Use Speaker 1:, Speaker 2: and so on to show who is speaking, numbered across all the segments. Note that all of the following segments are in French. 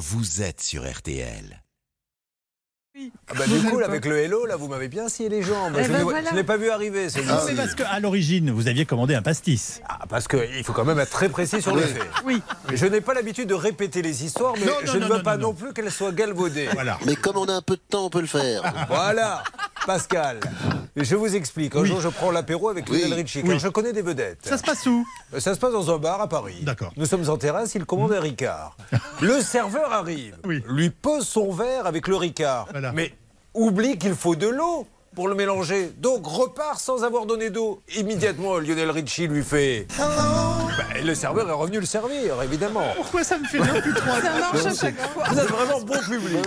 Speaker 1: vous êtes sur RTL.
Speaker 2: Ah bah, du coup, là, avec le Hello, là, vous m'avez bien scié les jambes.
Speaker 3: Eh
Speaker 2: je
Speaker 3: ben
Speaker 2: ne
Speaker 3: voilà.
Speaker 2: l'ai pas vu arriver.
Speaker 4: Ah, mais parce qu'à l'origine, vous aviez commandé un pastis.
Speaker 2: Ah, parce qu'il faut quand même être très précis sur les faits.
Speaker 4: Oui.
Speaker 2: Je n'ai pas l'habitude de répéter les histoires, mais
Speaker 4: Non, non,
Speaker 2: je ne veux
Speaker 4: non,
Speaker 2: pas
Speaker 4: non,
Speaker 2: non, plus qu'elles soient galvaudées.
Speaker 4: Voilà.
Speaker 5: Mais comme on a un peu de temps, on peut le faire.
Speaker 2: Voilà, Pascal. Je vous explique. Un
Speaker 4: Oui.
Speaker 2: jour, je prends l'apéro avec
Speaker 5: Oui.
Speaker 2: Lionel Richie,
Speaker 4: Oui.
Speaker 2: je connais des vedettes.
Speaker 4: Ça se passe où?
Speaker 2: Ça se passe dans un bar à Paris.
Speaker 4: D'accord.
Speaker 2: Nous sommes en terrasse, il commande un Ricard. Le serveur arrive,
Speaker 4: Oui.
Speaker 2: lui pose son verre avec le Ricard.
Speaker 4: Voilà.
Speaker 2: Mais oublie qu'il faut de l'eau pour le mélanger. Donc repart sans avoir donné d'eau. Immédiatement, Lionel Richie lui fait. Bah, et le serveur est revenu le servir, évidemment.
Speaker 4: Pourquoi ça me fait rire plus trois
Speaker 3: Ça marche à chaque fois.
Speaker 2: Vous êtes vraiment bon public.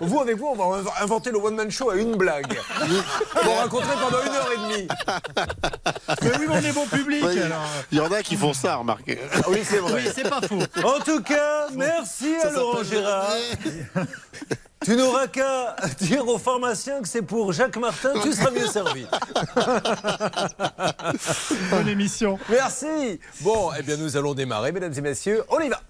Speaker 2: Vous, avec vous, on va inv- inventer le one-man show à une blague. Vous raconterez pendant une heure et demie.
Speaker 4: Mais oui, mais on est bon public
Speaker 5: Oui.
Speaker 4: alors.
Speaker 5: Il y en a qui font ça, remarquez.
Speaker 2: Ah oui, c'est vrai.
Speaker 4: Oui, c'est pas faux.
Speaker 2: En tout cas, merci à Laurent Gérard. Tu n'auras qu'à dire au pharmacien que c'est pour Jacques Martin, tu seras mieux servi.
Speaker 4: Bonne émission.
Speaker 2: Merci. Bon, eh bien, nous allons démarrer, mesdames et messieurs. On y va.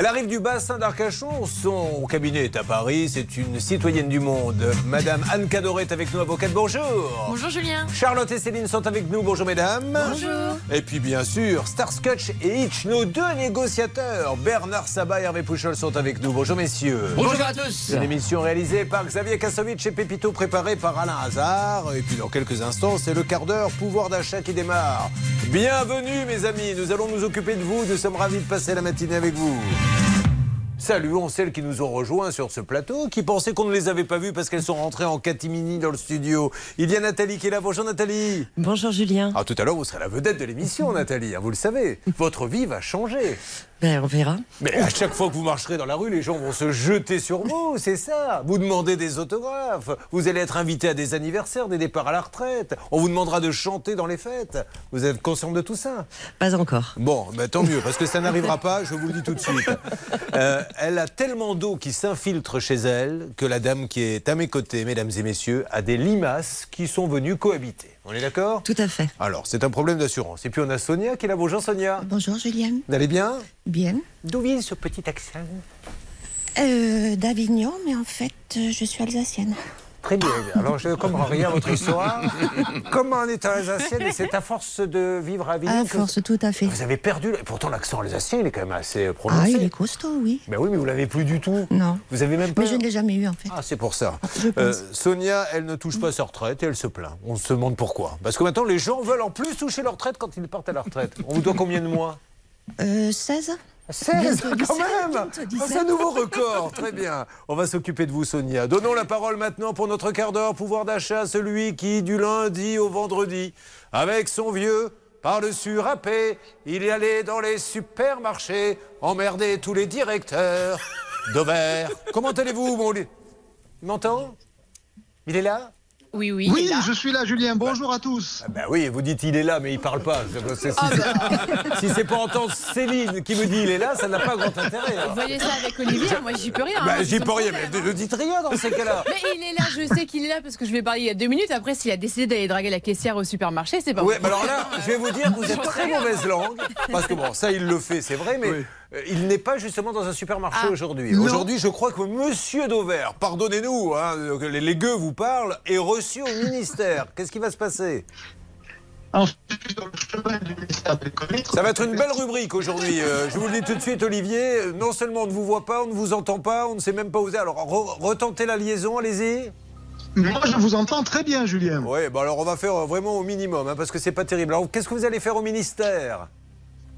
Speaker 2: Elle arrive du bassin d'Arcachon. Son cabinet est à Paris. C'est une citoyenne du monde. Madame Anne Cadoré est avec nous, avocate. Bonjour.
Speaker 3: Bonjour Julien.
Speaker 2: Charlotte et Céline sont avec nous. Bonjour, mesdames.
Speaker 3: Bonjour.
Speaker 2: Et puis bien sûr, Starscotch et Hitch, nos deux négociateurs, Bernard Sabat et Hervé Pouchol sont avec nous. Bonjour messieurs.
Speaker 6: Bonjour à tous.
Speaker 2: Une émission réalisée par Xavier Kassovitch et Pépito, préparée par Alain Hazard. Et puis dans quelques instants, c'est le quart d'heure pouvoir d'achat qui démarre. Bienvenue mes amis, nous allons nous occuper de vous. Nous sommes ravis de passer la matinée avec vous. Saluons celles qui nous ont rejoints sur ce plateau, qui pensaient qu'on ne les avait pas vues parce qu'elles sont rentrées en catimini dans le studio. Il y a Nathalie qui est là. Bonjour Nathalie.
Speaker 7: Bonjour Julien.
Speaker 2: Ah, tout à l'heure, vous serez la vedette de l'émission, Nathalie, hein, vous le savez. Votre vie va changer.
Speaker 7: Ben, on verra.
Speaker 2: Mais à chaque fois que vous marcherez dans la rue, les gens vont se jeter sur vous, c'est ça. Vous demandez des autographes. Vous allez être invité à des anniversaires, des départs à la retraite. On vous demandera de chanter dans les fêtes. Vous êtes conscient de tout ça?
Speaker 7: Pas encore.
Speaker 2: Bon, ben, tant mieux, parce que ça n'arrivera pas, je vous le dis tout de suite. Euh, elle a tellement d'eau qui s'infiltre chez elle que la dame qui est à mes côtés, mesdames et messieurs, a des limaces qui sont venues cohabiter. On est d'accord?
Speaker 7: Tout à fait.
Speaker 2: alors, c'est un problème d'assurance. Et puis on a Sonia qui est là. Bonjour Sonia.
Speaker 8: Bonjour Julien.
Speaker 2: Vous allez bien?
Speaker 8: Bien.
Speaker 2: D'où vient ce petit accent?
Speaker 8: Euh, D'Avignon, mais en fait, euh, je suis alsacienne.
Speaker 2: Très bien. Alors, je ne comprends rien à votre histoire. Comment on est alsacienne et c'est à force de vivre à Avignon
Speaker 8: À
Speaker 2: que
Speaker 8: force, tout à fait.
Speaker 2: vous avez perdu. le- Pourtant, l'accent alsacien, il est quand même assez
Speaker 8: Ah,
Speaker 2: prononcé.
Speaker 8: il est costaud, oui.
Speaker 2: Ben oui, mais vous l'avez plus du tout.
Speaker 8: Non.
Speaker 2: Vous avez même pas.
Speaker 8: Mais je ne l'ai jamais eu, en fait.
Speaker 2: Ah, c'est pour ça.
Speaker 8: Pense.
Speaker 2: Euh, Sonia, elle ne touche pas sa retraite et elle se plaint. On se demande pourquoi. Parce que maintenant, les gens veulent en plus toucher leur retraite quand ils partent à la retraite. On vous doit combien de mois?
Speaker 8: Euh, 16
Speaker 2: 16
Speaker 8: Bientôt
Speaker 2: quand
Speaker 8: 17,
Speaker 2: même
Speaker 8: 17.
Speaker 2: C'est un nouveau record, très bien. On va s'occuper de vous Sonia. Donnons la parole maintenant pour notre quart d'heure pouvoir d'achat, celui qui du lundi au vendredi, avec son vieux par-dessus râpé, il y allait dans les supermarchés, emmerder tous les directeurs d'Auvert. Comment allez-vous mon Il m'entend? Il est là?
Speaker 3: Oui, oui.
Speaker 6: Oui, je suis là, Julien. Bonjour à tous.
Speaker 2: ah ben oui, vous dites il est là, mais il parle pas. Si, si c'est pour entendre Céline qui me dit il est là, ça n'a pas grand intérêt. hein.
Speaker 3: Vous voyez ça avec Olivier, moi j'y peux rien.
Speaker 2: Bah,
Speaker 3: hein,
Speaker 2: j'y peux rien, mais
Speaker 3: hein.
Speaker 2: ne dites rien dans ces cas-là.
Speaker 3: Mais il est là, je sais qu'il est là parce que je vais parler il y a deux minutes. Après, s'il a décidé d'aller draguer la caissière au supermarché, c'est pas
Speaker 2: Oui, alors là, je vais vous dire, vous êtes très mauvaise langue. Parce que bon, ça, il le fait, c'est vrai, mais il n'est pas justement dans un supermarché
Speaker 3: Ah.
Speaker 2: aujourd'hui. Aujourd'hui, je crois que Monsieur Dauvert, pardonnez-nous, hein, que les, les gueux vous parlent, est reçu au ministère. Qu'est-ce qui va se passer? Ça va être une belle rubrique aujourd'hui. Euh, je vous le dis tout de suite, Olivier. euh, Non seulement on ne vous voit pas, on ne vous entend pas, on ne sait même pas où vous êtes. Alors, re- retentez la liaison, allez-y.
Speaker 6: Moi, je vous entends très bien, Julien.
Speaker 2: Oui, bah alors on va faire euh, vraiment au minimum, hein, parce que c'est pas terrible. Alors, qu'est-ce que vous allez faire au ministère?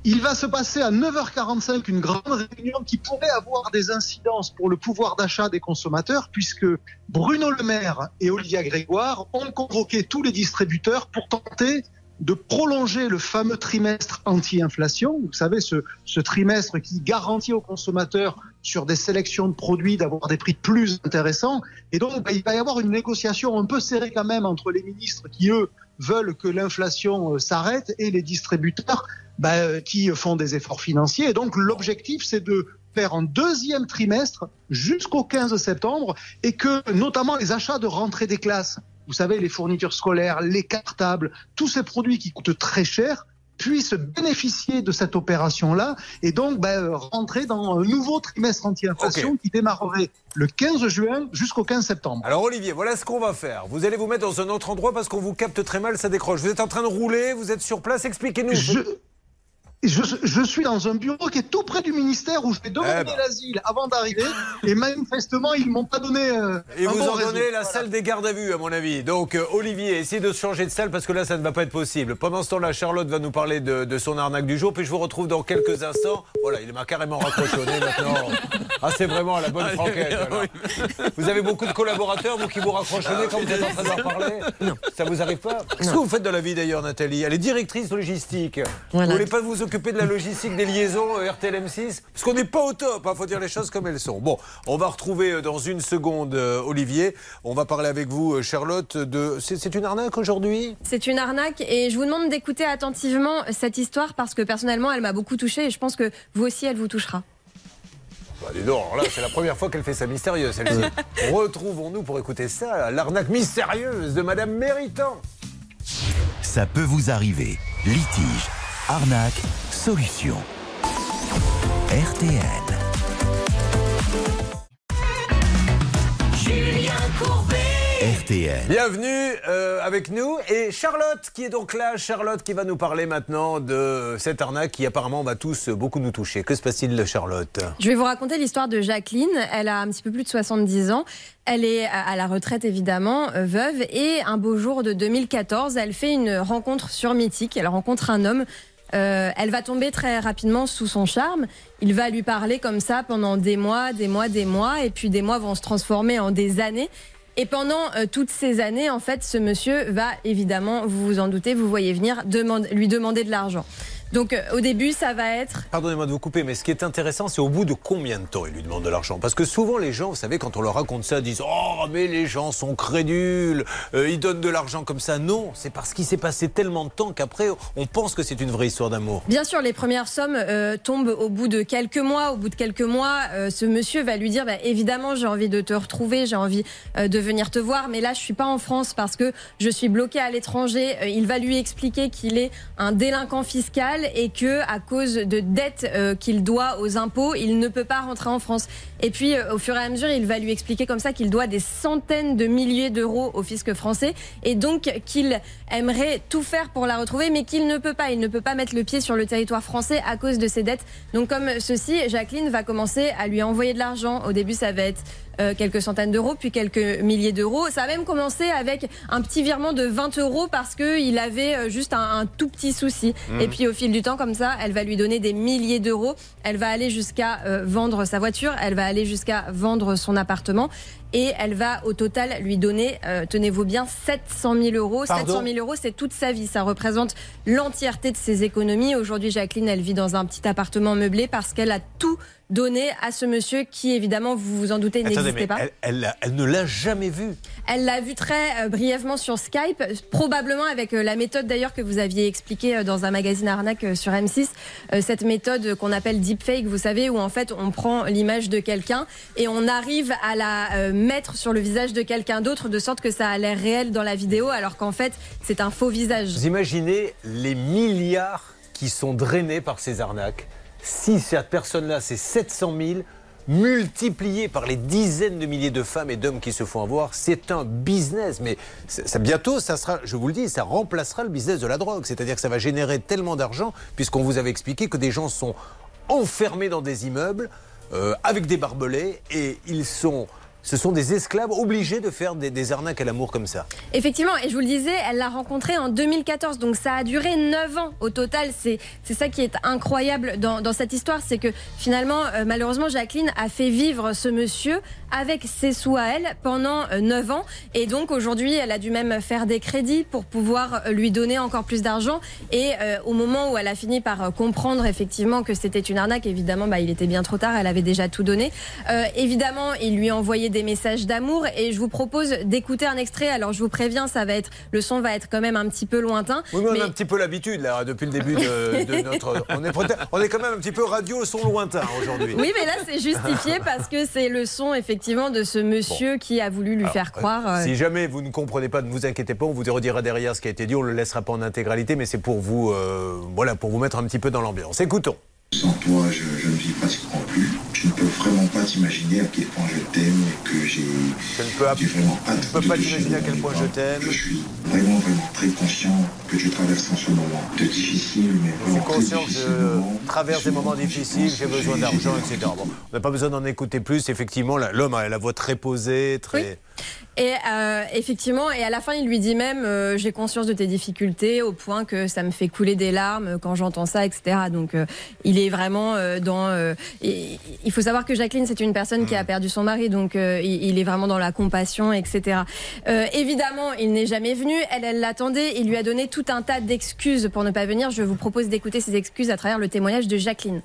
Speaker 6: Il va se passer à 9h45 une grande réunion qui pourrait avoir des incidences pour le pouvoir d'achat des consommateurs, puisque Bruno Le Maire et Olivia Grégoire ont convoqué tous les distributeurs pour tenter de prolonger le fameux trimestre anti-inflation. Vous savez, ce, trimestre qui garantit aux consommateurs sur des sélections de produits d'avoir des prix plus intéressants. Et donc, bah, il va y avoir une négociation un peu serrée quand même entre les ministres qui, eux, veulent que l'inflation euh, s'arrête et les distributeurs bah, euh, qui font des efforts financiers. Et donc, l'objectif, c'est de faire un deuxième trimestre jusqu'au 15 septembre et que notamment les achats de rentrée des classes, vous savez, les fournitures scolaires, les cartables, tous ces produits qui coûtent très cher, puisse bénéficier de cette opération-là et donc ben, rentrer dans un nouveau trimestre anti-inflation qui démarrerait le 15 juin jusqu'au 15 septembre.
Speaker 2: Alors Olivier, voilà ce qu'on va faire. Vous allez vous mettre dans un autre endroit parce qu'on vous capte très mal, ça décroche. Vous êtes en train de rouler, vous êtes sur place, expliquez-nous.
Speaker 6: Je, je, je suis dans un bureau qui est tout près du ministère où je vais demander
Speaker 2: Eh ben.
Speaker 6: l'asile avant d'arriver et manifestement ils m'ont pas donné. euh, un
Speaker 2: vous
Speaker 6: bon réseau.
Speaker 2: donnez la
Speaker 6: Voilà.
Speaker 2: salle des gardes à vue, à mon avis. Donc, euh, Olivier, essayez de se changer de salle parce que là, ça ne va pas être possible. Pendant ce temps-là, Charlotte va nous parler de, de son arnaque du jour. Puis je vous retrouve dans quelques instants. Voilà, il m'a carrément raccroché au nez maintenant. Ah, c'est vraiment la bonne franquette. Vous avez beaucoup de collaborateurs, vous qui vous raccrochent au nez quand vous êtes en train de leur parler Ça vous arrive pas? Qu'est-ce que vous faites dans la vie d'ailleurs, Nathalie? Elle est directrice logistique.
Speaker 7: Voilà.
Speaker 2: Vous voulez pas vous occuper de la logistique des liaisons euh, RTL M6 Parce qu'on n'est pas au top, il faut dire les choses comme elles sont. Bon, on va retrouver euh, dans une seconde euh, Olivier. On va parler avec vous, Charlotte, de. C'est c'est une arnaque aujourd'hui?
Speaker 9: C'est une arnaque et je vous demande d'écouter attentivement cette histoire parce que personnellement elle m'a beaucoup touchée et je pense que vous aussi elle vous touchera.
Speaker 2: bah, dis donc, alors là, c'est la première fois qu'elle fait ça mystérieuse, celle-ci. Retrouvons-nous pour écouter ça, l'arnaque mystérieuse de Madame Méritant.
Speaker 1: Ça peut vous arriver. Litige, arnaque, solution. RTL. RTL.
Speaker 2: Bienvenue euh, avec nous et Charlotte qui est donc là. Charlotte qui va nous parler maintenant de cette arnaque qui apparemment va tous beaucoup nous toucher. Que se passe-t-il, Charlotte?
Speaker 9: Je vais vous raconter l'histoire de Jacqueline. Elle a un petit peu plus de 70 ans. Elle est à à la retraite évidemment, euh, veuve et un beau jour de 2014, elle fait une rencontre sur Mythique. Elle rencontre un homme. Euh, elle va tomber très rapidement sous son charme. Il va lui parler comme ça pendant des mois, des mois, des mois, et puis des mois vont se transformer en des années. Et pendant euh, toutes ces années, en fait, ce monsieur va évidemment, vous vous en doutez, vous voyez venir, lui demander de l'argent. Donc euh, au début, ça va être
Speaker 2: Pardonnez-moi de vous couper, mais ce qui est intéressant, c'est au bout de combien de temps il lui demande de l'argent? Parce que souvent, les gens, vous savez, quand on leur raconte ça, disent Oh, mais les gens sont crédules, euh, ils donnent de l'argent comme ça. Non, c'est parce qu'il s'est passé tellement de temps qu'après, on pense que c'est une vraie histoire d'amour.
Speaker 9: Bien sûr, les premières sommes euh, tombent au bout de quelques mois. Au bout de quelques mois, euh, ce monsieur va lui dire bah, évidemment, j'ai envie de te retrouver, j'ai envie euh, de venir te voir, mais là, je suis pas en France parce que je suis bloqué à l'étranger. Euh, il va lui expliquer qu'il est un délinquant fiscal et que à cause de dettes euh, qu'il doit aux impôts, il ne peut pas rentrer en France. Et puis, euh, au fur et à mesure, il va lui expliquer comme ça qu'il doit des centaines de milliers d'euros au fisc français et donc qu'il aimerait tout faire pour la retrouver, mais qu'il ne peut pas. Il ne peut pas mettre le pied sur le territoire français à cause de ses dettes. Donc, comme ceci, Jacqueline va commencer à lui envoyer de l'argent. Au début, ça va être euh, quelques centaines d'euros, puis quelques milliers d'euros. Ça a même commencé avec un petit virement de 20 euros parce qu'il avait euh, juste un, un tout petit souci. Et puis au fil du temps, comme ça, elle va lui donner des milliers d'euros. Elle va aller jusqu'à euh, vendre sa voiture, elle va aller jusqu'à vendre son appartement. Et elle va au total lui donner, euh, tenez-vous bien, 700 000 euros.
Speaker 2: Pardon
Speaker 9: 700 000 euros, c'est toute sa vie. Ça représente l'entièreté de ses économies. Aujourd'hui, Jacqueline, elle vit dans un petit appartement meublé parce qu'elle a tout donné à ce monsieur qui, évidemment, vous vous en doutez, n'existait pas.
Speaker 2: elle, elle- elle ne l'a jamais vu.
Speaker 9: Elle l'a vu très euh, brièvement sur Skype, probablement avec euh, la méthode d'ailleurs que vous aviez expliquée euh, dans un magazine arnaque sur M6, euh, cette méthode qu'on appelle deepfake, vous savez, où en fait on prend l'image de quelqu'un et on arrive à la mettre sur le visage de quelqu'un d'autre de sorte que ça a l'air réel dans la vidéo alors qu'en fait c'est un faux visage.
Speaker 2: Vous imaginez les milliards qui sont drainés par ces arnaques Si cette personne-là, c'est 700 000, multiplié par les dizaines de milliers de femmes et d'hommes qui se font avoir, c'est un business. Mais ça, bientôt, ça sera, je vous le dis, ça remplacera le business de la drogue. C'est-à-dire que ça va générer tellement d'argent, puisqu'on vous avait expliqué que des gens sont enfermés dans des immeubles euh, avec des barbelés et ils sont. Ce sont des esclaves obligés de faire des, arnaques à l'amour comme ça.
Speaker 9: Effectivement, et je vous le disais, elle l'a rencontré en 2014, donc ça a duré 9 ans au total. C'est ça qui est incroyable dans, cette histoire, c'est que finalement, euh, malheureusement, Jacqueline a fait vivre ce monsieur avec ses sous à elle pendant euh, 9 ans, et donc aujourd'hui, elle a dû même faire des crédits pour pouvoir euh, lui donner encore plus d'argent. Et euh, au moment où elle a fini par euh, comprendre effectivement que c'était une arnaque, évidemment, bah, il était bien trop tard, elle avait déjà tout donné. Euh, évidemment, il lui envoyait des messages d'amour et je vous propose d'écouter un extrait. Alors je vous préviens, ça va être le son va être quand même un petit peu lointain.
Speaker 2: Oui, mais on
Speaker 9: mais-
Speaker 2: a un petit peu l'habitude là depuis le début de, de notre. On est, peut-être- on est quand même un petit peu radio son lointain aujourd'hui.
Speaker 9: Oui, mais là c'est justifié parce que c'est le son effectivement de ce monsieur qui a voulu lui faire croire. euh,
Speaker 2: Si jamais vous ne comprenez pas, ne vous inquiétez pas, on vous redira derrière ce qui a été dit, on le laissera pas en intégralité, mais c'est pour vous, euh, voilà, pour vous mettre un petit peu dans l'ambiance. Écoutons.
Speaker 10: Sans toi, je, je ne vis pratiquement plus. Tu ne peux vraiment pas t'imaginer à quel point je t'aime et que j'ai
Speaker 2: Je ne peux,
Speaker 10: j'ai vraiment hâte
Speaker 2: peux
Speaker 10: de
Speaker 2: pas
Speaker 10: te
Speaker 2: t'imaginer à quel point je t'aime.
Speaker 10: Je suis vraiment, vraiment très conscient que je traverse en ce moment de difficiles, mais
Speaker 2: Je suis
Speaker 10: vraiment très
Speaker 2: conscient que je traverse des moments difficiles, j'ai besoin d'argent, etc. Bon, on n'a pas besoin d'en écouter plus. Effectivement, l'homme a la voix très posée, très.
Speaker 9: Et euh, effectivement, et à la fin, il lui dit même euh, J'ai conscience de tes difficultés au point que ça me fait couler des larmes quand j'entends ça, etc. Donc, euh, il est vraiment dans. et- il faut savoir que Jacqueline, c'est une personne qui a perdu son mari, donc il, est vraiment dans la compassion, etc. Évidemment, il n'est jamais venu. Elle, elle l'attendait. Il lui a donné tout un tas d'excuses pour ne pas venir. Je vous propose d'écouter ces excuses à travers le témoignage de Jacqueline.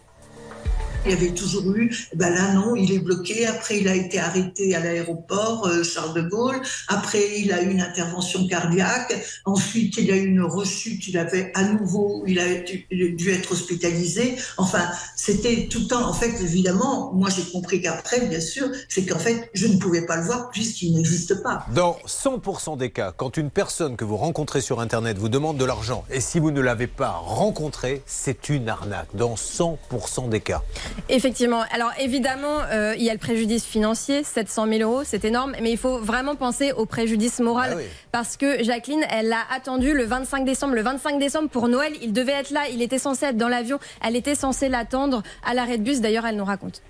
Speaker 11: Il y avait toujours eu, ben là non, il est bloqué. Après, il a été arrêté à l'aéroport euh, Charles de Gaulle. Après, il a eu une intervention cardiaque. Ensuite, il a eu une rechute. Il avait à nouveau, il a dû être hospitalisé. Enfin, c'était tout le temps. En fait, évidemment, moi j'ai compris qu'après, bien sûr, c'est qu'en fait, je ne pouvais pas le voir puisqu'il n'existe pas.
Speaker 2: Dans 100% des cas, quand une personne que vous rencontrez sur Internet vous demande de l'argent, et si vous ne l'avez pas rencontré, c'est une arnaque. Dans 100% des cas.
Speaker 9: Effectivement. Alors évidemment, euh, il y a le préjudice financier, 700 000 euros, c'est énorme, mais il faut vraiment penser au préjudice moral.
Speaker 2: Ah oui.
Speaker 9: Parce que Jacqueline, elle l'a attendu le 25 décembre. Le 25 décembre pour Noël, il devait être là, il était censé être dans l'avion, elle était censée l'attendre à l'arrêt de bus, d'ailleurs elle nous raconte.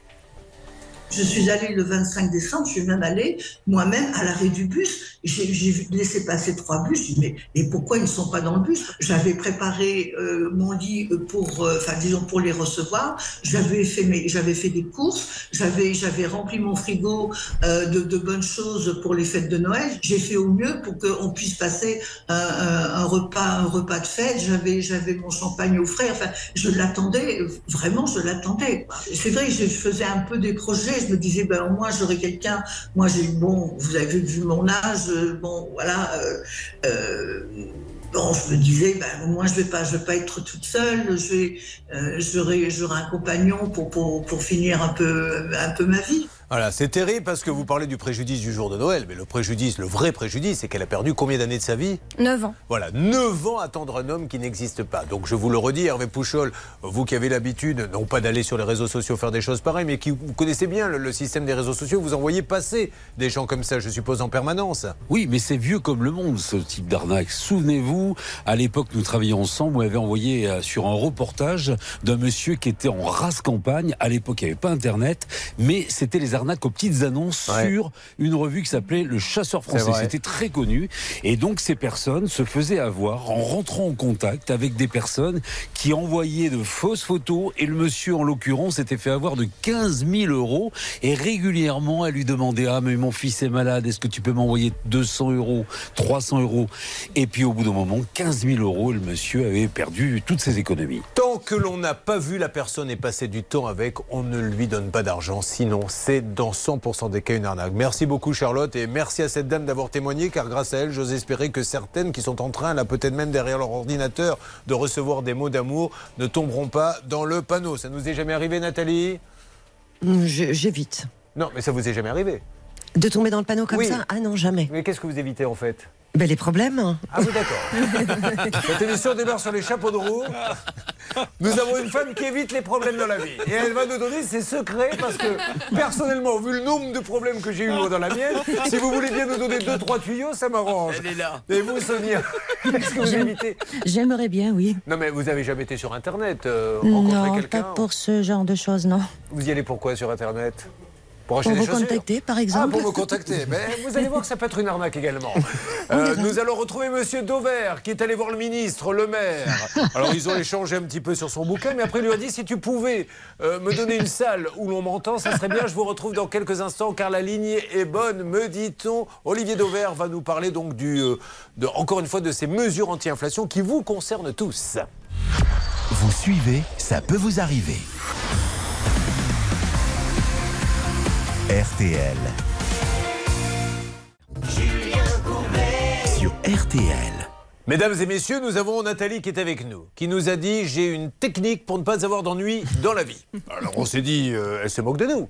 Speaker 11: Je suis allée le 25 décembre, je suis même allée moi-même à l'arrêt du bus. J'ai laissé passer trois bus. Je dis, mais, pourquoi ils ne sont pas dans le bus? J'avais préparé euh, mon lit pour, euh, disons pour les recevoir. J'avais fait fait des courses. J'avais, rempli mon frigo euh, de, bonnes choses pour les fêtes de Noël. J'ai fait au mieux pour qu'on puisse passer un, repas, un repas de fête. J'avais, mon champagne au frais. Enfin, je l'attendais. Vraiment, je l'attendais. C'est vrai, je faisais un peu des projets. Je me disais, ben, au moins, j'aurais quelqu'un. Moi, j'ai, bon, vous avez vu mon âge. Bon, voilà. euh, euh, Bon, je me disais, ben, au moins, je vais pas, je vais pas être toute seule. Euh, j'aurai, j'aurai un compagnon pour, pour, pour finir un peu, un peu ma vie.
Speaker 2: Voilà, c'est terrible parce que vous parlez du préjudice du jour de Noël, mais le préjudice, le vrai préjudice, c'est qu'elle a perdu combien d'années de sa vie?
Speaker 9: 9 ans.
Speaker 2: Voilà, 9 ans à attendre un homme qui n'existe pas. Donc je vous le redis, Hervé Pouchol, vous qui avez l'habitude, non pas d'aller sur les réseaux sociaux faire des choses pareilles, mais qui vous connaissez bien le, le système des réseaux sociaux, vous envoyez passer des gens comme ça, je suppose, en permanence.
Speaker 12: Oui, mais c'est vieux comme le monde, ce type d'arnaque. Souvenez-vous, à l'époque, nous travaillions ensemble, vous m'avez envoyé euh, sur un reportage d'un monsieur qui était en race campagne. À l'époque, il n'y avait pas Internet, mais c'était les arnaques aux petites annonces
Speaker 2: Ouais.
Speaker 12: sur une revue qui s'appelait Le Chasseur Français. C'était très connu. Et donc, ces personnes se faisaient avoir en rentrant en contact avec des personnes qui envoyaient de fausses photos. Et le monsieur, en l'occurrence, s'était fait avoir de 15 000 euros. Et régulièrement, elle lui demandait Ah, mais mon fils est malade, est-ce que tu peux m'envoyer 200 euros, 300 euros? Et puis, au bout d'un moment, 15 000 euros, le monsieur avait perdu toutes ses économies.
Speaker 2: Tant que l'on n'a pas vu la personne et passé du temps avec, on ne lui donne pas d'argent. Sinon, c'est dans 100% des cas une arnaque. Merci beaucoup Charlotte et merci à cette dame d'avoir témoigné car grâce à elle, j'ose espérer que certaines qui sont en train, là peut-être même derrière leur ordinateur, de recevoir des mots d'amour ne tomberont pas dans le panneau. Ça nous est jamais arrivé Nathalie?
Speaker 7: Je- J'évite.
Speaker 2: Non, mais ça vous est jamais arrivé.
Speaker 7: De tomber dans le panneau comme
Speaker 2: Oui.
Speaker 7: ça? Ah non, jamais.
Speaker 2: Mais qu'est-ce que vous évitez en fait?
Speaker 7: Ben, les problèmes.
Speaker 2: Ah oui, d'accord. Cette émission démarre sur les chapeaux de roue. Nous avons une femme qui évite les problèmes dans la vie. Et elle va nous donner ses secrets parce que, personnellement, vu le nombre de problèmes que j'ai eu moi dans la mienne, si vous voulez bien nous donner deux, trois tuyaux, ça m'arrange. Elle est là. Et vous, Sonia, qu'est-ce que vous évitez
Speaker 8: J'aimerais bien, oui.
Speaker 2: Non, mais vous avez jamais été sur Internet, euh, rencontrer
Speaker 8: Non, pas
Speaker 2: quelqu'un
Speaker 8: pour ce genre de choses, non.
Speaker 2: Vous y allez pourquoi sur Internet? Pour acheter
Speaker 8: Pour
Speaker 2: des
Speaker 8: vous contacter, par
Speaker 2: Ah,
Speaker 8: exemple.
Speaker 2: pour me contacter. Mais vous allez voir que ça peut être une arnaque également. Euh, nous allons retrouver Monsieur Dover, qui est allé voir le ministre, le maire. Alors, ils ont échangé un petit peu sur son bouquin, mais après, il lui a dit si tu pouvais euh, me donner une salle où l'on m'entend, ça serait bien. Je vous retrouve dans quelques instants, car la ligne est bonne, me dit-on. Olivier Dover va nous parler donc du, euh, de, encore une fois, de ces mesures anti-inflation qui vous concernent tous.
Speaker 1: Vous suivez, ça peut vous arriver. RTL. Sur RTL.
Speaker 2: Mesdames et messieurs, nous avons Nathalie qui est avec nous, qui nous a dit j'ai une technique pour ne pas avoir d'ennui dans la vie. Alors on s'est dit, euh, elle se moque de nous.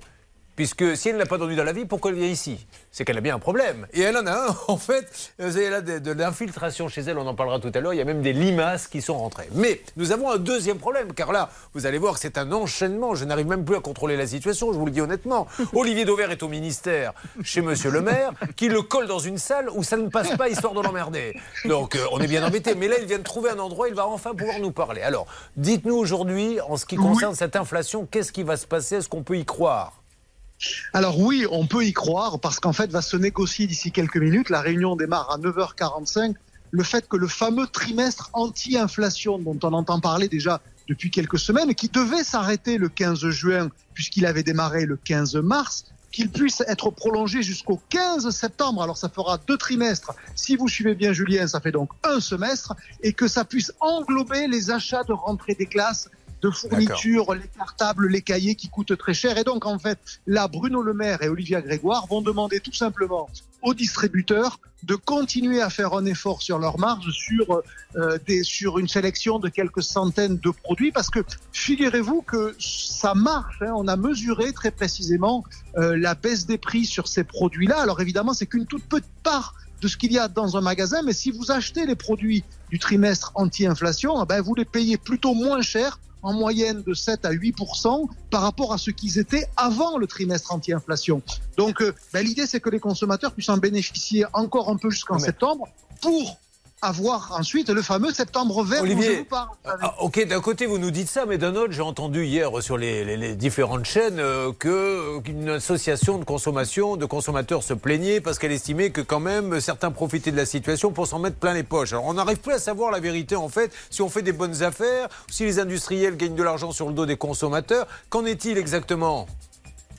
Speaker 2: Puisque si elle n'a pas d'ennui dans la vie, pourquoi elle vient ici? C'est qu'elle a bien un problème. Et elle en a un, en fait. Elle a de, de l'infiltration chez elle, on en parlera tout à l'heure. Il y a même des limaces qui sont rentrées. Mais nous avons un deuxième problème, car là, vous allez voir que c'est un enchaînement. Je n'arrive même plus à contrôler la situation, je vous le dis honnêtement. Olivier Dauvert est au ministère chez Monsieur le maire, qui le colle dans une salle où ça ne passe pas, histoire de l'emmerder. Donc euh, on est bien embêté. Mais là, il vient de trouver un endroit, il va enfin pouvoir nous parler. Alors, dites-nous aujourd'hui, en ce qui concerne cette inflation, qu'est-ce qui va se passer? Est-ce qu'on peut y croire?
Speaker 6: Alors oui, on peut y croire parce qu'en fait va se négocier d'ici quelques minutes. La réunion démarre à 9h45. Le fait que le fameux trimestre anti-inflation dont on entend parler déjà depuis quelques semaines, qui devait s'arrêter le 15 juin puisqu'il avait démarré le 15 mars, qu'il puisse être prolongé jusqu'au 15 septembre. Alors ça fera deux trimestres. Si vous suivez bien Julien, ça fait donc un semestre et que ça puisse englober les achats de rentrée des classes de fournitures, les cartables, les cahiers qui coûtent très cher. Et donc, en fait, là, Bruno Le Maire et Olivia Grégoire vont demander tout simplement aux distributeurs de continuer à faire un effort sur leur marge sur, euh, des, sur une sélection de quelques centaines de produits parce que figurez-vous que ça marche. hein. On a mesuré très précisément euh, la baisse des prix sur ces produits-là. Alors évidemment, c'est qu'une toute petite part de ce qu'il y a dans un magasin, mais si vous achetez les produits du trimestre anti-inflation, eh ben vous les payez plutôt moins cher en moyenne de 7 à 8 par rapport à ce qu'ils étaient avant le trimestre anti-inflation. Donc euh, ben, l'idée c'est que les consommateurs puissent en bénéficier encore un peu jusqu'en septembre pour avoir ensuite le fameux septembre vert dont je
Speaker 2: Olivier,
Speaker 6: vous parle.
Speaker 2: ah, ok, d'un côté vous nous dites ça, mais d'un autre, j'ai entendu hier sur les, les- les différentes chaînes euh, que qu'une association de consommation, de consommateurs se plaignait parce qu'elle estimait que quand même certains profitaient de la situation pour s'en mettre plein les poches. Alors on n'arrive plus à savoir la vérité en fait, si on fait des bonnes affaires, si les industriels gagnent de l'argent sur le dos des consommateurs. Qu'en est-il exactement?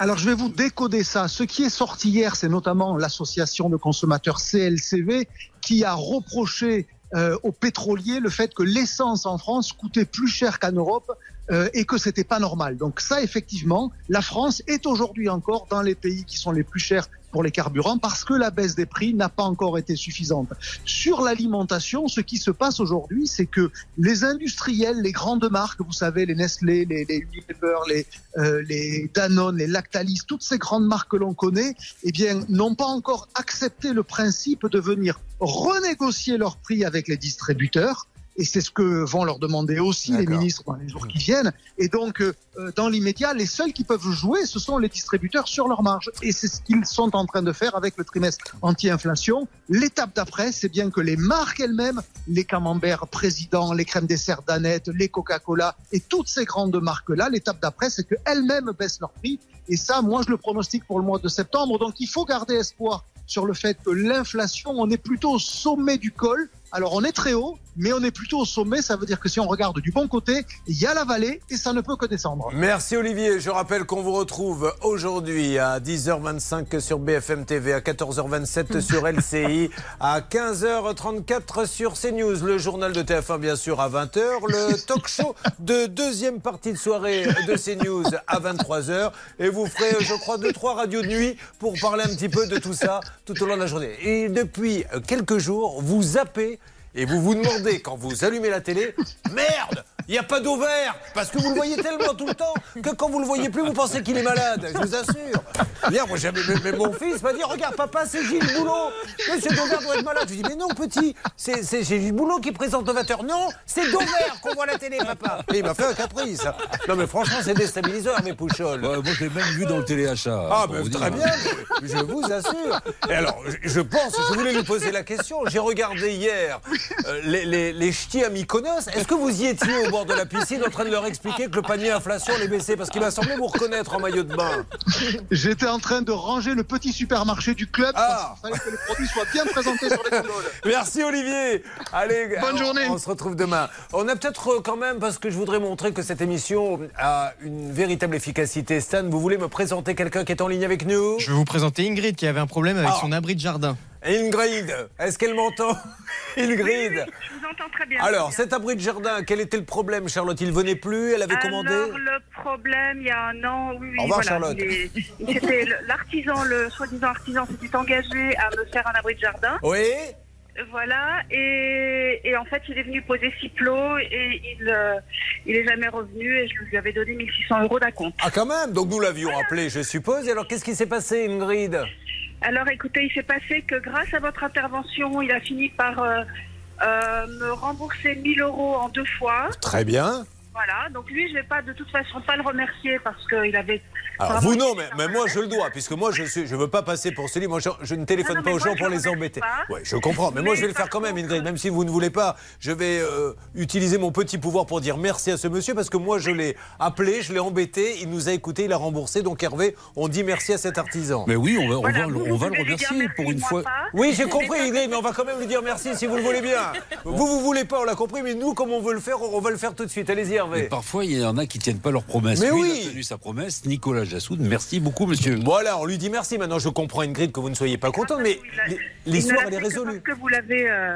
Speaker 6: Alors je vais vous décoder ça. Ce qui est sorti hier, c'est notamment l'association de consommateurs CLCV qui a reproché euh, aux pétroliers le fait que l'essence en France coûtait plus cher qu'en Europe euh, et que c'était pas normal. Donc ça, effectivement, la France est aujourd'hui encore dans les pays qui sont les plus chers pour les carburants parce que la baisse des prix n'a pas encore été suffisante. Sur l'alimentation, ce qui se passe aujourd'hui, c'est que les industriels, les grandes marques, vous savez, les Nestlé, les, les Unilever, les, euh, les Danone, les Lactalis, toutes ces grandes marques que l'on connaît, eh bien, n'ont pas encore accepté le principe de venir renégocier leurs prix avec les distributeurs. Et c'est ce que vont leur demander aussi les ministres dans les jours qui viennent. Et donc, euh, euh, dans l'immédiat, les seuls qui peuvent jouer, ce sont les distributeurs sur leur marge. Et c'est ce qu'ils sont en train de faire avec le trimestre anti-inflation. L'étape d'après, c'est bien que les marques elles-mêmes, les camemberts président, les crèmes dessert Danette, les Coca-Cola et toutes ces grandes marques-là, l'étape d'après, c'est qu'elles-mêmes baissent leur prix. Et ça, moi, je le pronostique pour le mois de septembre. Donc, il faut garder espoir sur le fait que l'inflation, on est plutôt au sommet du col. Alors on est très haut, mais on est plutôt au sommet. Ça veut dire que si on regarde du bon côté, il y a la vallée et ça ne peut que descendre.
Speaker 2: Merci Olivier. Je rappelle qu'on vous retrouve aujourd'hui à 10h25 sur BFM TV, à 14h27 sur LCI, à 15h34 sur CNews, le journal de TF1 bien sûr à 20h, le talk show de deuxième partie de soirée de CNews à 23h et vous ferez je crois deux trois radios de nuit pour parler un petit peu de tout ça tout au long de la journée. Et depuis quelques jours, vous zappez et vous vous demandez, quand vous allumez la télé, merde, il n'y a pas d'eau vert Parce que vous le voyez tellement tout le temps que quand vous le voyez plus, vous pensez qu'il est malade, je vous assure. Hier, moi, j'avais, mais- mais mon fils m'a dit Regarde, papa, c'est Gilles Boulot. Monsieur Dauvert doit être malade. Je lui dis Mais non, petit, c'est, c'est Gilles Boulot qui présente 20h. Non, c'est Dauvert qu'on voit à la télé, papa. Et il m'a fait un caprice. Non, mais franchement, c'est déstabilisant, mes poucholes.
Speaker 12: moi, je l'ai même vu dans le téléachat.
Speaker 2: Ah, ben,
Speaker 12: vous
Speaker 2: très
Speaker 12: dire.
Speaker 2: bien, je vous assure. Et alors, je- je pense, je voulais lui poser la question. J'ai regardé hier euh, les, les, les ch'tis à Mykonos. Est-ce que vous y étiez au bord de la piscine en train de leur expliquer que le panier inflation allait baisser Parce qu'il m'a semblé vous reconnaître en maillot de bain.
Speaker 6: J'étais en train de ranger le petit supermarché du club
Speaker 2: Ah.
Speaker 6: parce qu'il fallait que les produits soient bien présentés sur les.
Speaker 2: Merci Olivier. Allez,
Speaker 6: Bonne
Speaker 2: on-
Speaker 6: journée.
Speaker 2: On se retrouve demain. On a peut-être euh, quand même, parce que je voudrais montrer que cette émission a une véritable efficacité. Stan, vous voulez me présenter quelqu'un qui est en ligne avec nous?
Speaker 13: Je vais vous présenter Ingrid qui avait un problème avec
Speaker 2: Ah.
Speaker 13: son abri de jardin.
Speaker 2: Ingrid, est-ce qu'elle m'entend Ingrid
Speaker 14: Je vous entends très bien.
Speaker 2: Alors, cet abri de jardin, quel était le problème, Charlotte? Il venait plus, elle avait commandé?
Speaker 14: Le problème, il y a un an, oui,
Speaker 2: Au revoir,
Speaker 14: voilà,
Speaker 2: Charlotte.
Speaker 14: l'artisan, le soi-disant artisan s'était engagé à me faire un abri de jardin.
Speaker 2: Oui
Speaker 14: Voilà, et, et en fait, il est venu poser six plots et il, euh, il est jamais revenu et je lui avais donné 1600 euros d'acompte.
Speaker 2: Ah, quand même Donc nous l'avions appelé, je suppose. Et alors, qu'est-ce qui s'est passé, Ingrid?
Speaker 14: Alors écoutez, il s'est passé que grâce à votre intervention, il a fini par euh, euh, me rembourser 1000 euros en deux fois.
Speaker 2: Très bien.
Speaker 14: Voilà, donc lui, je vais pas de toute façon pas le remercier parce qu'il avait.
Speaker 2: Alors
Speaker 14: vraiment
Speaker 2: vous non, mais, mais moi je le dois, puisque moi je je veux pas passer pour celui. Moi je, je ne téléphone
Speaker 14: Non, non,
Speaker 2: pas
Speaker 14: mais
Speaker 2: aux gens pour
Speaker 14: le
Speaker 2: les embêter. Ouais, je comprends, mais, moi
Speaker 14: Mais
Speaker 2: je vais le faire quand même, Ingrid, même si vous ne voulez pas. Je vais euh, utiliser mon petit pouvoir pour dire merci à ce monsieur, parce que moi je l'ai appelé, je l'ai embêté, il nous a écouté, il a remboursé. Donc Hervé, on dit merci à cet artisan.
Speaker 12: Mais oui, on va, on
Speaker 14: Voilà,
Speaker 12: va,
Speaker 14: vous,
Speaker 12: on
Speaker 14: vous
Speaker 12: va le remercier
Speaker 14: merci,
Speaker 12: pour une fois.
Speaker 14: pas.
Speaker 2: Oui, j'ai compris, Ingrid, mais on va quand même lui dire merci si vous le voulez bien. Vous, vous voulez pas, on l'a compris, mais nous, comme on veut le faire, on va le faire tout de suite. Allez-y,
Speaker 12: Mais
Speaker 2: Hervé.
Speaker 12: parfois, il y en a qui tiennent pas leurs promesses.
Speaker 2: Mais
Speaker 12: Lui,
Speaker 2: oui.
Speaker 12: il a tenu sa promesse. Nicolas Jassoud, merci beaucoup, monsieur.
Speaker 2: Voilà, on lui dit merci. Maintenant, je comprends, Ingrid, que vous ne soyez pas content, mais l'histoire, elle
Speaker 14: ne
Speaker 2: est
Speaker 14: l'a fait que
Speaker 2: résolue.
Speaker 14: Parce que vous l'avez. euh,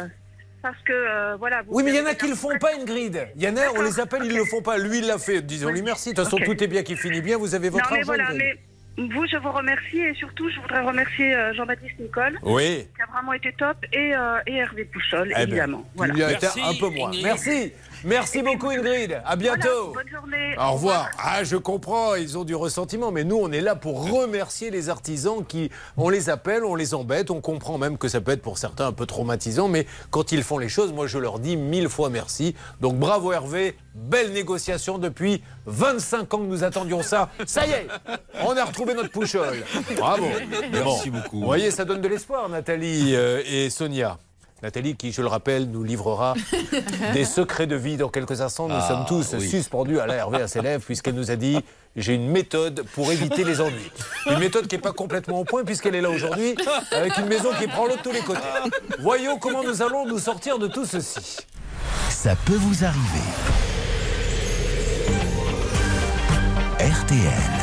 Speaker 14: parce que, euh, voilà. Vous
Speaker 2: Oui, mais il y en a qui le font pas, Ingrid. Il y en a, on les appelle, ils le font pas. Lui, il l'a fait. Disons-lui merci. De toute façon, tout est bien qui finit bien. Vous avez
Speaker 14: Non,
Speaker 2: votre
Speaker 14: mais
Speaker 2: argent,
Speaker 14: voilà, mais vous, je vous remercie et surtout, je voudrais remercier euh, Jean-Baptiste Nicole.
Speaker 2: Oui.
Speaker 14: Qui a vraiment été top et, euh, et Hervé Pouchol,
Speaker 2: Eh ben,
Speaker 14: évidemment.
Speaker 2: il lui a été un peu moins. Merci. Merci beaucoup, Ingrid. À bientôt.
Speaker 14: Bonne journée.
Speaker 2: Au revoir. Ah, je comprends, ils ont du ressentiment, mais nous, on est là pour remercier les artisans qui, on les appelle, on les embête, on comprend même que ça peut être pour certains un peu traumatisant, mais quand ils font les choses, moi, je leur dis mille fois merci. Donc, bravo Hervé, belle négociation depuis 25 ans que nous attendions ça. Ça y est, on a retrouvé notre pouchole. Bravo.
Speaker 12: Merci
Speaker 2: bon,
Speaker 12: beaucoup.
Speaker 2: Vous voyez, ça donne de l'espoir, Nathalie euh, et Sonia. Nathalie, qui, je le rappelle, nous livrera des secrets de vie dans quelques instants. Nous
Speaker 12: Ah,
Speaker 2: sommes tous
Speaker 12: oui.
Speaker 2: suspendus à la Hervé à ses lèvres, puisqu'elle nous a dit j'ai une méthode pour éviter les ennuis. Une méthode qui n'est pas complètement au point, puisqu'elle est là aujourd'hui, avec une maison qui prend l'eau de tous les côtés. Voyons comment nous allons nous sortir de tout ceci.
Speaker 1: Ça peut vous arriver. RTL.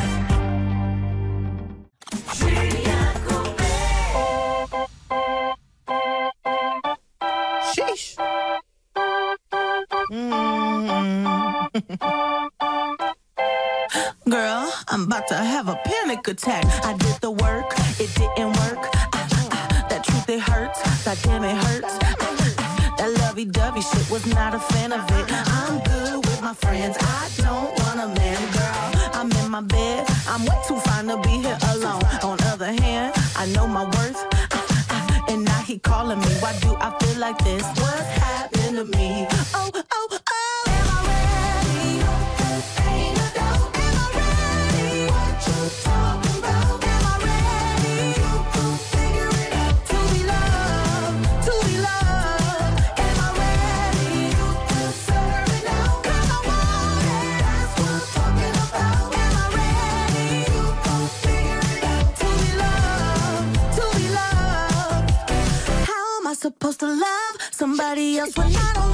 Speaker 8: To have a panic attack. I did the work, it didn't work. Ah, ah, ah, that truth, it hurts. That damn, it hurts. Ah, that lovey dovey shit was not a fan of it. I'm good with my friends. I don't want a man, girl. I'm in my bed. I'm way too fine to be here alone. On other hand, I know my worth. And now he calling me. Why do I feel like this? What's happened to me? Oh, oh, to love somebody else when I don't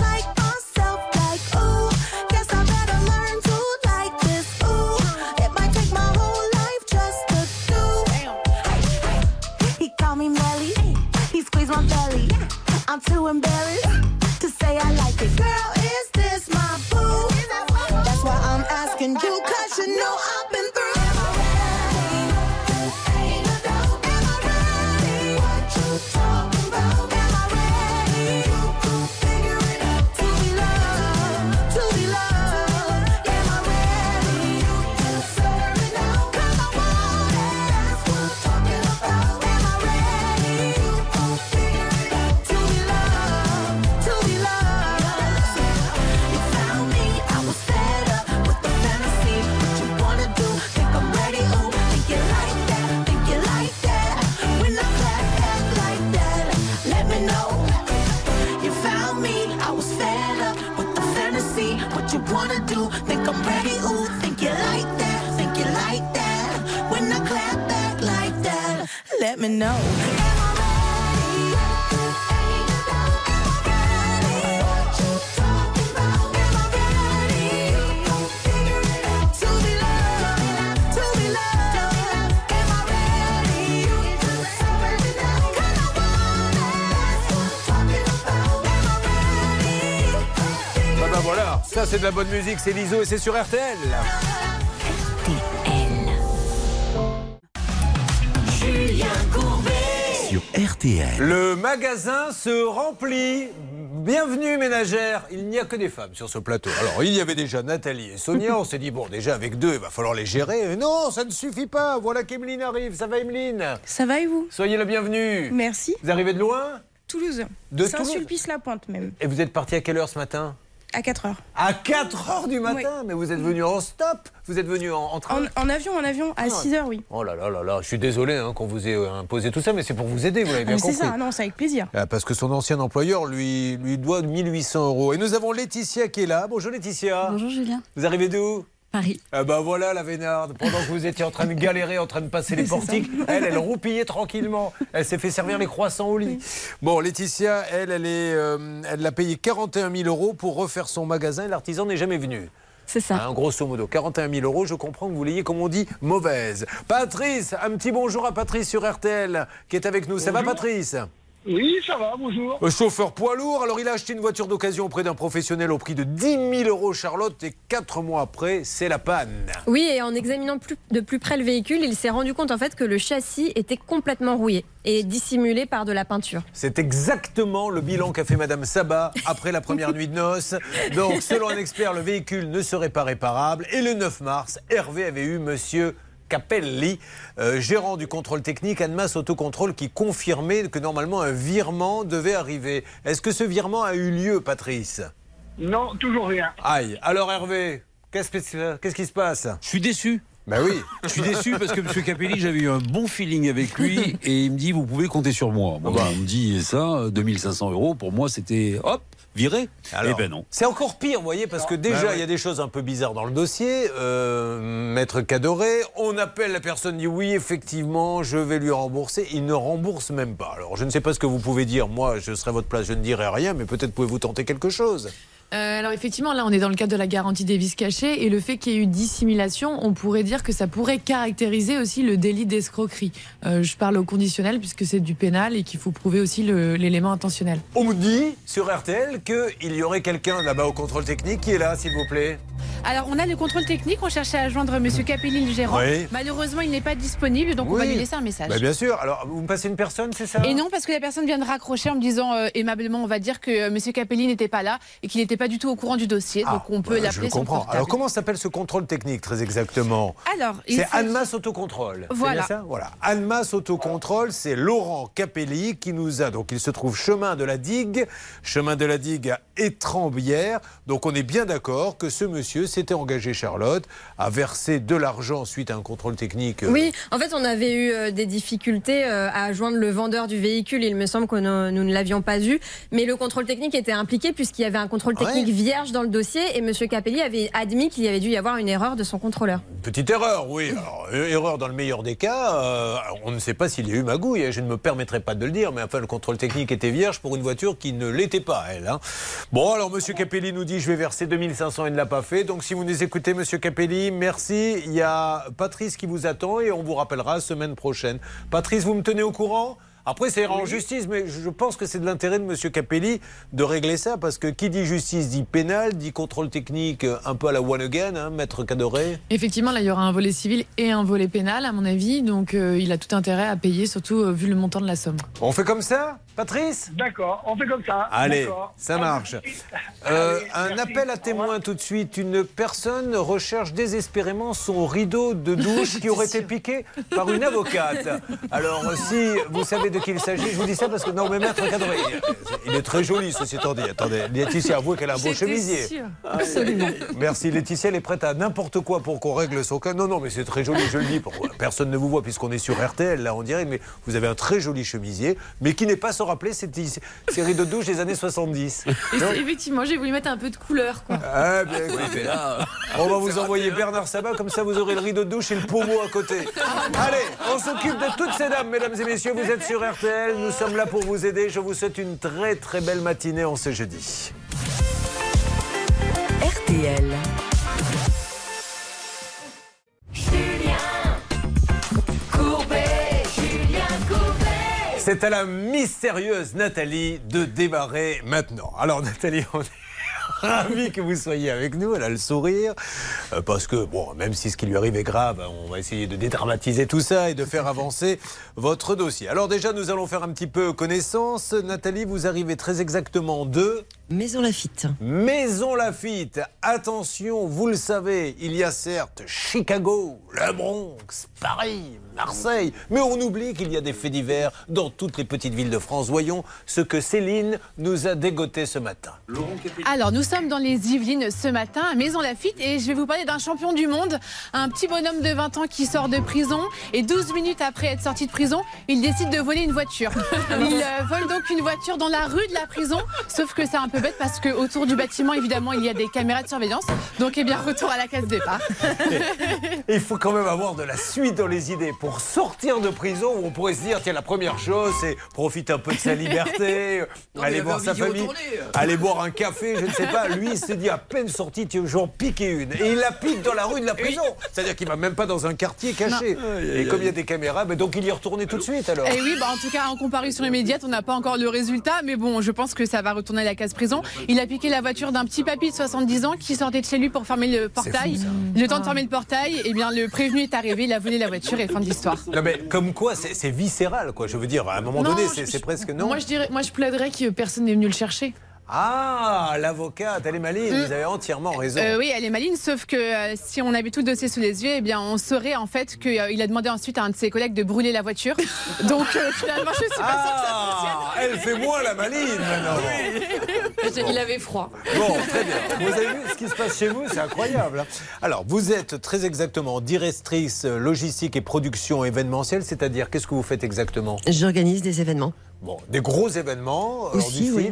Speaker 2: ça c'est de la bonne musique, c'est l'ISO et c'est sur RTL.
Speaker 8: Julien Courbet.
Speaker 1: sur RTL.
Speaker 2: Le magasin se remplit. Bienvenue ménagère. Il n'y a que des femmes sur ce plateau. Alors il y avait déjà Nathalie et Sonia. On s'est dit bon déjà avec deux il va falloir les gérer. Et non ça ne suffit pas. Voilà qu'Emeline arrive. Ça va Emeline?
Speaker 15: Ça va et vous?
Speaker 2: Soyez la bienvenue.
Speaker 15: Merci.
Speaker 2: Vous arrivez de loin?
Speaker 15: Toulouse.
Speaker 2: De
Speaker 15: Toulouse
Speaker 2: Toulouse
Speaker 15: Saint-Sulpice-la-Pointe même.
Speaker 2: Et vous êtes parti à quelle heure ce matin?
Speaker 15: À 4 heures.
Speaker 2: À 4 heures du matin Mais vous êtes venu en stop Vous êtes venu en, en train
Speaker 15: En, en avion, en avion, à
Speaker 2: Ah.
Speaker 15: 6 heures, oui.
Speaker 2: Oh là là là là, je suis désolé hein, qu'on vous ait euh, imposé tout ça, mais c'est pour vous aider, vous l'avez
Speaker 15: Ah,
Speaker 2: bien
Speaker 15: mais c'est
Speaker 2: compris.
Speaker 15: ça, non, c'est avec plaisir.
Speaker 2: Ah, Parce que son ancien employeur lui, lui doit 1800 euros. Et nous avons Laetitia qui est là. Bonjour Laetitia.
Speaker 16: Bonjour Julien.
Speaker 2: Vous arrivez d'où
Speaker 16: Paris.
Speaker 2: Ah bah voilà la vénarde. Pendant que vous étiez en train de galérer, en train de passer les portiques, elle, elle roupillait tranquillement. Elle s'est fait servir les croissants au lit. Bon, Laetitia, elle, elle est, euh, elle l'a payé 41 000 euros pour refaire son magasin. et L'artisan n'est jamais venu.
Speaker 16: C'est ça.
Speaker 2: Hein, grosso modo, 41 000 euros, je comprends que vous l'ayez, comme on dit, mauvaise. Patrice, un petit bonjour à Patrice sur RTL, qui est avec nous. Ça va, Patrice?
Speaker 17: Oui, ça va, bonjour.
Speaker 2: Euh, Chauffeur poids lourd, alors il a acheté une voiture d'occasion auprès d'un professionnel au prix de 10 000 euros, Charlotte, et 4 mois après, c'est la panne.
Speaker 9: Oui, et en examinant plus- de plus près le véhicule, il s'est rendu compte en fait que le châssis était complètement rouillé et dissimulé par de la peinture.
Speaker 2: C'est exactement le bilan qu'a fait Madame Sabat après la première nuit de noces. Donc, selon un expert, le véhicule ne serait pas réparable. Et le 9 mars, Hervé avait eu Monsieur Capelli, euh, gérant du contrôle technique Annemasse Autocontrôle, qui confirmait que normalement un virement devait arriver. Est-ce que ce virement a eu lieu, Patrice?
Speaker 17: Non, toujours rien.
Speaker 2: Aïe. Alors Hervé, qu'est-ce que- qu'est-ce qui se passe?
Speaker 12: Je suis déçu.
Speaker 2: Ben oui.
Speaker 12: Je suis déçu parce que M. Capelli, j'avais eu un bon feeling avec lui et il me dit vous pouvez compter sur moi. Bon, ben, on me dit ça, 2500 euros, pour moi c'était hop, viré.
Speaker 2: Alors,
Speaker 12: eh ben non.
Speaker 2: C'est encore pire, vous voyez, parce que déjà,
Speaker 12: Bah ouais.
Speaker 2: il y a des choses un peu bizarres dans le dossier. Euh, Maître Cadoré, on appelle la personne, dit oui, effectivement, je vais lui rembourser. Il ne rembourse même pas. Alors, je ne sais pas ce que vous pouvez dire. Moi, je serai à votre place, je ne dirai rien, mais peut-être pouvez-vous tenter quelque chose.
Speaker 3: Euh, alors effectivement, là, on est dans le cadre de la garantie des vices cachés et le fait qu'il y ait eu dissimulation, on pourrait dire que ça pourrait caractériser aussi le délit d'escroquerie. Euh, je parle au conditionnel puisque c'est du pénal et qu'il faut prouver aussi l'élément intentionnel.
Speaker 2: On me dit sur RTL qu'il y aurait quelqu'un là-bas au contrôle technique qui est là, s'il vous plaît.
Speaker 3: Alors, on a le contrôle technique, on cherchait à joindre Monsieur Capelli, le gérant.
Speaker 2: Oui.
Speaker 3: Malheureusement, il n'est pas disponible, donc on va lui laisser un message.
Speaker 2: Bah, bien sûr. Alors, vous me passez une personne, c'est ça?
Speaker 3: Et non, parce que la personne vient de raccrocher en me disant euh, aimablement, on va dire que euh, Monsieur Capelli n'était pas là et qu'il n'était pas du tout au courant du dossier, donc on peut
Speaker 2: Bah, Je
Speaker 3: l'appeler
Speaker 2: le
Speaker 3: son
Speaker 2: comprends.
Speaker 3: portable.
Speaker 2: Alors, comment s'appelle ce contrôle technique, très exactement
Speaker 3: Alors,
Speaker 2: C'est
Speaker 3: s'agit-
Speaker 2: Annemasse Autocontrôle.
Speaker 3: Voilà.
Speaker 2: ça Voilà. Annemasse Autocontrôle, c'est Laurent Capelli qui nous a. Donc, il se trouve chemin de la digue, chemin de la digue à Étrembières. Donc, on est bien d'accord que ce monsieur s'était engagé, Charlotte, à verser de l'argent suite à un contrôle technique. euh,
Speaker 9: Oui, en fait, on avait eu euh, des difficultés euh, à joindre le vendeur du véhicule. Il me semble que nous ne l'avions pas eu. Mais le contrôle technique était impliqué puisqu'il y avait un contrôle technique
Speaker 2: Ouais.
Speaker 9: vierge dans le dossier et M. Capelli avait admis qu'il y avait dû y avoir une erreur de son contrôleur.
Speaker 2: Petite erreur, oui. Alors, euh, erreur dans le meilleur des cas. euh, on ne sait pas s'il y a eu magouille. hein, Je ne me permettrai pas de le dire, mais enfin, le contrôle technique était vierge pour une voiture qui ne l'était pas, elle. hein. Bon, alors, Monsieur Capelli nous dit je vais verser 2500, il ne l'a pas fait. Donc, si vous nous écoutez, Monsieur Capelli, merci. Il y a Patrice qui vous attend et on vous rappellera semaine prochaine. Patrice, vous me tenez au courant? Après, ça ira en justice, mais je pense que c'est de l'intérêt de M. Capelli de régler ça, parce que qui dit justice dit pénal, dit contrôle technique euh, un peu à la one again, hein, maître Cadoré.
Speaker 3: Effectivement, là, il y aura un volet civil et un volet pénal, à mon avis. Donc, euh, il a tout intérêt à payer, surtout euh, vu le montant de la somme.
Speaker 2: On fait comme ça, Patrice
Speaker 17: D'accord, on fait comme ça.
Speaker 2: Allez, ça marche. Euh, un
Speaker 17: merci.
Speaker 2: appel à témoin tout de suite. Une personne recherche désespérément son rideau de douche qui aurait été piqué par une avocate. Alors, si vous savez de qui il s'agit, je vous dis ça parce que. Non, mais maître il est très joli, ceci étant dit. Attendez, Laetitia avoue qu'elle a un beau chemisier.
Speaker 3: sûre. Absolument.
Speaker 2: Merci Laetitia, elle est prête à n'importe quoi pour qu'on règle son cas. Non, non, mais c'est très joli, je le dis. Pour... Personne ne vous voit puisqu'on est sur RTL, là, on dirait, mais vous avez un très joli chemisier, mais qui n'est pas sans rappeler ces ces rideaux de douche des années 70.
Speaker 3: Et
Speaker 2: Donc-
Speaker 3: c'est- effectivement, j'ai voulu mettre un peu de couleur, quoi.
Speaker 2: ah, bien, écoutez, on va vous envoyer Bernard Sabat, comme ça vous aurez le rideau de douche et le pommeau à côté. Allez, on s'occupe de toutes ces dames, mesdames et messieurs. Vous êtes sur RTL, nous sommes là pour vous aider. Je vous souhaite une très très belle matinée en ce jeudi.
Speaker 1: RTL.
Speaker 2: C'est à la mystérieuse Nathalie de démarrer maintenant. Alors Nathalie, on est, ravie que vous soyez avec nous. Elle a le sourire. Euh, parce que, bon, même si ce qui lui arrive est grave, on va essayer de dédramatiser tout ça et de faire avancer votre dossier. Alors, déjà, nous allons faire un petit peu connaissance. Nathalie, vous arrivez très exactement de.
Speaker 7: Maison Lafitte.
Speaker 2: Maison Lafitte. Attention, vous le savez, il y a certes Chicago, le Bronx, Paris, Marseille, mais on oublie qu'il y a des faits divers dans toutes les petites villes de France. Voyons ce que Céline nous a dégoté ce matin.
Speaker 18: Alors, nous sommes dans les Yvelines ce matin, à Maison Lafitte, et je vais vous parler d'un champion du monde, un petit bonhomme de 20 ans qui sort de prison, et 12 minutes après être sorti de prison, il décide de voler une voiture. Il euh, vole donc une voiture dans la rue de la prison, sauf que c'est un peu bête parce qu'autour du bâtiment, évidemment, il y a des caméras de surveillance. Donc, eh bien, retour à la case départ.
Speaker 2: Il faut quand même avoir de la suite dans les idées pour sortir de prison où on pourrait se dire tiens la première chose c'est profiter un peu de sa liberté,
Speaker 12: Non,
Speaker 2: aller voir sa famille, aller boire un café, je ne sais pas. Lui il s'est dit à peine sorti tiens j'en piquer une et il la pique dans la rue de la prison. C'est-à-dire qu'il va même pas dans un quartier caché. Et comme il y a des caméras, ben donc il y est retourné tout de suite alors.
Speaker 18: Et oui, bah en tout cas, en comparution immédiate, on n'a pas encore le résultat, mais bon, je pense que ça va retourner à la case prison. Il a piqué la voiture d'un petit papy de 70 ans qui sortait de chez lui pour fermer le portail. le temps de fermer le portail, eh bien, le prévenu est arrivé, il a volé la voiture et fin de l'histoire.
Speaker 2: Non mais comme quoi c'est viscéral quoi. Je veux dire à un moment
Speaker 3: Non,
Speaker 2: donné c'est presque non.
Speaker 3: Moi je dirais, moi je plaiderais que personne n'est venu le chercher.
Speaker 2: Ah l'avocate elle est maligne. Vous avez entièrement raison.
Speaker 18: Euh, oui, elle est maligne, sauf que euh, si on avait tout le dossier sous les yeux, eh bien, on saurait en fait qu'il a demandé ensuite à un de ses collègues de brûler la voiture. Donc euh, finalement, je suis pas sûre que ça
Speaker 2: Ah, elle fait moins la maligne maintenant.
Speaker 3: Il avait froid.
Speaker 2: Bon, très bien. Vous avez vu ce qui se passe chez vous C'est incroyable. hein. Alors, vous êtes très exactement directrice euh, logistique et production événementielle, c'est-à-dire qu'est-ce que vous faites exactement?
Speaker 7: J'organise des événements.
Speaker 2: Bon, des gros événements, hors
Speaker 7: Aussi,
Speaker 2: du
Speaker 7: oui.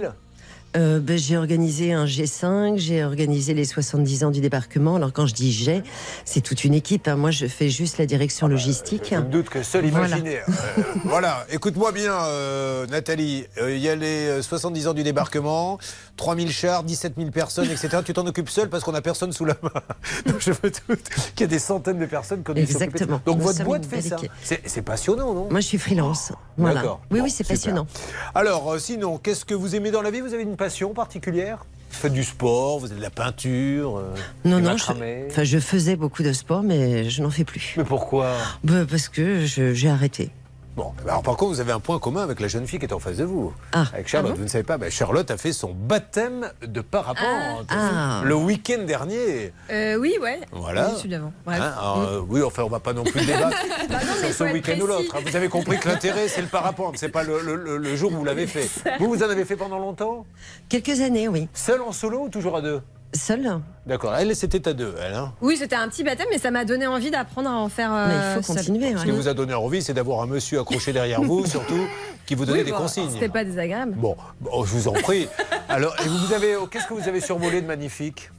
Speaker 7: Euh, ben, j'ai organisé un G5, j'ai organisé les 70 ans du débarquement. Alors quand je dis j'ai, c'est toute une équipe. hein. Moi, je fais juste la direction logistique.
Speaker 2: Je me doute que seul
Speaker 7: Voilà.
Speaker 2: imaginer. Euh, voilà, écoute-moi bien, euh, Nathalie. Il y a les euh, 70 ans du débarquement, 3000 chars, 17 000 personnes, etc. Tu t'en occupes seul parce qu'on n'a personne sous la main. Donc je me doute qu'il y a des centaines de personnes ça.
Speaker 7: Exactement.
Speaker 2: Donc
Speaker 7: Nous
Speaker 2: votre boîte fait ça. C'est passionnant, non?
Speaker 7: Moi, je suis freelance. Voilà.
Speaker 2: D'accord.
Speaker 7: Oui,
Speaker 2: Bon,
Speaker 7: oui, c'est passionnant.
Speaker 2: Alors, sinon, qu'est-ce que vous aimez dans la vie? Vous avez une passion particulière? Vous faites du sport, vous avez de la peinture, euh,
Speaker 7: Non, non, je, enfin, je faisais beaucoup de sport, mais je n'en fais plus.
Speaker 2: Mais pourquoi?
Speaker 7: Ben, Parce que j'ai arrêté.
Speaker 2: Bon, alors par contre, vous avez un point commun avec la jeune fille qui est en face de vous.
Speaker 7: Ah.
Speaker 2: Avec Charlotte,
Speaker 7: Ah bon
Speaker 2: vous ne savez pas, ben, Charlotte a fait son baptême de parapente
Speaker 9: Ah.
Speaker 2: le week-end dernier.
Speaker 9: Euh, oui, ouais.
Speaker 2: Voilà.
Speaker 9: Oui, celui d'avant. Bref.
Speaker 2: Hein, alors, euh, oui, enfin, on va pas non plus débattre
Speaker 9: Bah non, mais
Speaker 2: sur ce week-end ou l'autre. hein. Vous avez compris que l'intérêt, c'est le parapente, c'est pas le, le- le- le jour où vous l'avez fait. Vous, vous en avez fait pendant longtemps?
Speaker 7: Quelques années, oui.
Speaker 2: Seul en solo ou toujours à deux?
Speaker 7: Seul
Speaker 2: D'accord, elle, c'était à deux, elle. Hein
Speaker 9: Oui, c'était un petit baptême, mais ça m'a donné envie d'apprendre à en faire. euh,
Speaker 7: Mais il faut continuer.
Speaker 2: Ce qui vous a donné envie, c'est d'avoir un monsieur accroché derrière vous, surtout, qui vous donnait
Speaker 9: Oui,
Speaker 2: des
Speaker 9: bon,
Speaker 2: consignes.
Speaker 9: C'était pas désagréable.
Speaker 2: Bon, bon, je vous en prie. Alors, et vous vous avez, oh, qu'est-ce que vous avez survolé de magnifique?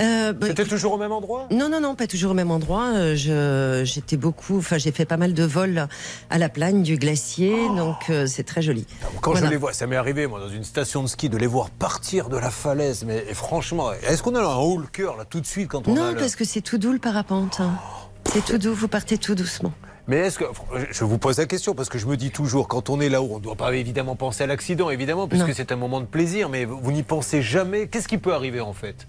Speaker 7: Euh, bah,
Speaker 2: C'était toujours au même endroit?
Speaker 7: Non, non, non, pas toujours au même endroit. Euh, J'étais beaucoup, enfin, j'ai fait pas mal de vols à la plagne du glacier, donc euh, c'est très joli.
Speaker 2: Quand
Speaker 7: Voilà.
Speaker 2: je les vois, ça m'est arrivé, moi, dans une station de ski, de les voir partir de la falaise. Mais franchement, est-ce qu'on a un haut le cœur, là, tout de suite, quand on a
Speaker 7: Non,
Speaker 2: le-
Speaker 7: parce que c'est tout doux le parapente. hein. C'est tout doux, vous partez tout doucement.
Speaker 2: Mais est-ce que. Je vous pose la question, parce que je me dis toujours, quand on est là-haut, on ne doit pas évidemment penser à l'accident, évidemment, puisque c'est un moment de plaisir, mais vous n'y pensez jamais. Qu'est-ce qui peut arriver, en fait?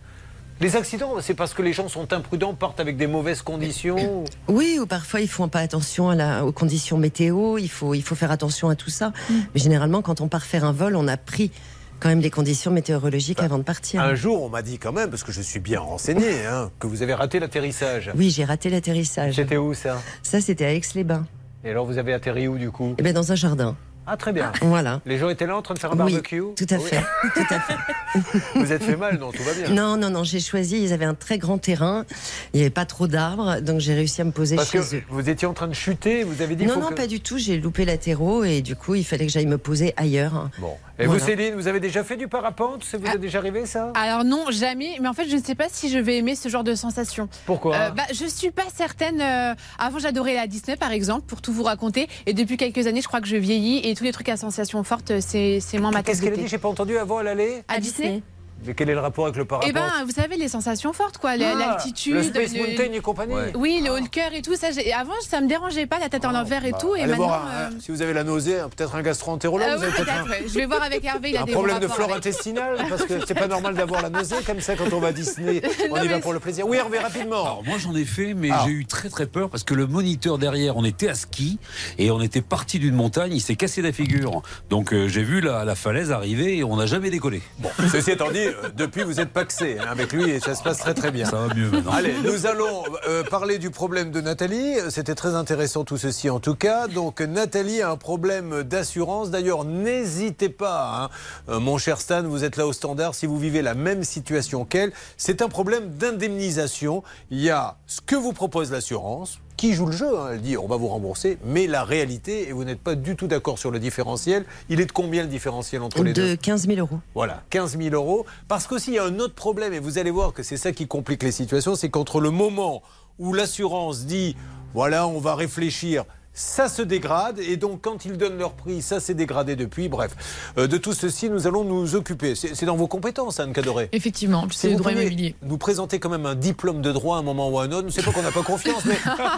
Speaker 2: Les accidents, c'est parce que les gens sont imprudents, partent avec des mauvaises conditions.
Speaker 7: Oui, ou parfois ils font pas attention à la- aux conditions météo, il faut, il faut faire attention à tout ça. Mais généralement, quand on part faire un vol, on a pris quand même les conditions météorologiques avant de partir.
Speaker 2: Un jour, on m'a dit quand même, parce que je suis bien renseigné, hein, que vous avez raté l'atterrissage.
Speaker 7: Oui, j'ai raté l'atterrissage.
Speaker 2: C'était où ça?
Speaker 7: Ça, c'était à Aix-les-Bains.
Speaker 2: Et alors, vous avez atterri où du coup?
Speaker 7: Eh bien, dans un jardin.
Speaker 2: Ah, très bien.
Speaker 7: Voilà.
Speaker 2: Les gens étaient là en train de faire un
Speaker 7: Oui,
Speaker 2: barbecue?
Speaker 7: tout à
Speaker 2: Oui.
Speaker 7: fait. tout à fait.
Speaker 2: Vous êtes fait mal, non Tout va bien.
Speaker 7: Non, non, non, j'ai choisi, ils avaient un très grand terrain, il n'y avait pas trop d'arbres, donc j'ai réussi à me poser
Speaker 2: Parce
Speaker 7: chez
Speaker 2: que
Speaker 7: eux.
Speaker 2: vous étiez en train de chuter, vous avez dit
Speaker 7: Non,
Speaker 2: faut
Speaker 7: non,
Speaker 2: que-
Speaker 7: pas du tout, j'ai loupé latéraux et du coup, il fallait que j'aille me poser ailleurs.
Speaker 2: Bon. Et
Speaker 7: Voilà.
Speaker 2: vous, Céline, vous avez déjà fait du parapente? Ça vous est déjà arrivé, ça?
Speaker 18: Alors non, jamais. Mais en fait, je ne sais pas si je vais aimer ce genre de sensation.
Speaker 2: Pourquoi?
Speaker 18: Euh, bah, Je suis pas certaine. euh, avant, j'adorais la Disney, par exemple, pour tout vous raconter. Et depuis quelques années, je crois que je vieillis et tous les trucs à sensations fortes, c'est moins ma
Speaker 2: Qu'est-ce qu'elle a dit? J'ai pas entendu avant, elle allait?
Speaker 18: À Disney?
Speaker 2: Mais quel est le rapport avec le parapente
Speaker 16: Eh ben, vous savez, les sensations fortes, quoi.
Speaker 2: Ah,
Speaker 16: L'altitude.
Speaker 2: le Space Mountain et compagnie. Ouais.
Speaker 16: Oui, le haut le cœur et tout. Ça, avant, ça me dérangeait pas, la tête en l'envers et tout. Et
Speaker 2: Allez
Speaker 16: maintenant.
Speaker 2: voir,
Speaker 16: euh,
Speaker 2: hein, si vous avez la nausée, hein, peut-être un gastro-entérologue.
Speaker 16: euh,
Speaker 2: vous
Speaker 16: oui,
Speaker 2: avez peut-être
Speaker 16: peut-être,
Speaker 2: un-
Speaker 16: ouais. Je vais voir avec Hervé, il a
Speaker 2: un
Speaker 16: des
Speaker 2: problème de flore
Speaker 16: avec-
Speaker 2: intestinale parce que c'est pas normal d'avoir la nausée comme ça quand on va à Disney. On
Speaker 16: Non,
Speaker 2: y va pour le plaisir. Oui, Hervé, rapidement.
Speaker 12: Alors moi j'en ai fait, mais
Speaker 2: Ah.
Speaker 12: j'ai eu très très peur parce que le moniteur derrière, on était à ski et on était parti d'une montagne, il s'est cassé la figure. Donc euh, j'ai vu la, la falaise arriver et on n'a jamais décollé.
Speaker 2: Bon, ceci étant dit, euh, depuis vous êtes paxé hein, avec lui et ça se passe très très bien.
Speaker 12: Ça va mieux maintenant.
Speaker 2: Allez, nous allons euh, parler du problème de Nathalie. C'était très intéressant tout ceci en tout cas. Donc Nathalie a un problème d'assurance. D'ailleurs, n'hésitez pas, hein. Euh, mon cher Stan, vous êtes là au standard. Si vous vivez la même situation qu'elle, c'est un problème d'indemnisation. Il y a ce que vous propose l'assurance qui joue le jeu. hein. Elle dit on va vous rembourser, mais la réalité, et vous n'êtes pas du tout d'accord sur le différentiel, il est de combien le différentiel entre les deux
Speaker 7: De 15 000 euros.
Speaker 2: voilà, 15 000 euros. Parce qu'aussi, il y a un autre problème, et vous allez voir que c'est ça qui complique les situations, c'est qu'entre le moment où l'assurance dit, voilà, on va réfléchir, ça se dégrade, et donc quand ils donnent leur prix, ça s'est dégradé depuis. Bref, Euh, de tout ceci, nous allons nous occuper. C'est dans vos compétences, Anne Cadoré.
Speaker 3: Effectivement,
Speaker 2: Si
Speaker 3: c'est le droit immobilier.
Speaker 2: Nous présenter quand même un diplôme de droit à un moment ou à un autre. C'est pas qu'on n'a pas confiance, mais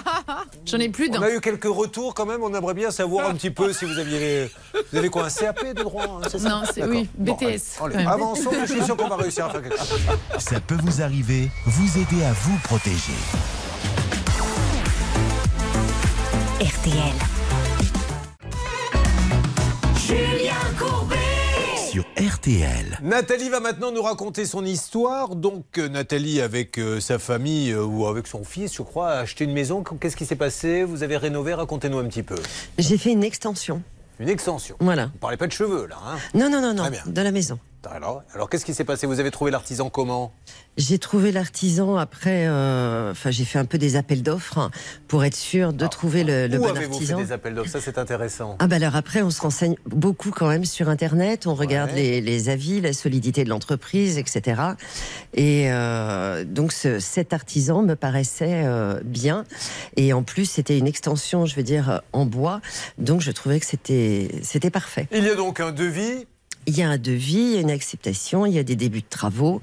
Speaker 3: J'en ai plus
Speaker 2: on
Speaker 3: d'un.
Speaker 2: a eu quelques retours quand même. On aimerait bien savoir un petit peu si vous aviez. Vous avez quoi, un CAP de droit hein, ça
Speaker 3: Non, c'est- oui,
Speaker 2: Bon,
Speaker 3: BTS,
Speaker 2: allez,
Speaker 3: quand
Speaker 2: allez,
Speaker 3: même.
Speaker 2: avançons, je suis sûr qu'on va réussir à faire quelque chose.
Speaker 1: Ça peut vous arriver, vous aider à vous protéger.
Speaker 8: RTL. Julien Courbet.
Speaker 1: Sur RTL.
Speaker 2: Nathalie va maintenant nous raconter son histoire. Donc, euh, Nathalie, avec euh, sa famille euh, ou avec son fils, je crois, a acheté une maison. Qu'est-ce qui s'est passé? Vous avez rénové? Racontez-nous un petit peu.
Speaker 7: J'ai fait une extension.
Speaker 2: Une extension.
Speaker 7: Voilà.
Speaker 2: Vous parlez pas de cheveux, là. Hein?
Speaker 7: Non, non, non, non,
Speaker 2: Très bien.
Speaker 7: de la maison.
Speaker 2: Alors, alors qu'est-ce qui s'est passé? Vous avez trouvé l'artisan comment?
Speaker 7: J'ai trouvé l'artisan après. euh, Enfin, j'ai fait un peu des appels d'offres pour être sûr de trouver le, le
Speaker 2: Où
Speaker 7: bon
Speaker 2: avez-vous
Speaker 7: artisan.
Speaker 2: fait des appels d'offres? Ça, c'est intéressant.
Speaker 7: Ah bah alors après, on se renseigne beaucoup quand même sur Internet, on regarde les, les avis, la solidité de l'entreprise, etc. Et euh, donc ce- cet artisan me paraissait euh, bien. Et en plus, c'était une extension, je veux dire, en bois. Donc je trouvais que c'était c'était parfait.
Speaker 2: Il y a donc un devis.
Speaker 7: Il y a un devis, il y a une acceptation, il y a des débuts de travaux.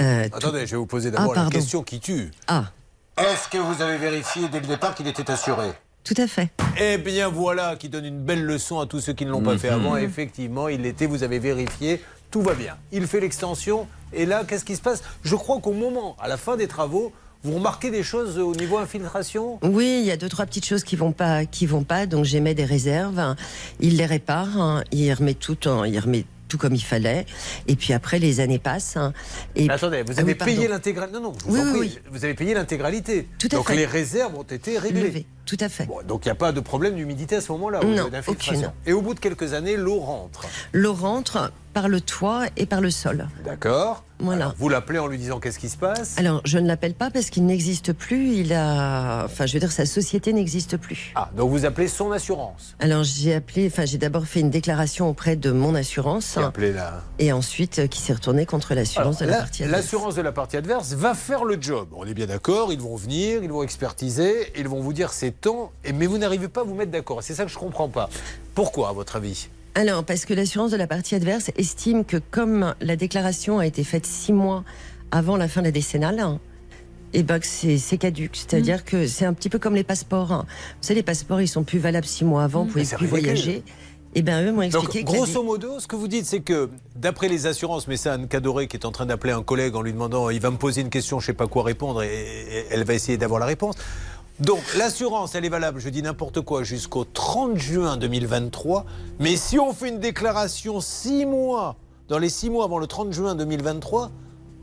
Speaker 7: Euh, tout-
Speaker 2: Attendez, je vais vous poser d'abord
Speaker 7: Ah,
Speaker 2: la question qui tue.
Speaker 7: Ah,
Speaker 2: Est-ce que vous avez vérifié dès le départ qu'il était assuré?
Speaker 7: Tout à fait.
Speaker 2: Eh bien voilà, qui donne une belle leçon à tous ceux qui ne l'ont pas fait avant. Effectivement, il l'était, vous avez vérifié, tout va bien. Il fait l'extension, et là, qu'est-ce qui se passe? Je crois qu'au moment, à la fin des travaux, vous remarquez des choses au niveau infiltration?
Speaker 7: Oui, il y a deux trois petites choses qui vont pas, qui vont pas. Donc j'émets des réserves. Il les répare. hein. Il remet tout, en, il remet tout comme il fallait. Et puis après, les années passent. hein. Et
Speaker 2: Mais Attendez, vous
Speaker 7: Ah
Speaker 2: avez
Speaker 7: oui,
Speaker 2: payé l'intégralité. Non, non, vous
Speaker 7: Oui, oui,
Speaker 2: prie. Vous avez payé l'intégralité.
Speaker 7: Tout à
Speaker 2: Donc
Speaker 7: fait.
Speaker 2: les réserves ont été réglées.
Speaker 7: Levé, tout à fait.
Speaker 2: Bon, donc il n'y a pas de problème d'humidité à ce moment-là,
Speaker 7: Non, aucune.
Speaker 2: Et au bout de quelques années, l'eau rentre.
Speaker 7: L'eau rentre par le toit et par le sol.
Speaker 2: D'accord
Speaker 7: Voilà.
Speaker 2: Alors, vous l'appelez en lui disant qu'est-ce qui se passe?
Speaker 7: Alors, je ne l'appelle pas parce qu'il n'existe plus. Il a, enfin, je veux dire, sa société n'existe plus.
Speaker 2: Ah, donc vous appelez son assurance.
Speaker 7: Alors, j'ai appelé, enfin, j'ai d'abord fait une déclaration auprès de mon assurance.
Speaker 2: Qui appelez là
Speaker 7: Et ensuite, euh, qui s'est retournée contre l'assurance de la- partie adverse.
Speaker 2: L'assurance de la partie adverse va faire le job. On est bien d'accord, ils vont venir, ils vont expertiser, ils vont vous dire c'est temps, mais vous n'arrivez pas à vous mettre d'accord. C'est ça que je ne comprends pas. Pourquoi, à votre avis?
Speaker 7: Alors, parce que l'assurance de la partie adverse estime que comme la déclaration a été faite six mois avant la fin de la décennale, et ben c'est c'est caduque. C'est-à-dire que c'est un petit peu comme les passeports. hein. Vous savez, les passeports, ils sont plus valables six mois avant, vous
Speaker 2: Mais
Speaker 7: pouvez plus voyager. Et ben eux m'ont
Speaker 2: Donc,
Speaker 7: expliqué que la
Speaker 2: grosso modo, ce que vous dites, c'est que d'après les assurances, mais c'est Anne Cadoré qui est en train d'appeler un collègue en lui demandant il va me poser une question, je ne sais pas quoi répondre, et, et elle va essayer d'avoir la réponse. Donc, l'assurance, elle est valable, je dis n'importe quoi, jusqu'au 30 juin 2023. Mais si on fait une déclaration six mois, dans les six mois avant le 30 juin 2023,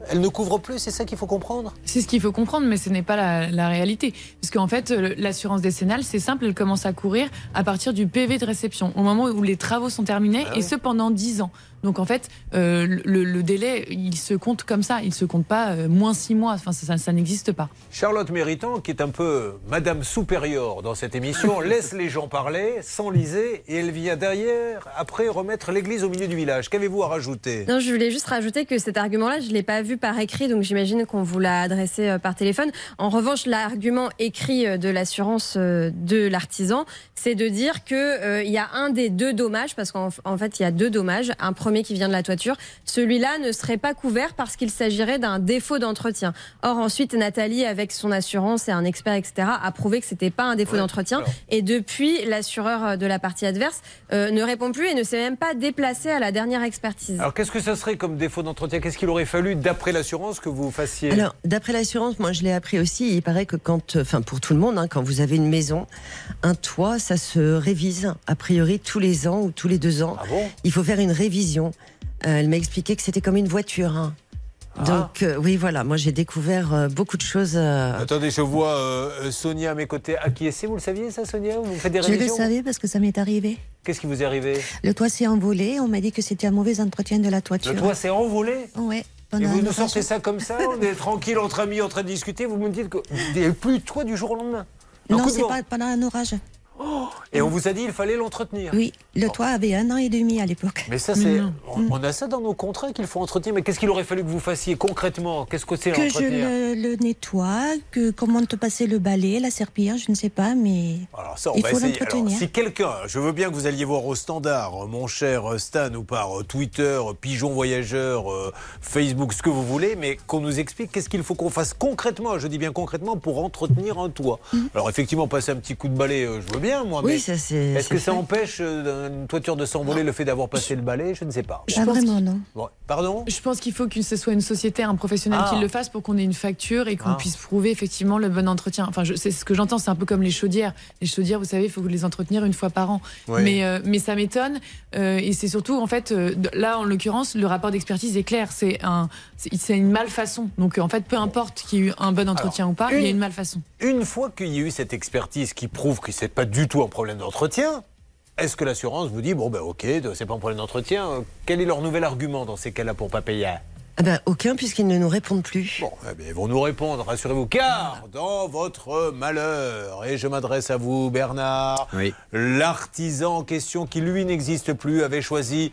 Speaker 2: elle ne couvre plus, c'est ça qu'il faut comprendre?
Speaker 3: C'est ce qu'il faut comprendre, mais ce n'est pas la, la réalité. Parce qu'en fait, l'assurance décennale, c'est simple, elle commence à courir à partir du PV de réception, au moment où les travaux sont terminés,
Speaker 2: Ah
Speaker 3: et ce pendant 10 ans. Donc en fait, euh, le, le délai, il se compte comme ça, il se compte pas euh, moins 6 mois, enfin ça, ça- ça n'existe pas.
Speaker 2: Charlotte Méritant, qui est un peu Madame supérieure dans cette émission, laisse les gens parler, s'enliser, et elle vient derrière, après, remettre l'église au milieu du village. Qu'avez-vous à rajouter?
Speaker 9: Non, je voulais juste rajouter que cet argument-là, je ne l'ai pas vu par écrit, donc j'imagine qu'on vous l'a adressé euh, par téléphone. En revanche, l'argument écrit euh, de l'assurance euh, de l'artisan, c'est de dire qu'il il y a un des deux dommages, parce qu'en en fait, il y a deux dommages. Un premier premier qui vient de la toiture, celui-là ne serait pas couvert parce qu'il s'agirait d'un défaut d'entretien. Or, ensuite, Nathalie, avec son assurance et un expert, etc., a prouvé que c'était pas un défaut d'entretien. Et depuis, l'assureur de la partie adverse euh, ne répond plus et ne s'est même pas déplacé à la dernière expertise.
Speaker 2: Alors qu'est-ce que ça serait comme défaut d'entretien? Qu'est-ce qu'il aurait fallu, d'après l'assurance, que vous fassiez?
Speaker 7: Alors, d'après l'assurance, moi je l'ai appris aussi, il paraît que quand, euh, enfin pour tout le monde, hein, quand vous avez une maison, un toit, ça se révise a priori tous les ans ou tous les deux ans.
Speaker 2: Ah bon?
Speaker 7: il faut faire une révision. Euh, elle m'a expliqué que c'était comme une voiture. hein.
Speaker 2: Ah.
Speaker 7: Donc euh, oui, voilà, moi j'ai découvert euh, beaucoup de choses. euh,
Speaker 2: Attendez, je vois euh, Sonia à mes côtés acquiescer. Vous le saviez, ça, Sonia? Vous faites des
Speaker 19: Je le savais parce que ça m'est arrivé.
Speaker 2: Qu'est-ce qui vous est arrivé?
Speaker 19: Le toit s'est envolé. On m'a dit que c'était un mauvais entretien de la toiture.
Speaker 2: Le toit s'est envolé?
Speaker 19: Ouais.
Speaker 2: Et vous nous sortez ça comme ça? On est tranquille entre amis en train de discuter. Vous me dites qu'il n'y a plus de toit du jour au lendemain. Un
Speaker 19: Non, c'est pas pendant un orage.
Speaker 2: Et on vous a dit qu'il fallait l'entretenir.
Speaker 19: Oui, le toit avait un an et demi à l'époque.
Speaker 2: Mais ça, c'est. On, on a ça dans nos contrats qu'il faut entretenir. Mais qu'est-ce qu'il aurait fallu que vous fassiez concrètement? Qu'est-ce que c'est
Speaker 19: Que je le, le nettoie, que comment te passer le balai, la serpillière, je ne sais pas, mais
Speaker 2: Alors ça, on
Speaker 19: il
Speaker 2: va
Speaker 19: faut l'entretenir.
Speaker 2: si quelqu'un, je veux bien que vous alliez voir au standard, euh, mon cher euh, Stan, ou par euh, Twitter, Pigeon Voyageur, Facebook, ce que vous voulez, mais qu'on nous explique qu'est-ce qu'il faut qu'on fasse concrètement, je dis bien concrètement, pour entretenir un toit. Alors effectivement, passer un petit coup de balai, je veux bien, moi,
Speaker 7: Oui,
Speaker 2: mais
Speaker 7: ça, c'est-
Speaker 2: est-ce que ça empêche euh, une toiture de s'envoler le fait d'avoir passé le balai? Je ne sais pas.
Speaker 3: Je
Speaker 19: Pas
Speaker 3: pense
Speaker 19: vraiment, non.
Speaker 2: Bon, Pardon?
Speaker 3: Je pense qu'il faut que ce soit une société, un professionnel
Speaker 2: Ah.
Speaker 3: qui le fasse pour qu'on ait une facture et qu'on
Speaker 2: Ah.
Speaker 3: puisse prouver effectivement le bon entretien. Enfin, je- c'est ce que j'entends, c'est un peu comme les chaudières. Les chaudières, vous savez, il faut les entretenir une fois par an.
Speaker 2: Oui.
Speaker 3: Mais, euh, mais ça m'étonne. euh, et c'est surtout, en fait, euh, là, en l'occurrence, le rapport d'expertise est clair. C'est un, c'est c'est une malfaçon. Donc, en fait, peu importe qu'il y ait eu un bon entretien ou pas, il y a une malfaçon.
Speaker 2: Une fois qu'il y a eu cette expertise qui prouve que c'est pas du tout un problème d'entretien, est-ce que l'assurance vous dit bon ben ok, c'est pas un problème d'entretien. Quel est leur nouvel argument dans ces cas-là pour pas payer
Speaker 7: Ah ben, aucun, puisqu'ils ne nous répondent plus.
Speaker 2: Bon, eh bien, ils vont nous répondre, rassurez-vous, car dans votre malheur, et je m'adresse à vous, Bernard, l'artisan en question qui, lui, n'existe plus, avait choisi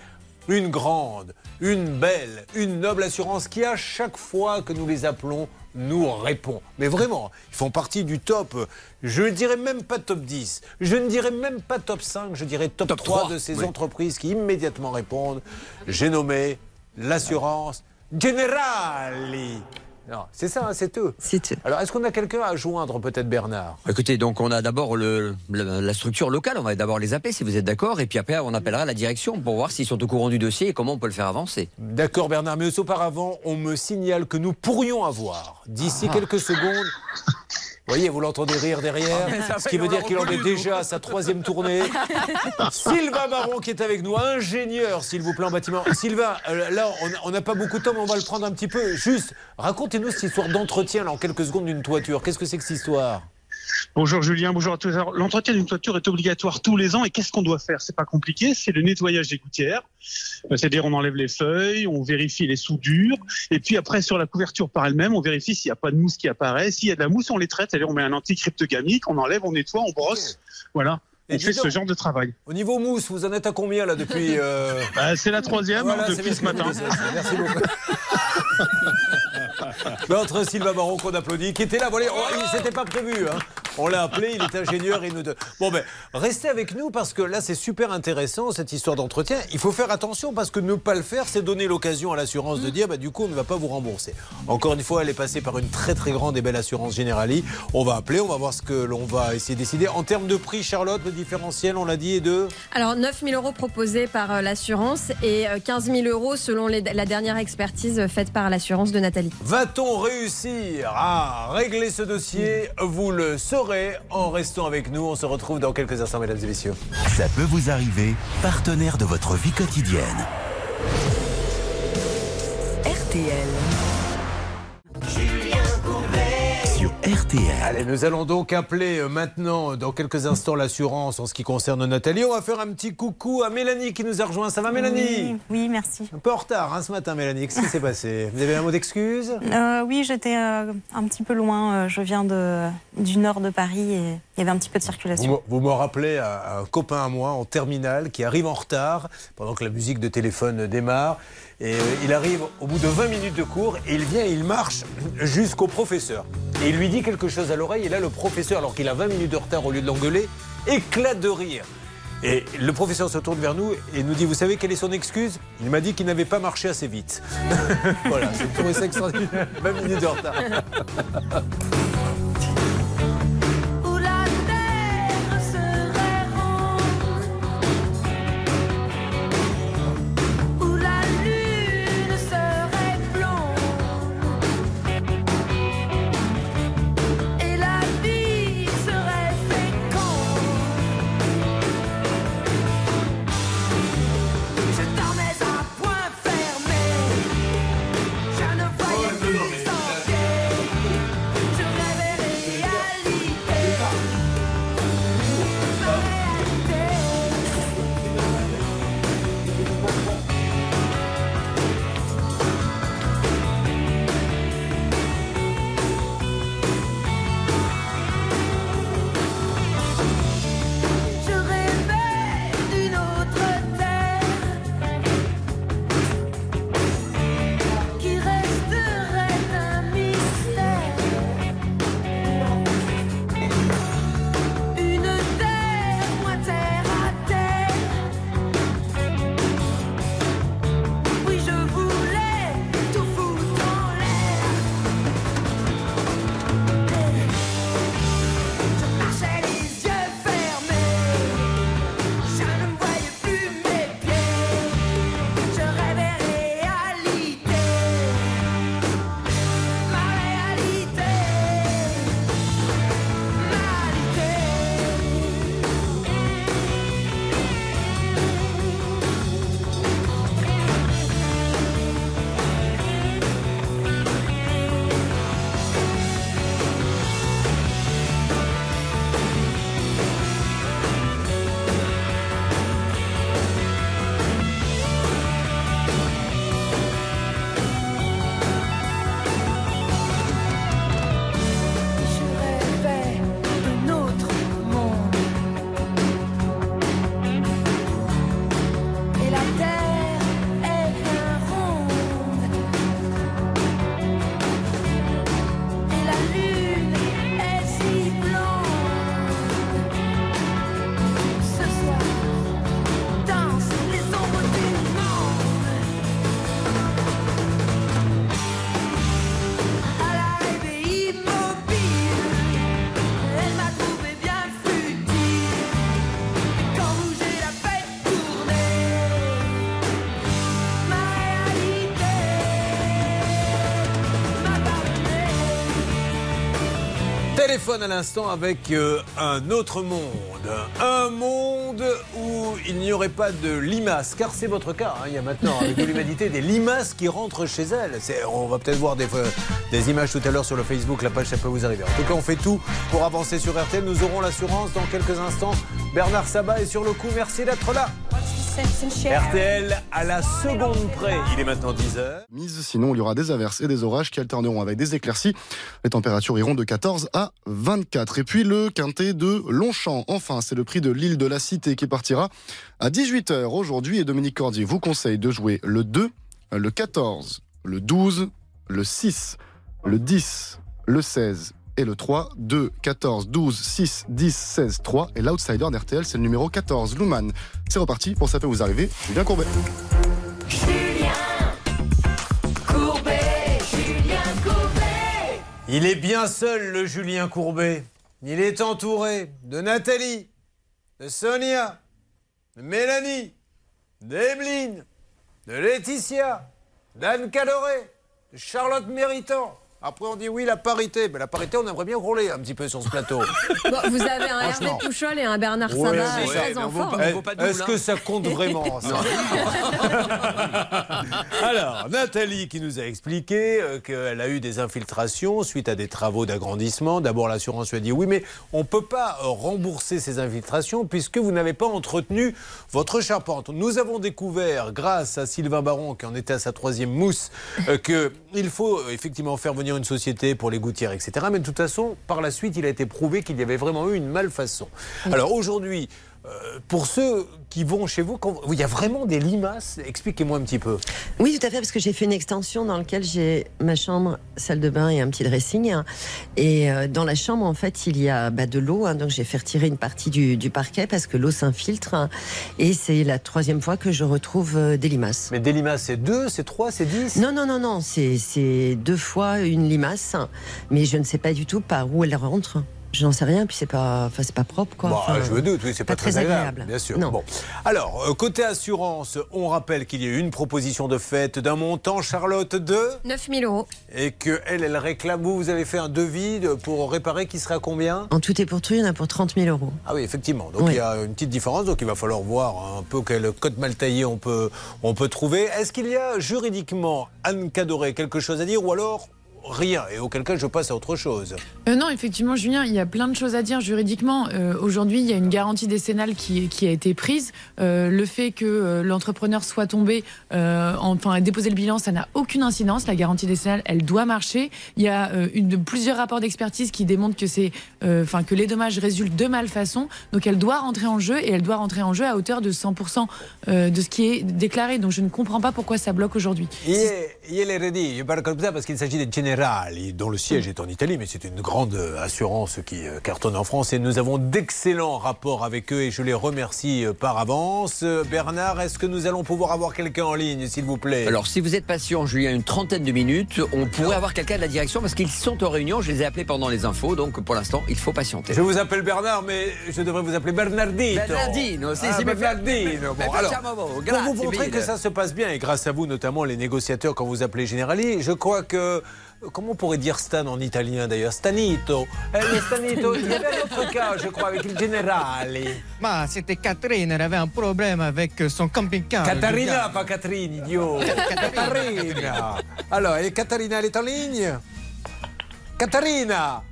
Speaker 2: une grande, une belle, une noble assurance qui, à chaque fois que nous les appelons, nous répond. Mais vraiment, ils font partie du top, je ne dirais même pas top 10, je ne dirais même pas top 5, je dirais top, 3,
Speaker 12: 3,
Speaker 2: de ces
Speaker 12: oui.
Speaker 2: entreprises qui immédiatement répondent. J'ai nommé l'assurance Generali. Non, c'est ça, hein, c'est eux.
Speaker 7: C'est eux.
Speaker 2: Alors, est-ce qu'on a quelqu'un à joindre, peut-être Bernard?
Speaker 20: Écoutez, donc on a d'abord le, la, la structure locale, on va d'abord les appeler si vous êtes d'accord, et puis après on appellera la direction pour voir s'ils sont au courant du dossier et comment on peut le faire avancer.
Speaker 2: D'accord, Bernard, mais auparavant, on me signale que nous pourrions avoir, d'ici quelques secondes. Vous voyez, vous l'entendez rire derrière,
Speaker 20: Ah,
Speaker 2: ce qui veut dire qu'il en est déjà à sa troisième tournée. Sylvain Baron qui est avec nous, ingénieur, s'il vous plaît, en bâtiment. Sylvain, euh, là, on n'a pas beaucoup de temps, mais on va le prendre un petit peu. Juste, racontez-nous cette histoire d'entretien, là, en quelques secondes, d'une toiture. Qu'est-ce que c'est que cette histoire?
Speaker 17: Bonjour Julien, bonjour à tous. L'entretien d'une toiture est obligatoire tous les ans et qu'est-ce qu'on doit faire? C'est pas compliqué, c'est le nettoyage des gouttières. Euh, C'est-à-dire on enlève les feuilles, on vérifie les soudures et puis après sur la couverture par elle-même, on vérifie s'il n'y a pas de mousse qui apparaît. S'il y a de la mousse, on les traite, c'est-à-dire on met un anticryptogamique, on enlève, on nettoie, on brosse. Voilà,
Speaker 2: Et
Speaker 17: on fait
Speaker 2: donc.
Speaker 17: ce genre de travail.
Speaker 2: Au niveau mousse, vous en êtes à combien, là, depuis. euh,
Speaker 17: Bah, c'est la troisième
Speaker 2: Voilà,
Speaker 17: hein, depuis ce matin.
Speaker 2: Merci beaucoup. Notre Sylvain Baron qu'on applaudit, qui était là, voilà, oh, il s'était pas prévu. hein. On l'a appelé, il est ingénieur et nous. Bon ben, restez avec nous parce que là c'est super intéressant cette histoire d'entretien. Il faut faire attention parce que ne pas le faire, c'est donner l'occasion à l'assurance de dire bah du coup on ne va pas vous rembourser. Encore une fois, elle est passée par une très très grande et belle assurance Generali. On va appeler, on va voir ce que l'on va essayer de décider. En termes de prix, Charlotte, le différentiel, on l'a dit, est de.
Speaker 9: Alors 9 000 euros proposés par euh, l'assurance et euh, 15 000 euros selon la dernière expertise euh, faite par l'assurance de Nathalie.
Speaker 2: Va-t-on réussir à régler ce dossier Vous le saurez en restant avec nous. On se retrouve dans quelques instants, mesdames et messieurs.
Speaker 1: Ça peut vous arriver, partenaire de votre vie quotidienne.
Speaker 8: RTL.
Speaker 1: RTL.
Speaker 2: Allez, nous allons donc appeler euh, maintenant, dans quelques instants, l'assurance en ce qui concerne Nathalie. On va faire un petit coucou à Mélanie qui nous a rejoint. Ça va, Mélanie?
Speaker 21: Oui, oui, merci.
Speaker 2: Un peu en retard hein, ce matin, Mélanie. Qu'est-ce qui s'est passé? Vous avez un mot d'excuse?
Speaker 21: Euh, oui, j'étais euh, un petit peu loin. euh, Je viens de, du nord de Paris et il y avait un petit peu de circulation.
Speaker 2: vous me rappelez à un copain à moi en terminale qui arrive en retard pendant que la musique de téléphone démarre. Et euh, il arrive au bout de 20 minutes de cours et il vient et il marche jusqu'au professeur. Et il lui dit quelque chose à l'oreille. Et là, le professeur, alors qu'il a 20 minutes de retard au lieu de l'engueuler, éclate de rire. Et le professeur se tourne vers nous et nous dit Vous savez quelle est son excuse? Il m'a dit qu'il n'avait pas marché assez vite. voilà, j'ai trouvé ça extraordinaire. 20 minutes de retard. Téléphone à l'instant avec euh, un autre monde. Un monde où il n'y aurait pas de limaces, car c'est votre cas. hein. Il y a maintenant, avec de l'humanité, des limaces qui rentrent chez elles. On va peut-être voir des, euh, des images tout à l'heure sur le Facebook. La page, ça peut vous arriver. En tout cas, on fait tout pour avancer sur RTL. Nous aurons l'assurance dans quelques instants. Bernard Sabat est sur le coup. Merci d'être là. RTL à la seconde près. Il est maintenant 10h.
Speaker 22: Mise, sinon il y aura des averses et des orages qui alterneront avec des éclaircies. Les températures iront de 14 à 24. Et puis le quintet de Longchamp. Enfin, c'est le prix de l'île de la Cité qui partira à 18h aujourd'hui. Et Dominique Cordier vous conseille de jouer le 2, le 14, le 12, le 6, le 10, le 16 et le 3, 2, 14, 12, 6, 10, 16, 3. Et l'outsider d'RTL, c'est le numéro 14, Luman. C'est reparti pour Ça peut vous arriver. Julien Courbet.
Speaker 8: Courbet, Julien Courbet.
Speaker 2: Il est bien seul, le Julien Courbet. Il est entouré de Nathalie, de Sonia, de Mélanie, d'Emeline, de Laetitia, d'Anne Caloré, de Charlotte Méritant. Après, on dit oui, la parité. Mais la parité, on aimerait bien rouler un petit peu sur ce plateau.
Speaker 9: Bon, vous avez un Hervé. Pouchol et un Bernard
Speaker 2: Ouais,
Speaker 9: Sabat très en
Speaker 2: vaut
Speaker 9: forme.
Speaker 2: pas- Est-ce que ça compte vraiment ça Alors, Nathalie qui nous a expliqué euh, qu'elle a eu des infiltrations suite à des travaux d'agrandissement. D'abord, l'assurance lui a dit oui, mais on ne peut pas euh, rembourser ces infiltrations puisque vous n'avez pas entretenu votre charpente. Nous avons découvert, grâce à Sylvain Baron, qui en était à sa troisième mousse, euh, qu'il faut effectivement faire venir une société pour les gouttières, etc. Mais de toute façon, par la suite, il a été prouvé qu'il y avait vraiment eu une malfaçon. Alors aujourd'hui, euh, pour ceux qui vont chez vous, quand- il y a vraiment des limaces. Expliquez-moi un petit peu.
Speaker 7: Oui, tout à fait, parce que j'ai fait une extension dans laquelle j'ai ma chambre, salle de bain et un petit dressing. Et euh, dans la chambre, en fait, il y a bah, de l'eau. hein, donc j'ai fait retirer une partie du, du parquet parce que l'eau s'infiltre. hein, et c'est la troisième fois que je retrouve euh, des limaces.
Speaker 2: Mais des limaces, c'est deux, c'est trois, c'est dix?
Speaker 7: Non, non, non, non. C'est deux fois une limace. Mais je ne sais pas du tout par où elle rentre. Je n'en sais rien, puis c'est pas, enfin, c'est pas propre, quoi.
Speaker 2: Bon,
Speaker 7: Enfin,
Speaker 2: je me doute, oui, c'est pas, très, agréable, bien sûr.
Speaker 7: Non.
Speaker 2: Bon. Alors, euh, côté assurance, on rappelle qu'il y a eu une proposition de fête d'un montant, Charlotte, de
Speaker 9: 9000 euros.
Speaker 2: et que elle, elle réclame. Vous, vous avez fait un devis de- pour réparer qui serait à combien?
Speaker 7: En tout et pour tout, il y en a pour 30 000 euros.
Speaker 2: Ah oui, effectivement. Donc
Speaker 7: Oui.
Speaker 2: il y a une petite différence. Donc il va falloir voir un peu quel code mal taillé on peut, on peut trouver. Est-ce qu'il y a juridiquement, Anne Cadoré, quelque chose à dire ou alors rien Et auquel cas, je passe à autre chose.
Speaker 3: Euh, non, effectivement, Julien, il y a plein de choses à dire juridiquement. Euh, Aujourd'hui, il y a une garantie décennale qui, qui a été prise. Euh, le fait que l'entrepreneur soit tombé, enfin, déposer le bilan, ça n'a aucune incidence. La garantie décennale, elle doit marcher. Il y a une, plusieurs rapports d'expertise qui démontrent que c'est, enfin, que les dommages résultent de malfaçon. Donc, elle doit rentrer en jeu et elle doit rentrer en jeu à hauteur de 100% euh, de ce qui est déclaré. Donc, je ne comprends pas pourquoi ça bloque aujourd'hui.
Speaker 2: Il est, il est redit, je parle comme ça parce qu'il s'agit de Generali, dont le siège est en Italie, mais c'est une grande euh, assurance qui euh, cartonne en France et nous avons d'excellents rapports avec eux et je les remercie euh, par avance. Bernard, est-ce que nous allons pouvoir avoir quelqu'un en ligne, s'il vous plaît?
Speaker 20: Alors, si vous êtes patient, Julien, une trentaine de minutes, on pourrait avoir quelqu'un de la direction parce qu'ils sont en réunion. Je les ai appelés pendant les infos, donc pour l'instant, il faut patienter.
Speaker 2: Je vous appelle Bernard, mais je devrais vous appeler Bernardino.
Speaker 20: Bernardino, si,
Speaker 2: Ah,
Speaker 20: si,
Speaker 2: Bernardino. Bon, alors, pour vous montrer que ça se passe bien, et grâce à vous notamment les négociateurs quand vous appelez Generali, je crois que... Comment on pourrait dire Stan en italien d'ailleurs? Stanito. Eh, Stanito, il y avait un autre cas, je crois, avec il Generali.
Speaker 13: Ma c'était Catherine, elle avait un problème avec son camping-car.
Speaker 2: Catarina, pas Catherine, idiot. Catarina. Alors, et Catarina, elle est en ligne? Catarina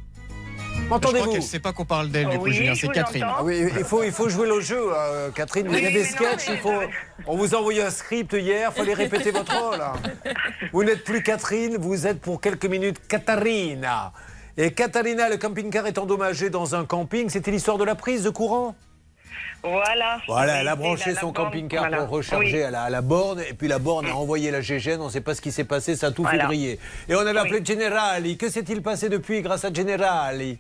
Speaker 13: Je crois
Speaker 2: M'entendez-vous
Speaker 13: qu'elle sait pas qu'on parle d'elle, du coup,
Speaker 14: Oui,
Speaker 13: Julien, c'est Catherine.
Speaker 2: Ah oui, il faut, il faut jouer le jeu, euh, Catherine. il y a des
Speaker 14: non,
Speaker 2: sketchs,
Speaker 14: mais
Speaker 2: il faut. On vous a envoyé un script hier, il fallait répéter votre rôle. Vous n'êtes plus Catherine, vous êtes pour quelques minutes Katharina. Et Katharina, le camping-car est endommagé dans un camping. C'était l'histoire de la prise de courant
Speaker 14: Voilà.
Speaker 2: Voilà, elle a branché son camping-car
Speaker 14: voilà.
Speaker 2: pour recharger
Speaker 14: Oui.
Speaker 2: à, la, à la borne, et puis la borne a envoyé la GGN, on ne sait pas ce qui s'est passé, ça a tout fait
Speaker 14: Voilà.
Speaker 2: briller. Et on avait appelé Generali. Que s'est-il passé depuis grâce à Generali?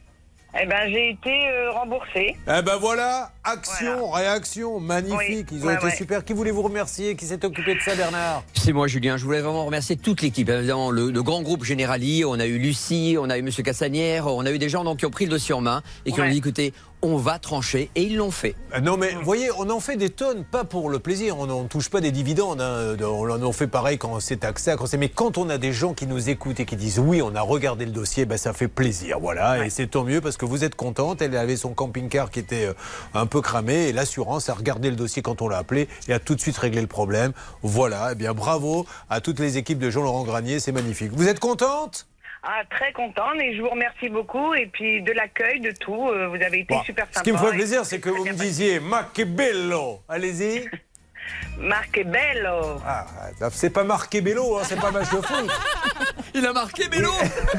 Speaker 14: Eh ben, j'ai été euh, remboursée.
Speaker 2: Eh ben voilà, action, réaction, magnifique.
Speaker 14: Oui,
Speaker 2: Ils ont
Speaker 14: ouais,
Speaker 2: été
Speaker 14: ouais.
Speaker 2: super. Qui voulez-vous remercier Qui s'est occupé de ça, Bernard?
Speaker 20: C'est moi, Julien. Je voulais vraiment remercier toute l'équipe. Évidemment, le, le grand groupe Generali. On a eu Lucie, on a eu Monsieur Cassanière, on a eu des gens donc, qui ont pris le dossier en main et qui ont dit écoutez, on va trancher. Et ils l'ont fait.
Speaker 2: Euh, Non mais vous voyez, on en fait des tonnes, pas pour le plaisir, on n'en touche pas des dividendes, hein. on en fait pareil quand c'est taxé, quand c'est- mais quand on a des gens qui nous écoutent et qui disent oui, on a regardé le dossier, ben, ça fait plaisir, voilà, et c'est tant mieux parce que vous êtes contente, elle avait son camping-car qui était euh, un peu cramé, et l'assurance a regardé le dossier quand on l'a appelé et a tout de suite réglé le problème, voilà, et bien bravo à toutes les équipes de Jean-Laurent Granier, c'est magnifique. Vous êtes contente?
Speaker 14: Ah, très contente et je vous remercie beaucoup. Et puis de l'accueil, de tout. euh, vous avez été
Speaker 2: Bon,
Speaker 14: super sympa.
Speaker 2: Ce qui me fait plaisir, c'est que vous me disiez, ma che bello Allez-y
Speaker 14: Marc Bello.
Speaker 2: Ah, c'est pas marqué Bello, hein, c'est pas match de foot.
Speaker 20: Il a marqué Bello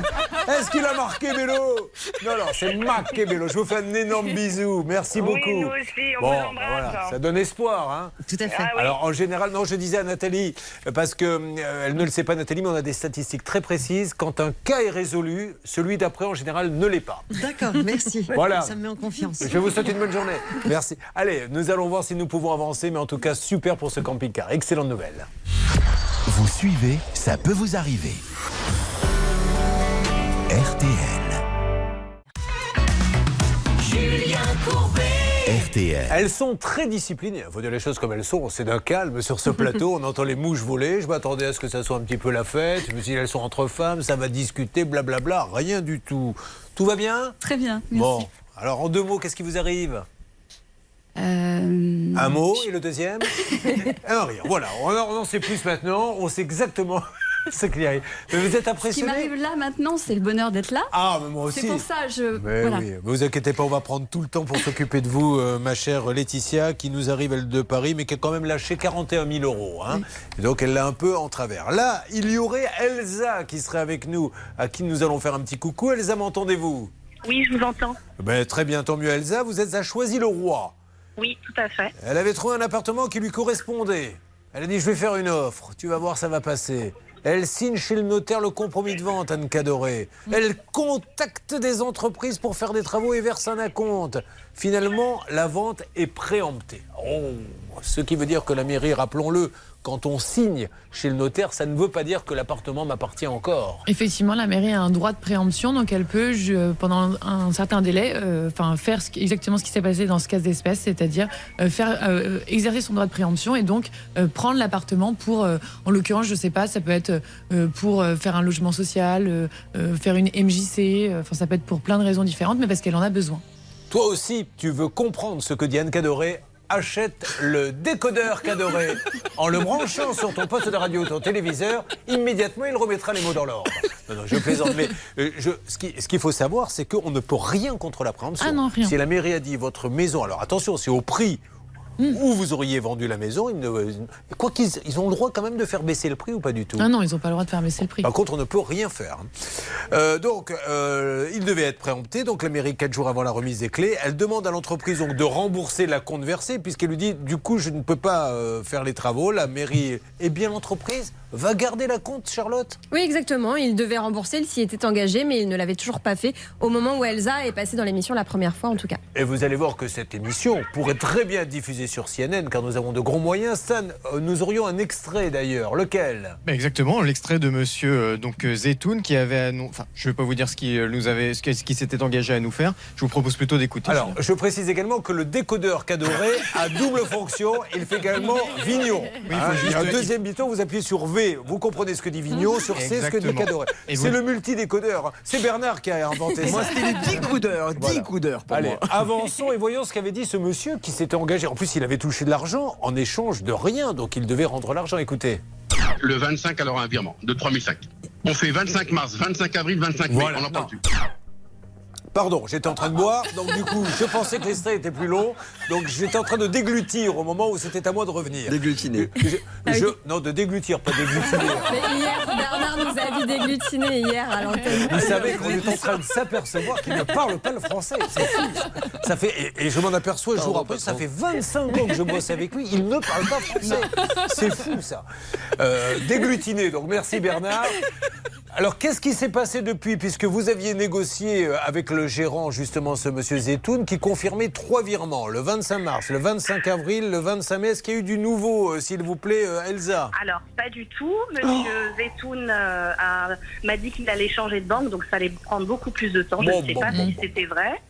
Speaker 2: Est-ce qu'il a marqué Bello? Non, non, c'est marqué Bello. Je vous fais un énorme bisou. Merci
Speaker 14: Oui,
Speaker 2: beaucoup.
Speaker 14: nous aussi, on
Speaker 2: bon,
Speaker 14: vous embrasse.
Speaker 2: voilà, ça donne espoir. Hein.
Speaker 7: Tout à fait.
Speaker 14: Ah oui.
Speaker 2: Alors en général, non, je disais à Nathalie, parce que euh, elle ne le sait pas Nathalie, mais on a des statistiques très précises. Quand un cas est résolu, celui d'après en général ne l'est pas.
Speaker 7: D'accord, merci.
Speaker 2: Voilà.
Speaker 7: Ça me met en confiance.
Speaker 2: Je vous souhaite une bonne journée. Merci. Allez, nous allons voir si nous pouvons avancer, mais en tout cas, super pour ce camping-car. Excellente nouvelle.
Speaker 1: Vous suivez, ça peut vous arriver. RTL.
Speaker 8: Julien Courbet.
Speaker 1: RTL.
Speaker 2: Elles sont très disciplinées. Il faut dire les choses comme elles sont. C'est d'un calme sur ce plateau. On entend les mouches voler. Je m'attendais à ce que ça soit un petit peu la fête. Je me suis dit, elles sont entre femmes, ça va discuter, blablabla. Rien du tout. Tout va bien?
Speaker 23: Très bien, merci.
Speaker 2: Bon. Alors, en deux mots, qu'est-ce qui vous arrive?
Speaker 23: Euh,
Speaker 2: Un mot et le deuxième Un rien. Voilà. On en, on en sait plus maintenant. On sait exactement ce qui arrive. Mais vous êtes
Speaker 23: Ce qui
Speaker 2: impressionné
Speaker 23: m'arrive là maintenant, c'est le bonheur d'être là.
Speaker 2: Ah, mais moi aussi.
Speaker 23: C'est pour ça, je.
Speaker 2: Mais
Speaker 23: voilà.
Speaker 2: oui, vous inquiétez pas, on va prendre tout le temps pour s'occuper de vous, euh, ma chère Laetitia, qui nous arrive elle de Paris, mais qui a quand même lâché 41 000 euros. hein. Et donc elle l'a un peu en travers. Là, il y aurait Elsa qui serait avec nous, à qui nous allons faire un petit coucou. Elsa, m'entendez-vous?
Speaker 14: Oui, je vous entends.
Speaker 2: ben, Très bien, tant mieux Elsa. Vous êtes à Choisy-le-Roi.
Speaker 14: Oui, tout à fait.
Speaker 2: Elle avait trouvé un appartement qui lui correspondait. Elle a dit Je vais faire une offre, tu vas voir, ça va passer. Elle signe chez le notaire le compromis de vente, Anne Cadoré. Elle contacte des entreprises pour faire des travaux et verse un acompte. Finalement, la vente est préemptée. Oh, ce qui veut dire que la mairie, rappelons-le, quand on signe chez le notaire, ça ne veut pas dire que l'appartement m'appartient encore.
Speaker 3: Effectivement, la mairie a un droit de préemption, donc elle peut, je- pendant un certain délai, euh, enfin faire ce exactement ce qui s'est passé dans ce cas d'espèce, c'est-à-dire euh, faire euh, exercer son droit de préemption et donc prendre l'appartement pour, en l'occurrence, je sais pas, ça peut être pour faire un logement social, faire une MJC, enfin ça peut être pour plein de raisons différentes, mais parce qu'elle en a besoin.
Speaker 2: Toi aussi, tu veux comprendre ce que dit Anne Cadoré Achète le décodeur Cadoré. En le branchant sur ton poste de radio ou ton téléviseur, immédiatement il remettra les mots dans l'ordre. Non, non, je plaisante. Mais euh, je- ce qui- ce qu'il faut savoir, c'est qu'on ne peut rien contre la préemption.
Speaker 3: Ah non, rien.
Speaker 2: Si la mairie a dit votre maison, alors attention, c'est au prix
Speaker 3: Hmm.
Speaker 2: où vous auriez vendu la maison, ils ne- quoi qu'ils ils ont le droit quand même de faire baisser le prix ou pas du tout
Speaker 3: Ah non, ils n'ont pas le droit de faire baisser le prix.
Speaker 2: par contre, on ne peut rien faire. Euh, donc, euh, il devait être préempté. Donc, la mairie, quatre jours avant la remise des clés, elle demande à l'entreprise donc, de rembourser la compte versée, puisqu'elle lui dit du coup, je ne peux pas euh, faire les travaux. La mairie, eh bien, l'entreprise va garder la compte, Charlotte
Speaker 9: Oui, exactement. Il devait rembourser, il s'y était engagé, mais il ne l'avait toujours pas fait au moment où Elsa est passée dans l'émission la première fois, en tout cas.
Speaker 2: Et vous allez voir que cette émission pourrait très bien être diffusée sur CNN, car nous avons de gros moyens. Stan, euh, nous aurions un extrait d'ailleurs. Lequel?
Speaker 13: Ben, Exactement, l'extrait de monsieur euh, donc euh, Zetoun qui avait annon- enfin je vais pas vous dire ce qui nous avait ce qui, ce qui s'était engagé à nous faire. Je vous propose plutôt d'écouter.
Speaker 2: Alors, je précise également que le décodeur Cadoré a double fonction. Il fait également Vignon.
Speaker 13: il
Speaker 2: Hein, y a un
Speaker 13: juste-
Speaker 2: deuxième bouton, vous appuyez sur V. Vous comprenez ce que dit Vignon, sur C, ce que dit. Cadoré. C'est
Speaker 13: vous-
Speaker 2: le multi-décodeur. hein. C'est Bernard qui a inventé ça.
Speaker 24: Moi, c'était les 10 coudeurs, 10
Speaker 2: Voilà.
Speaker 24: coudeurs pour
Speaker 2: Allez,
Speaker 24: moi.
Speaker 2: avançons et voyons ce qu'avait dit ce monsieur qui s'était engagé. En plus, il avait touché de l'argent en échange de rien, donc il devait rendre l'argent. Écoutez.
Speaker 25: Le 25, elle aura un virement de 3005. On fait 25 mars, 25 avril, 25 mai.
Speaker 2: Voilà,
Speaker 25: on n'en parle plus.
Speaker 2: Pardon, j'étais en train de boire, donc du coup, je pensais que l'extrait était plus long, donc j'étais en train de déglutir au moment où c'était à moi de revenir.
Speaker 20: Déglutiner.
Speaker 2: Je- je- non, de déglutir, pas déglutiner.
Speaker 9: Mais hier, Bernard nous a dit déglutiner hier à l'antenne.
Speaker 2: Vous savez qu'on est en train de s'apercevoir qu'il ne parle pas le français. C'est fou. Ça fait, et, et je m'en aperçois jour après, ça fait 25 ans que je bosse avec lui, il ne parle pas français. C'est fou ça. Euh, déglutiner, donc merci Bernard. Alors, qu'est-ce qui s'est passé depuis Puisque vous aviez négocié euh, avec le gérant, justement, ce monsieur Zetoun, qui confirmait trois virements le 25 mars, le 25 avril, le 25 mai. Est-ce qu'il y a eu du nouveau, euh, s'il vous plaît, euh, Elsa?
Speaker 14: Alors, pas du tout. Monsieur Zetoun euh, m'a dit qu'il allait changer de banque, donc ça allait prendre beaucoup plus de temps. Je ne sais
Speaker 2: bon,
Speaker 14: pas
Speaker 2: bon,
Speaker 14: si c'était vrai.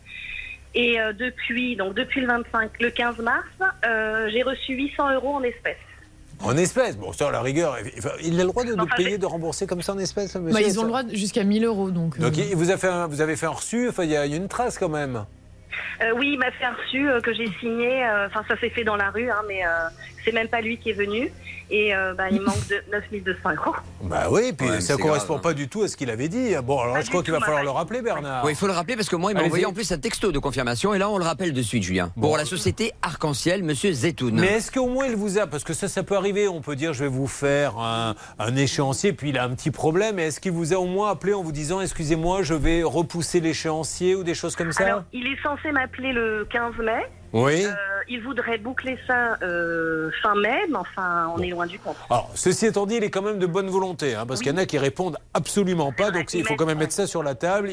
Speaker 14: Et depuis, donc depuis le 25, le 15 mars, j'ai reçu 800 euros en espèces.
Speaker 2: En espèces Bon, ça, à la rigueur, il a le droit de, payer, de rembourser comme ça en espèces, monsieur
Speaker 3: Bah, ils ont le droit jusqu'à 1000 euros, donc. euh,
Speaker 2: Donc, il vous, a fait un- vous avez fait un reçu, enfin, il y, a il y a une trace quand même.
Speaker 14: Euh, oui, il m'a fait un reçu euh, que j'ai signé. euh, Enfin, ça s'est fait dans la rue, hein, mais euh, c'est même pas lui qui est venu. Et euh, bah, il manque de 9200 euros.
Speaker 2: Bah oui, puis
Speaker 20: Ouais,
Speaker 2: ça correspond
Speaker 20: grave, hein.
Speaker 2: pas du tout à ce qu'il avait dit. Bon, alors
Speaker 14: Pas
Speaker 2: je crois qu'il va falloir
Speaker 14: ma
Speaker 2: le rappeler, Bernard.
Speaker 20: Oui, il faut le rappeler parce que moi, il m'a envoyé en plus un texto de confirmation et là, on le rappelle de suite, Julien.
Speaker 2: Bon.
Speaker 20: Pour la société Arc-en-Ciel, monsieur Zetoun.
Speaker 2: Mais est-ce qu'au moins il vous a, parce que ça, ça peut arriver, on peut dire je vais vous faire un, un échéancier, puis il a un petit problème, mais est-ce qu'il vous a au moins appelé en vous disant excusez-moi, je vais repousser l'échéancier ou des choses comme ça?
Speaker 14: Alors, il est censé m'appeler le 15 mai.
Speaker 2: Oui.
Speaker 14: Euh, il voudrait boucler ça euh, fin mai, mais enfin, on est loin du compte.
Speaker 2: Alors, ceci étant dit, il est quand même de bonne volonté, hein, parce qu'il y en a qui répondent absolument pas, donc il faut quand même mettre ça sur la table.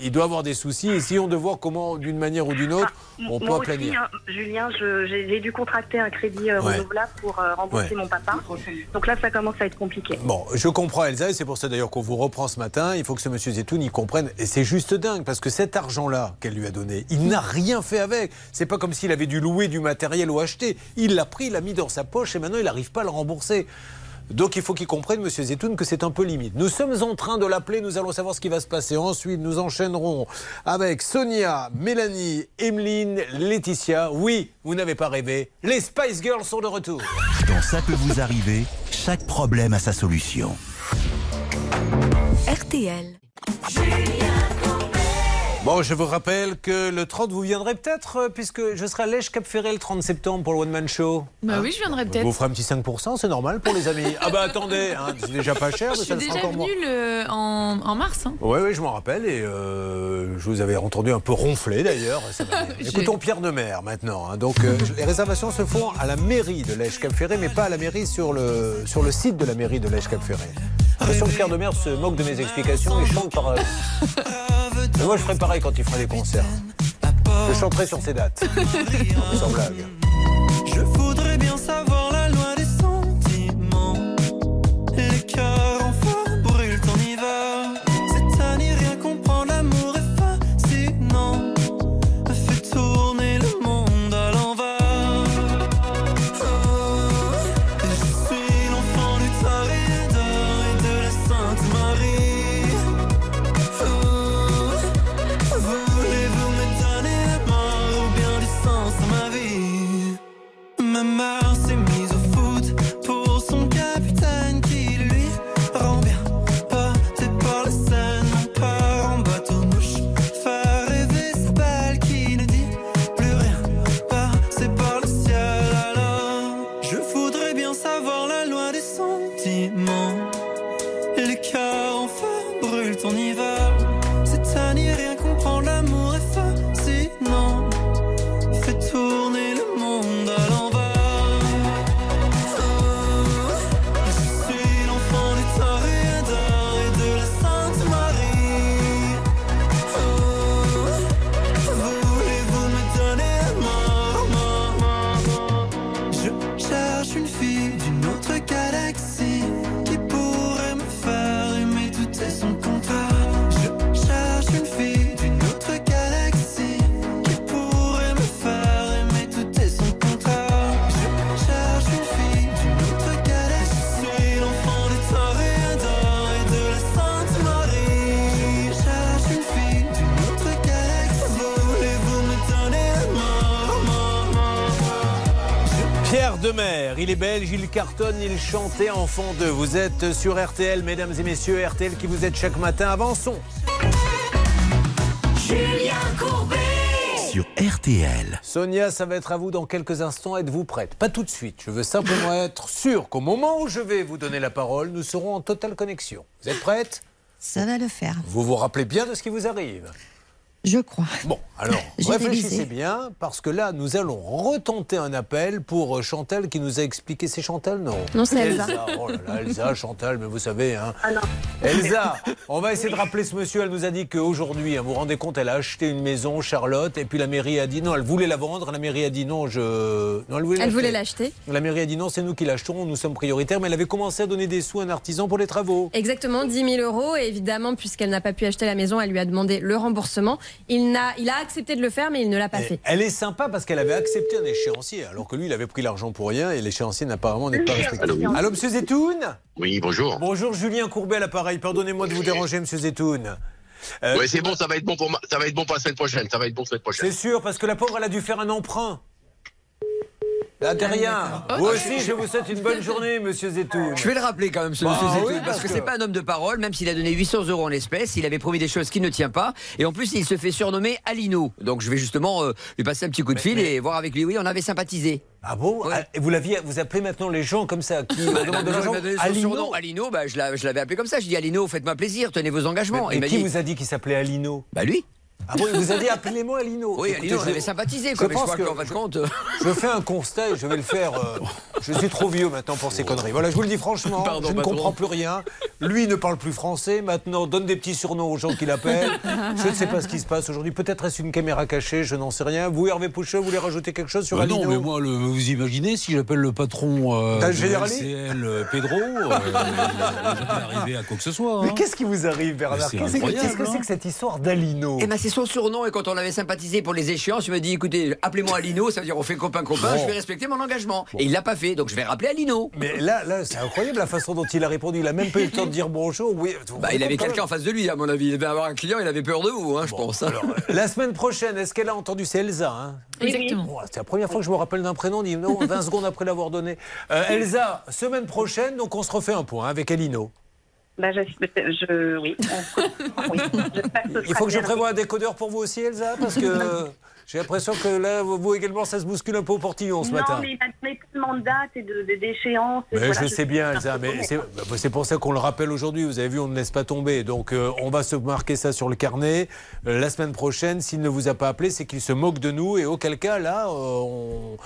Speaker 2: Il, doit avoir des soucis, essayons de voir comment, d'une manière ou d'une autre, on peut aplanir.
Speaker 14: hein, Julien, j'ai dû contracter un crédit euh,
Speaker 2: Ouais.
Speaker 14: renouvelable pour rembourser
Speaker 2: Ouais.
Speaker 14: mon papa. Donc là, ça commence à être compliqué.
Speaker 2: Bon, je comprends Elsa, et c'est pour ça d'ailleurs qu'on vous reprend ce matin. Il faut que ce monsieur Zetoun y comprenne. Et c'est juste dingue, parce que cet argent-là qu'elle lui a donné, il n'a rien fait avec. C'est pas comme s'il avait dû louer du matériel ou acheter. Il l'a pris, il l'a mis dans sa poche, et maintenant il n'arrive pas à le rembourser. Donc il faut qu'il comprenne, monsieur Zetoun, que c'est un peu limite. Nous sommes en train de l'appeler, nous allons savoir ce qui va se passer. Ensuite, nous enchaînerons avec Sonia, Mélanie, Emeline, Laetitia. Oui, vous n'avez pas rêvé, les Spice Girls sont de retour.
Speaker 1: Dans Ça peut vous arriver, chaque problème a sa solution.
Speaker 8: RTL.
Speaker 2: Bon, je vous rappelle que le 30, vous viendrez peut-être, euh, puisque je serai à Lèche Cap Ferré le 30 septembre pour le One Man Show.
Speaker 3: Bah
Speaker 2: Hein
Speaker 3: oui, je viendrai peut-être.
Speaker 2: vous ferai un petit 5%, c'est normal pour les amis. Ah bah attendez, hein, c'est déjà pas cher,
Speaker 3: Je
Speaker 2: mais
Speaker 3: suis
Speaker 2: ça le sera encore moins.
Speaker 3: venue le- en, en mars. hein.
Speaker 2: Oui, oui, je m'en rappelle et euh, je vous avais entendu un peu ronfler d'ailleurs. Écoutons Pierre de Mer maintenant. hein. Donc euh, les réservations se font à la mairie de Lèche Cap Ferré, mais pas à la mairie sur le, sur le site de la mairie de Lèche Cap Ferré. L'impression que Pierre de Mer se moque de mes explications et chante par. Mais moi je ferai pareil quand il fera des concerts. Je chanterai sur ces dates. Sans blague.
Speaker 24: Feu brûlent en hiver.
Speaker 2: Il est belge, il cartonne, il chantait enfant d'eux. Vous êtes sur RTL, mesdames et messieurs, RTL qui vous êtes chaque matin. Avançons.
Speaker 8: Julien Courbet
Speaker 1: Sur RTL.
Speaker 2: Sonia, ça va être à vous dans quelques instants. Êtes-vous prête? Pas tout de suite. Je veux simplement être sûr qu'au moment où je vais vous donner la parole, nous serons en totale connexion. Vous êtes prête?
Speaker 19: Ça va le faire.
Speaker 2: Vous vous rappelez bien de ce qui vous arrive
Speaker 19: Je crois.
Speaker 2: Bon, alors,
Speaker 19: J'ai
Speaker 2: réfléchissez bien, parce que là, nous allons retenter un appel pour euh, Chantal qui nous a expliqué. C'est Chantal, non?
Speaker 9: Non, c'est Elsa.
Speaker 2: Oh là là, Elsa, Chantal, mais vous savez, hein.
Speaker 14: Ah non.
Speaker 2: Elsa, on va essayer de rappeler ce monsieur. Elle nous a dit qu'aujourd'hui, hein, vous vous rendez compte, elle a acheté une maison, Charlotte, et puis la mairie a dit non, elle voulait la vendre. La mairie a dit non, je. Non, elle voulait
Speaker 9: Elle voulait
Speaker 2: l'acheter.
Speaker 9: l'acheter.
Speaker 2: La mairie a dit non, c'est nous qui l'achetons, nous sommes prioritaires, mais elle avait commencé à donner des sous à un artisan pour les travaux.
Speaker 9: Exactement, 10 000 euros. Et évidemment, puisqu'elle n'a pas pu acheter la maison, elle lui a demandé le remboursement. Il, n'a, il a accepté de le faire, mais il ne l'a pas
Speaker 2: Et
Speaker 9: fait.
Speaker 2: Elle est sympa parce qu'elle avait accepté un échéancier, alors que lui, il avait pris l'argent pour rien et l'échéancier apparemment n'est pas respecté.
Speaker 25: Allô
Speaker 2: Allô, monsieur Zetoun?
Speaker 25: Oui, bonjour.
Speaker 2: Bonjour, Julien Courbet à l'appareil. Pardonnez-moi de vous déranger, monsieur Zetoun. Euh,
Speaker 25: Ouais, c'est bon, ça va être bon pour ma- ça va être bon pour la semaine prochaine. Ça va être bon la semaine prochaine.
Speaker 2: C'est sûr, parce que la pauvre, elle a dû faire un emprunt. Là, de rien. Vous aussi, je vous souhaite une bonne journée, monsieur Zetoun.
Speaker 20: Je vais le rappeler quand même, ce
Speaker 2: Bah
Speaker 20: monsieur Zetoun,
Speaker 2: oui,
Speaker 20: parce,
Speaker 2: parce
Speaker 20: que,
Speaker 2: que-
Speaker 20: c'est pas un homme de parole, même s'il a donné 800 euros en espèces, il avait promis des choses qu'il ne tient pas, et en plus il se fait surnommer Alino. Donc je vais justement euh, lui passer un petit coup de fil et voir avec lui. Oui, on avait sympathisé.
Speaker 2: Ah bon Ah, et Vous l'aviez, vous appelez maintenant les gens comme ça qui
Speaker 20: Bah,
Speaker 2: demandent de l'argent Alino
Speaker 20: Alino, bah, je l'a- je l'avais appelé comme ça. Je dis Alino, faites-moi plaisir, tenez vos engagements.
Speaker 2: Mais,
Speaker 20: Et
Speaker 2: qui
Speaker 20: dit,
Speaker 2: vous a dit qu'il s'appelait Alino?
Speaker 20: Bah lui.
Speaker 2: Ah il vous a dit appelez-moi Alino.
Speaker 20: Oui,
Speaker 2: Écoutez,
Speaker 20: Alino, on
Speaker 2: je-
Speaker 20: avait sympathisé.
Speaker 2: je
Speaker 20: Quoi, je
Speaker 2: pense
Speaker 20: qu'en fin de compte. euh,
Speaker 2: Je fais un constat et je vais le faire. euh, je suis trop vieux maintenant pour ces conneries. Voilà, je vous le dis franchement,
Speaker 20: Pardon,
Speaker 2: je ne
Speaker 20: patron.
Speaker 2: comprends plus rien. Lui ne parle plus français. Maintenant, donne des petits surnoms aux gens qui l'appellent. Je ne sais pas ce qui se passe aujourd'hui. Peut-être est-ce une caméra cachée, je n'en sais rien. Vous, Hervé Poucheux, vous voulez rajouter quelque chose sur
Speaker 12: Bah
Speaker 2: Alino
Speaker 12: non, mais moi, le- vous imaginez, si j'appelle le patron euh, LCL, euh, Pedro, euh, n'est jamais arrivé à quoi que ce soit.
Speaker 2: Mais
Speaker 12: hein.
Speaker 2: qu'est-ce qui vous arrive, Bernard
Speaker 12: c'est
Speaker 2: Qu'est-ce que qu'est-ce que c'est
Speaker 12: hein.
Speaker 2: que cette histoire d'Alino?
Speaker 20: Eh ben c'est son surnom et quand on avait sympathisé pour les échéances, il m'a dit écoutez, appelez-moi Alino, ça veut dire on fait copain copain,
Speaker 2: Bon.
Speaker 20: je vais respecter mon engagement. Et il l'a pas fait, donc je vais rappeler Alino.
Speaker 2: Mais là, là c'est incroyable la façon dont il a répondu. Il a même pas eu le temps de dire bonjour. Oui,
Speaker 20: Bah, il avait quelqu'un en face de lui, à mon avis. Il devait avoir un client, il avait peur de vous, hein, je pense.
Speaker 2: Alors, la semaine prochaine, est-ce qu'elle a entendu? C'est Elsa. Hein
Speaker 3: Exactement.
Speaker 2: Oh, c'est la première fois que je me rappelle d'un prénom, dit non, 20 secondes après l'avoir donné. Euh, Elsa, semaine prochaine, donc on se refait un point avec Elino.
Speaker 14: Bah, je, je- oui. on- oui,
Speaker 2: Il faut que je prévoie un décodeur pour vous aussi, Elsa, parce que j'ai l'impression que là, vous également, ça se bouscule un peu au portillon ce
Speaker 14: non,
Speaker 2: matin.
Speaker 14: mais il a donné tellement de dates et de- de- d'échéances. et
Speaker 2: Mais
Speaker 14: voilà,
Speaker 2: je sais bien, Elsa, mais c'est
Speaker 14: tournée.
Speaker 2: bah, c'est pour ça qu'on le rappelle aujourd'hui. Vous avez vu, on ne laisse pas tomber. Donc, euh, on va se marquer ça sur le carnet. Euh, la semaine prochaine, s'il ne vous a pas appelé, c'est qu'il se moque de nous. Et auquel cas, là, euh, on,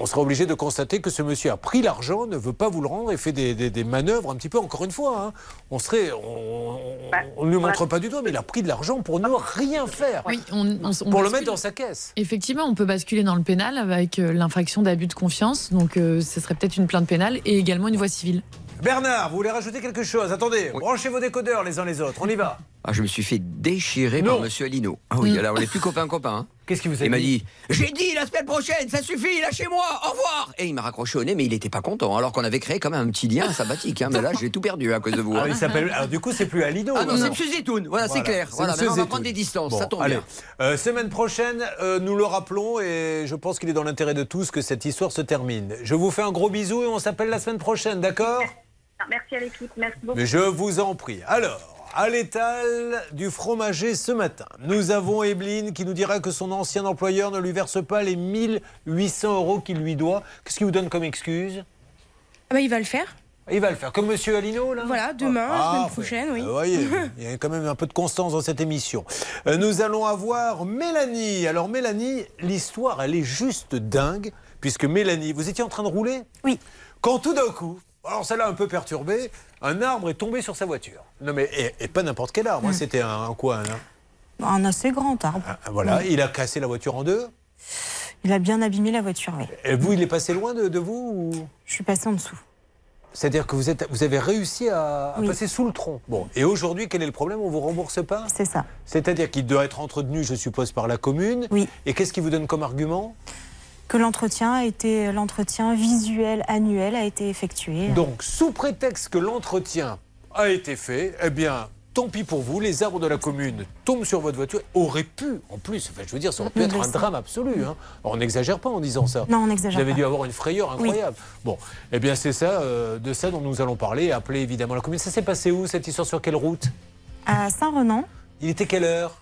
Speaker 2: on sera obligé de constater que ce monsieur a pris l'argent, ne veut pas vous le rendre et fait des, des- des manœuvres un petit peu, encore une fois. hein. On serait. On, ne lui montre pas du doigt, mais il a pris de l'argent pour ne rien faire.
Speaker 3: Oui, on- on- on
Speaker 2: pour le mettre dans sa caisse.
Speaker 3: Effectivement, on peut basculer dans le pénal avec euh, l'infraction d'abus de confiance. Donc, euh, ce serait peut-être une plainte pénale et également une voie civile.
Speaker 2: Bernard, vous voulez rajouter quelque chose? Attendez, branchez vos décodeurs les uns les autres. On y va.
Speaker 20: Ah, je me suis fait déchirer
Speaker 2: Non.
Speaker 20: par Monsieur Alino. Ah oui, alors on n'est plus copains copains. hein.
Speaker 2: Qu'est-ce qu'il vous a
Speaker 20: Il m'a
Speaker 2: dit
Speaker 20: dit J'ai dit la semaine prochaine, ça suffit, lâchez-moi, au revoir Et il m'a raccroché au nez, mais il n'était pas content, alors qu'on avait créé quand même un petit lien sympathique. hein. Mais là, j'ai tout perdu à cause de vous.
Speaker 2: Ah,
Speaker 20: hein.
Speaker 2: il s'appelle. Alors, du coup, c'est plus Alino.
Speaker 20: Ah non, c'est Monsieur Zetoun, voilà, c'est clair. Voilà, on va prendre des distances,
Speaker 2: Bon,
Speaker 20: ça tombe
Speaker 2: allez.
Speaker 20: bien.
Speaker 2: Euh, semaine prochaine, euh, nous le rappelons et je pense qu'il est dans l'intérêt de tous que cette histoire se termine. Je vous fais un gros bisou et on s'appelle la semaine prochaine, d'accord?
Speaker 14: Merci à l'équipe, merci beaucoup.
Speaker 2: Mais je vous en prie. Alors, à l'étal du fromager ce matin, nous avons Evelyne qui nous dira que son ancien employeur ne lui verse pas les 1800 euros qu'il lui doit. Qu'est-ce qu'il vous donne comme excuse?
Speaker 15: Ah bah, il va le faire.
Speaker 2: Il va le faire, comme Monsieur Alino, là
Speaker 15: Voilà, demain, la
Speaker 2: Ah,
Speaker 15: semaine
Speaker 2: fait.
Speaker 15: prochaine, oui.
Speaker 2: Vous voyez, il y a quand même un peu de constance dans cette émission. Euh, nous allons avoir Mélanie. Alors Mélanie, l'histoire, elle est juste dingue, puisque Mélanie, vous étiez en train de rouler?
Speaker 15: Oui.
Speaker 2: Quand tout d'un coup, alors celle-là un peu perturbée, un arbre est tombé sur sa voiture. Non mais, et, et pas n'importe quel arbre, hein, c'était un, un quoi un-
Speaker 21: Un assez grand arbre.
Speaker 2: un- Voilà, il a cassé la voiture en deux.
Speaker 21: Il a bien abîmé la voiture, oui.
Speaker 2: Et vous, il est passé loin de, de vous ou...
Speaker 21: Je suis passée en dessous.
Speaker 2: C'est-à-dire que vous, êtes, vous avez réussi à, à
Speaker 21: Oui.
Speaker 2: passer sous le tronc. Bon, et aujourd'hui, quel est le problème? On vous rembourse pas?
Speaker 21: C'est ça.
Speaker 2: C'est-à-dire qu'il doit être entretenu, je suppose, par la commune.
Speaker 21: Oui.
Speaker 2: Et qu'est-ce qui vous donne comme argument?
Speaker 21: Que l'entretien a été l'entretien visuel annuel a été effectué.
Speaker 2: Donc, sous prétexte que l'entretien a été fait, eh bien, tant pis pour vous, les arbres de la commune tombent sur votre voiture, auraient pu, en plus, enfin, je veux dire, ça aurait pu être un drame absolu. hein. On n'exagère pas en disant ça.
Speaker 21: Non, on n'exagère
Speaker 2: Vous avez
Speaker 21: pas.
Speaker 2: dû avoir une frayeur incroyable. Bon, eh bien, c'est ça, euh, de ça dont nous allons parler, appeler évidemment la commune. Ça s'est passé où, cette histoire, sur quelle route?
Speaker 21: À Saint-Renan,
Speaker 2: Il était quelle heure?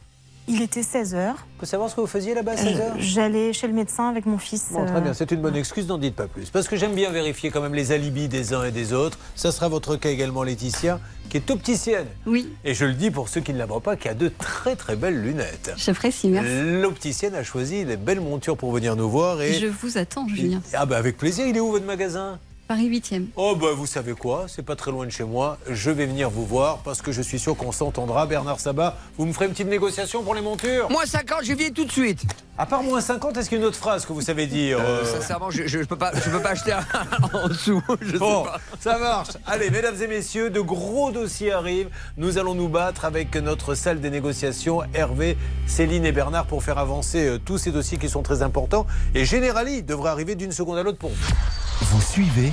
Speaker 21: Il était 16h.
Speaker 2: On peut savoir ce que vous faisiez là-bas à 16 heures
Speaker 21: J'allais chez le médecin avec mon fils.
Speaker 2: Bon, très
Speaker 21: euh,
Speaker 2: bien, c'est une bonne excuse, n'en dites pas plus. Parce que j'aime bien vérifier quand même les alibis des uns et des autres. Ça sera votre cas également, Laetitia, qui est opticienne.
Speaker 23: Oui.
Speaker 2: Et je le dis pour ceux qui ne la voient pas, qui a de très très belles lunettes.
Speaker 23: J'apprécie, merci.
Speaker 2: L'opticienne a choisi des belles montures pour venir nous voir. Et...
Speaker 23: Je vous attends, Julien.
Speaker 2: Ah bah avec plaisir, il est où votre magasin?
Speaker 23: Paris 8e.
Speaker 2: Oh bah vous savez quoi, c'est pas très loin de chez moi. Je vais venir vous voir parce que je suis sûr qu'on s'entendra. Bernard Sabat, vous me ferez une petite négociation pour les montures?
Speaker 20: Moins 50, je viens tout de suite.
Speaker 2: À part moins 50, est-ce qu'il y a une autre phrase que vous savez dire
Speaker 20: Euh,
Speaker 2: euh,
Speaker 20: sincèrement, je, je, je peux pas, je peux pas acheter un- en dessous. Je sais
Speaker 2: Bon,
Speaker 20: pas.
Speaker 2: ça marche. Allez, mesdames et messieurs, de gros dossiers arrivent. Nous allons nous battre avec notre salle des négociations, Hervé, Céline et Bernard, pour faire avancer euh, tous ces dossiers qui sont très importants. Et Générali devrait arriver d'une seconde à l'autre pour vous.
Speaker 1: Vous suivez,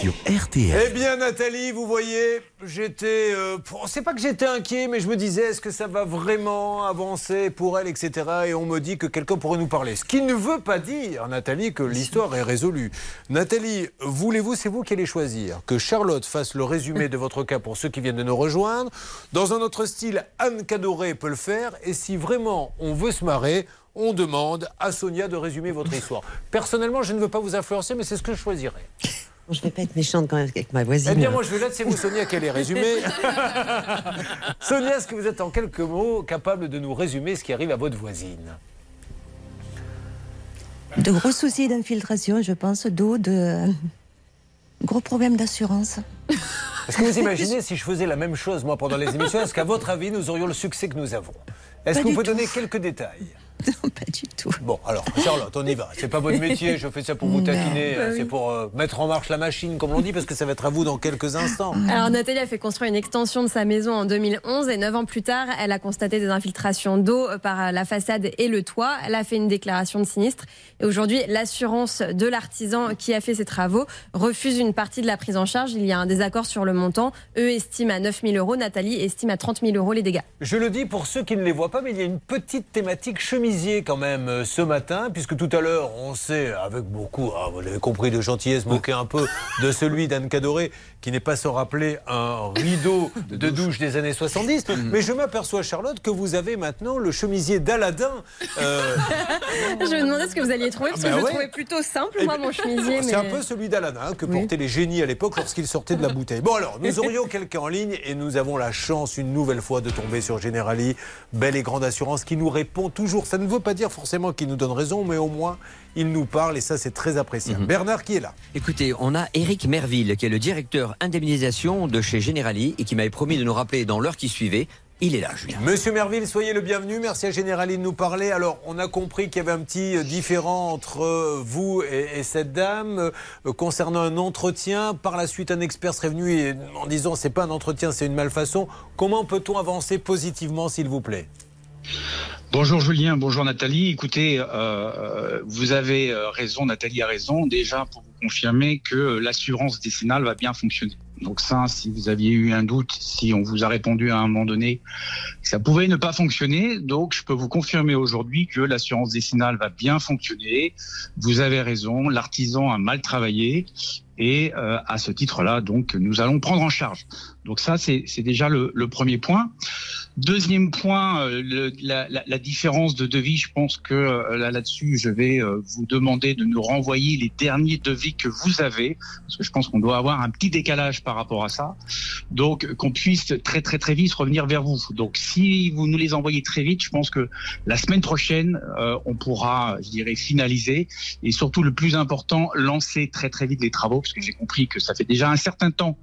Speaker 1: Sur.
Speaker 2: Eh bien, Nathalie, vous voyez, j'étais. euh, c'est pas que j'étais inquiet, mais je me disais, est-ce que ça va vraiment avancer pour elle, etc. Et on me dit que quelqu'un pourrait nous parler. Ce qui ne veut pas dire, Nathalie, que l'histoire est résolue. Nathalie, voulez-vous, c'est vous qui allez choisir, que Charlotte fasse le résumé de votre cas pour ceux qui viennent de nous rejoindre. Dans un autre style, Anne Cadoré peut le faire. Et si vraiment on veut se marrer, on demande à Sonia de résumer votre histoire. Personnellement, je ne veux pas vous influencer, mais c'est ce que je choisirais.
Speaker 7: Je ne vais pas être méchante quand même avec ma voisine.
Speaker 2: Eh bien, moi, je vais laisser vous, Sonia, qu'elle est résumée. Sonia, est-ce que vous êtes en quelques mots capable de nous résumer ce qui arrive à votre voisine?
Speaker 19: De gros soucis d'infiltration, je pense, d'eau, de gros problèmes d'assurance.
Speaker 2: Est-ce que vous imaginez si je faisais la même chose, moi, pendant les émissions Est-ce qu'à votre avis, nous aurions le succès que nous avons? Est-ce que vous pouvez
Speaker 19: tout.
Speaker 2: donner quelques détails?
Speaker 19: Non, pas du tout.
Speaker 2: Bon, alors, Charlotte, on y va. C'est pas votre métier, je fais ça pour vous taquiner.
Speaker 9: Bah oui.
Speaker 2: C'est pour euh, mettre en marche la machine, comme on dit, parce que ça va être à vous dans quelques instants.
Speaker 9: Alors Nathalie a fait construire une extension de sa maison en 2011 et neuf ans plus tard, elle a constaté des infiltrations d'eau par la façade et le toit. Elle a fait une déclaration de sinistre et aujourd'hui, l'assurance de l'artisan qui a fait ces travaux refuse une partie de la prise en charge. Il y a un désaccord sur le montant. Eux estiment à 9 000 euros, Nathalie estime à 30 000 euros les dégâts.
Speaker 2: Je le dis pour ceux qui ne les voient pas, mais il y a une petite thématique chemisier quand même euh, ce matin, puisque tout à l'heure, on s'est, avec beaucoup, ah, vous l'avez compris, de gentillesse, moqué un peu de celui d'Anne Cadoré, qui n'est pas sans rappeler un rideau de, douche. des années 70. Mais je m'aperçois, Charlotte, que vous avez maintenant le chemisier d'Aladin. Euh,
Speaker 9: Je me demandais ce que vous alliez trouver parce
Speaker 2: Ah
Speaker 9: que
Speaker 2: bah
Speaker 9: je
Speaker 2: ouais.
Speaker 9: le trouvais plutôt simple,
Speaker 2: Eh
Speaker 9: moi, mon chemisier.
Speaker 2: C'est
Speaker 9: mais-
Speaker 2: un peu celui d'Aladin hein, que portaient les génies à l'époque lorsqu'ils sortaient de la bouteille. Bon alors, nous aurions quelqu'un en ligne et nous avons la chance une nouvelle fois de tomber sur Generali, belle et grande assurance qui nous répond toujours. Ça ne veut pas dire forcément qu'il nous donne raison, mais au moins il nous parle et ça c'est très appréciable. Bernard qui est là.
Speaker 20: Écoutez, on a Eric Merville, qui est le directeur indemnisation de chez Generali et qui m'avait promis de nous rappeler dans l'heure qui suivait. Il est là, Julien.
Speaker 2: Monsieur Merville, soyez le bienvenu. Merci à Generali de nous parler. Alors, on a compris qu'il y avait un petit euh, différent entre euh, vous et, et cette dame euh, concernant un entretien. Par la suite, un expert serait venu et- en disant c'est pas un entretien, c'est une malfaçon. Comment peut-on avancer positivement, s'il vous plaît?
Speaker 26: Bonjour Julien, bonjour Nathalie. Écoutez, euh, euh, vous avez euh, raison, Nathalie a raison. Déjà, pour vous confirmer que l'assurance décennale va bien fonctionner. Donc ça, si vous aviez eu un doute, si on vous a répondu à un moment donné, ça pouvait ne pas fonctionner. Donc je peux vous confirmer aujourd'hui que l'assurance décennale va bien fonctionner. Vous avez raison, l'artisan a mal travaillé. Et euh, à ce titre-là, donc, nous allons prendre en charge. Donc ça, c'est c'est déjà le, le premier point. Deuxième point, euh, le- la, la- la différence de devis, je pense que euh, là- là-dessus, je vais euh, vous demander de nous renvoyer les derniers devis que vous avez, parce que je pense qu'on doit avoir un petit décalage par rapport à ça. Donc, qu'on puisse très très très vite revenir vers vous. Donc, si vous nous les envoyez très vite, je pense que la semaine prochaine, euh, on pourra, je dirais, finaliser et surtout le plus important, lancer très très vite les travaux, parce que j'ai compris que ça fait déjà un certain temps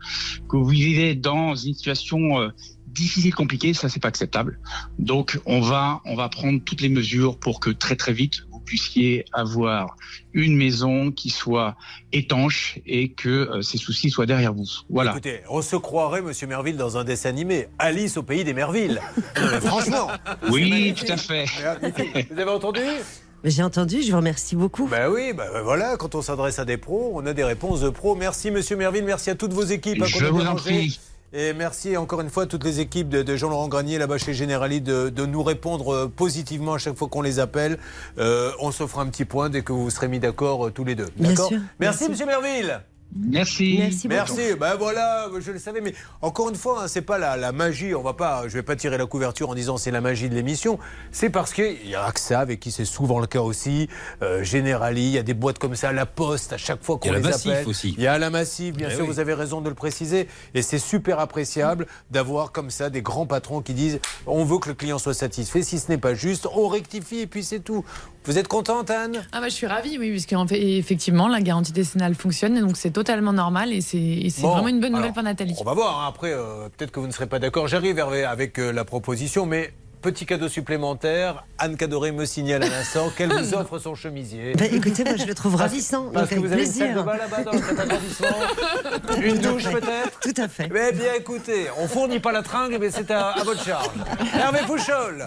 Speaker 26: que vous vivez dans une situation euh, difficile, compliquée, ça c'est pas acceptable. Donc on va on va prendre toutes les mesures pour que très très vite vous puissiez avoir une maison qui soit étanche et que euh, ces soucis soient derrière vous. Voilà.
Speaker 2: Écoutez, on se croirait, Monsieur Merville, dans un dessin animé. Alice au pays des Mervilles. Franchement.
Speaker 26: Oui, tout à fait.
Speaker 2: Vous avez entendu?
Speaker 7: J'ai entendu, je vous remercie beaucoup.
Speaker 2: Ben oui, ben voilà, quand on s'adresse à des pros, on a des réponses de pros. Merci Monsieur Merville, merci à toutes vos équipes. hein,
Speaker 26: Je vous en prie.
Speaker 2: Et merci encore une fois à toutes les équipes de, de Jean-Laurent Granier là-bas chez Generali de, de nous répondre euh, positivement à chaque fois qu'on les appelle. Euh, on se fera un petit point dès que vous serez mis d'accord euh, tous les deux. D'accord Merci,
Speaker 26: merci.
Speaker 2: Monsieur Merville.
Speaker 26: Merci.
Speaker 7: Merci
Speaker 2: Merci. Ben voilà, je le savais, mais encore une fois, hein, c'est pas la, la magie. On va pas, je vais pas tirer la couverture en disant c'est la magie de l'émission. C'est parce qu'il y a AXA avec qui c'est souvent le cas aussi. Euh, Generali, il y a des boîtes comme ça, la Poste à chaque fois
Speaker 12: Il y
Speaker 2: qu'on
Speaker 12: a
Speaker 2: les
Speaker 12: la Massif
Speaker 2: appelle.
Speaker 12: aussi.
Speaker 2: Il y a la Massif, bien
Speaker 12: Eh
Speaker 2: sûr.
Speaker 12: oui.
Speaker 2: Vous avez raison de le préciser, et c'est super appréciable d'avoir comme ça des grands patrons qui disent on veut que le client soit satisfait. Si ce n'est pas juste, on rectifie et puis c'est tout. Vous êtes contente, Anne?
Speaker 3: Ah bah, je suis ravie, oui, puisque en fait, effectivement, la garantie décennale fonctionne, et donc c'est totalement normal, et c'est
Speaker 2: Bon,
Speaker 3: vraiment une bonne nouvelle
Speaker 2: alors,
Speaker 3: pour Nathalie.
Speaker 2: On va voir. hein. Après, euh, peut-être que vous ne serez pas d'accord. J'arrive Hervé, avec euh, la proposition, mais petit cadeau supplémentaire. Anne Cadoré me signale à l'instant qu'elle vous offre son chemisier.
Speaker 7: Bah, écoutez, moi, je le trouve ravissant,
Speaker 2: Parce
Speaker 7: donc
Speaker 2: que vous avez une salle de
Speaker 7: plaisir.
Speaker 2: bain là-bas dans agrandissement. Une douche peut-être
Speaker 7: Tout à fait.
Speaker 2: Mais bien écoutez, on fournit pas la tringue, mais c'est à, à votre charge. Hervé Pouchol.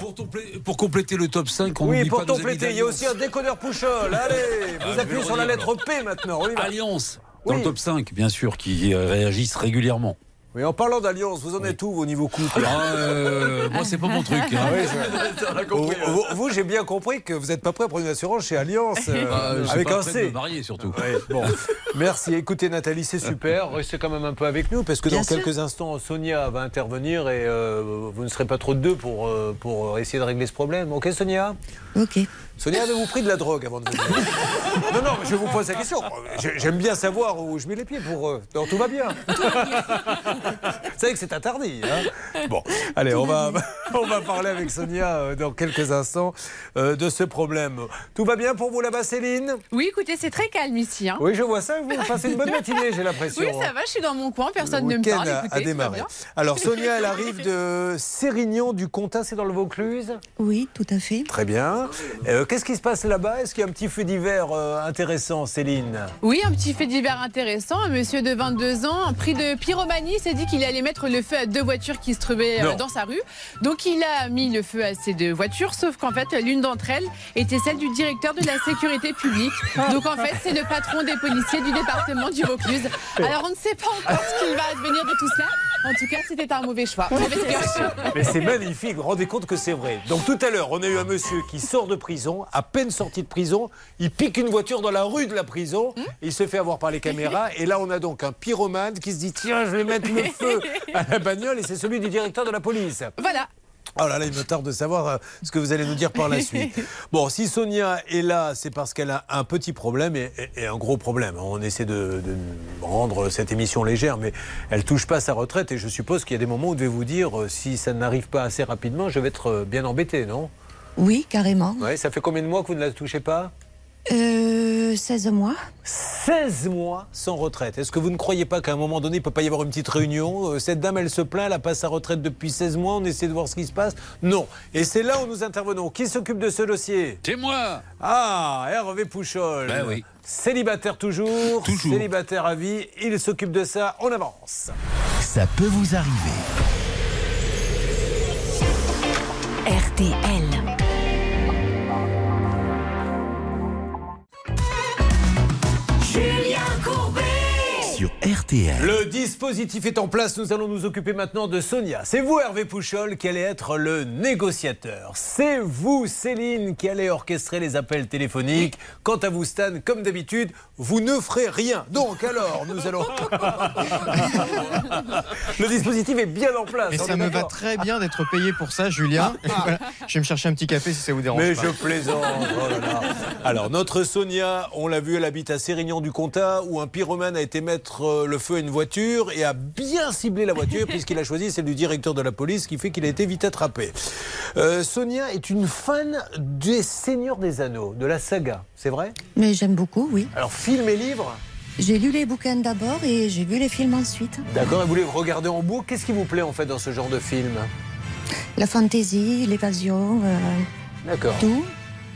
Speaker 12: Pour compléter le top 5, on
Speaker 2: Oui, pour compléter, il y a aussi un décodeur Pouchol. Allez,
Speaker 12: Ah,
Speaker 2: vous
Speaker 12: vais
Speaker 2: appuyez
Speaker 12: le
Speaker 2: sur la lettre P maintenant.
Speaker 12: Alliance, dans
Speaker 2: Oui.
Speaker 12: le top 5, bien sûr, qui euh, réagissent régulièrement.
Speaker 2: Oui, en parlant d'alliance, vous en êtes où au niveau couple
Speaker 12: Ah, euh, moi, c'est pas mon truc. hein.
Speaker 2: Oui, je- vous, vous- vous, j'ai bien compris que vous n'êtes pas prêt à prendre une assurance chez Alliance euh,
Speaker 12: Ah, je suis
Speaker 2: avec
Speaker 12: pas
Speaker 2: un
Speaker 12: prêt
Speaker 2: C.
Speaker 12: de me marier, surtout.
Speaker 2: Ouais, bon, merci. Écoutez, Nathalie, c'est super. Restez quand même un peu avec nous parce que
Speaker 7: Bien
Speaker 2: dans
Speaker 7: sûr.
Speaker 2: quelques instants, Sonia va intervenir et euh, vous ne serez pas trop de deux pour, euh, pour essayer de régler ce problème. Ok, Sonia?
Speaker 7: Ok.
Speaker 2: Sonia, avez-vous pris de la drogue avant de venir Non, non, je vous pose la question. J'ai- J'aime bien savoir où je mets les pieds pour. euh, non, tout va bien. Vous savez que c'est interdit. hein bon, allez, on va, On va parler avec Sonia euh, dans quelques instants euh, de ce problème. Tout va bien pour vous là-bas, Céline?
Speaker 18: Oui, écoutez, c'est très calme ici. hein.
Speaker 2: Oui, je vois ça. Vous passez une bonne matinée, j'ai l'impression.
Speaker 18: Oui, ça va, je suis dans mon coin, personne
Speaker 2: Le
Speaker 18: ne me parle.
Speaker 2: a-
Speaker 18: Écoutez,
Speaker 2: a
Speaker 18: tout va
Speaker 2: démarré.
Speaker 18: bien.
Speaker 2: Alors, Sonia, elle arrive de Sérignan du Comtat, c'est dans le Vaucluse?
Speaker 19: Oui, tout à fait.
Speaker 2: Très bien. Euh, Qu'est-ce qui se passe là-bas? Est-ce qu'il y a un petit feu d'hiver euh, intéressant, Céline?
Speaker 18: Oui, un petit fait divers intéressant. Un monsieur de 22 ans, pris de pyromanie, s'est dit qu'il allait mettre le feu à deux voitures qui se trouvaient euh, dans sa rue. Donc il a mis le feu à ces deux voitures, sauf qu'en fait, l'une d'entre elles était celle du directeur de la sécurité publique. Donc en fait, c'est le patron des policiers du département du Vaucluse. Alors on ne sait pas encore ce qu'il va advenir de tout cela. En tout cas, c'était un mauvais choix.
Speaker 2: Mais c'est magnifique, vous vous rendez compte que c'est vrai. Donc tout à l'heure, on a eu un monsieur qui sort de prison, à peine sorti de prison, il pique une voiture dans la rue de la prison, il se fait avoir par les caméras, et là on a donc un pyromane qui se dit tiens, je vais mettre le feu à la bagnole, et c'est celui du directeur de la police.
Speaker 18: Voilà.
Speaker 2: Oh là là, il me tarde de savoir euh, ce que vous allez nous dire par la suite. Bon, si Sonia est là, c'est parce qu'elle a un petit problème et, et- et un gros problème. On essaie de, de rendre cette émission légère, mais elle touche pas sa retraite et je suppose qu'il y a des moments où vous devez vous dire euh, si ça n'arrive pas assez rapidement, je vais être euh, bien embêté, non?
Speaker 19: Oui, carrément.
Speaker 2: Ouais, ça fait combien de mois que vous ne la touchez pas
Speaker 19: Euh, 16 mois.
Speaker 2: 16 mois sans retraite. Est-ce que vous ne croyez pas qu'à un moment donné, il ne peut pas y avoir une petite réunion Euh, Cette dame, elle se plaint, elle a pas sa retraite depuis 16 mois, on essaie de voir ce qui se passe Non. Et c'est là où nous intervenons. Qui s'occupe de ce dossier
Speaker 12: C'est moi
Speaker 2: Ah, Hervé Pouchol.
Speaker 12: Ben oui.
Speaker 2: Célibataire toujours,
Speaker 12: Toujours.
Speaker 2: célibataire à vie, il s'occupe de ça, on avance.
Speaker 1: Ça peut vous arriver.
Speaker 27: RTL.
Speaker 1: Sur RTL.
Speaker 2: Le dispositif est en place, nous allons nous occuper maintenant de Sonia. C'est vous Hervé Pouchol qui allez être le négociateur. C'est vous Céline qui allez orchestrer les appels téléphoniques. Quant à vous Stan, comme d'habitude, vous ne ferez rien. Donc alors, nous allons... le dispositif est bien en place.
Speaker 13: Et ça me va très bien d'être payé pour ça, Julien. Voilà. Je vais me chercher un petit café si ça vous dérange
Speaker 2: Mais
Speaker 13: pas.
Speaker 2: je plaisante. oh là là. Alors, notre Sonia, on l'a vu, elle habite à Sérignan du Comtat, où un pyromane a été mettre euh, le feu à une voiture et a bien ciblé la voiture, puisqu'il a choisi celle du directeur de la police, ce qui fait qu'il a été vite attrapé. Euh, Sonia est une fan des Seigneurs des Anneaux, de la saga, c'est vrai?
Speaker 19: Mais j'aime beaucoup, oui.
Speaker 2: Alors, film et livre?
Speaker 19: J'ai lu les bouquins d'abord et j'ai vu les films ensuite.
Speaker 2: D'accord, et vous les regardez en boucle? Qu'est-ce qui vous plaît en fait dans ce genre de film?
Speaker 19: La fantaisie, l'évasion, euh,
Speaker 2: D'accord.
Speaker 19: tout.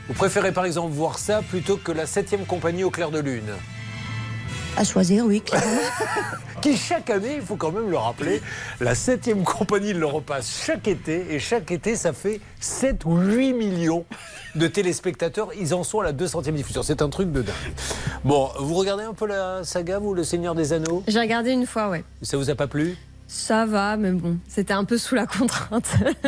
Speaker 2: Vous préférez par exemple voir ça plutôt que la 7 compagnie au clair de lune?
Speaker 19: À choisir, oui, clairement.
Speaker 2: qui chaque année, il faut quand même le rappeler, la 7 compagnie le repasse chaque été, et chaque été, ça fait 7 ou 8 millions de téléspectateurs. Ils en sont à la 200e diffusion. C'est un truc de dingue. Bon, vous regardez un peu la saga, vous, Le Seigneur des Anneaux?
Speaker 9: J'ai regardé une fois, ouais.
Speaker 2: Ça vous a pas plu?
Speaker 9: Ça va, mais bon, c'était un peu sous la contrainte.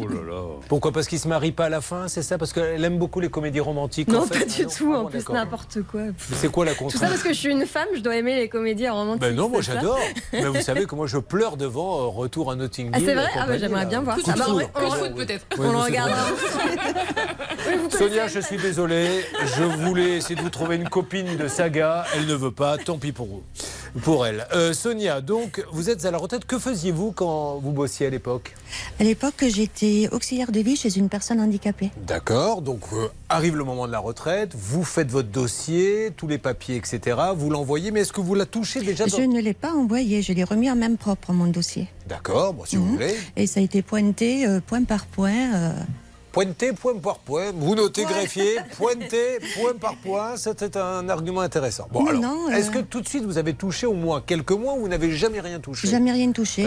Speaker 2: Oh là là. Pourquoi Parce qu'il se marie pas à la fin, c'est ça Parce qu'elle aime beaucoup les comédies romantiques en
Speaker 9: non,
Speaker 2: fait
Speaker 9: pas du
Speaker 2: Ah non
Speaker 9: tout,
Speaker 2: Ah
Speaker 9: en plus, n'importe quoi.
Speaker 2: C'est quoi la
Speaker 9: Tout ça
Speaker 2: contrainte
Speaker 9: parce que je suis une femme, je dois aimer les comédies romantiques.
Speaker 2: Ben non, moi j'adore. Mais vous savez que moi je pleure devant euh, Retour à Notting Hill.
Speaker 9: Ah, c'est vrai Ah, bah, j'aimerais bien voir
Speaker 2: Coup
Speaker 9: ça.
Speaker 2: de
Speaker 9: Bah, on- on-
Speaker 2: Ah,
Speaker 18: peut-être.
Speaker 2: Oui,
Speaker 9: On le regardera.
Speaker 2: Sonia, je suis désolé. Je voulais essayer de vous trouver une copine de saga. Elle ne veut pas. Tant pis pour vous. Pour elle. Euh, Sonia, donc, vous êtes à la retraite. Que faisiez-vous quand vous bossiez à l'époque
Speaker 19: À l'époque, j'étais auxiliaire de vie chez une personne handicapée.
Speaker 2: D'accord. Donc, euh, arrive le moment de la retraite. Vous faites votre dossier, tous les papiers, etc. Vous l'envoyez. Mais est-ce que vous la touchez déjà dans-
Speaker 19: Je ne l'ai pas envoyé, je l'ai remis en main propre, mon dossier.
Speaker 2: D'accord. Bon, si vous
Speaker 19: Mhm.
Speaker 2: voulez.
Speaker 19: Et ça a été pointé euh, point par point. euh,
Speaker 2: Pointé point par point. Vous notez greffier, pointé point par point. C'était un argument intéressant. Bon,
Speaker 19: Non,
Speaker 2: alors,
Speaker 19: non, euh,
Speaker 2: est-ce que tout de suite vous avez touché au moins quelques mois ou vous n'avez jamais rien touché?
Speaker 19: Jamais rien touché.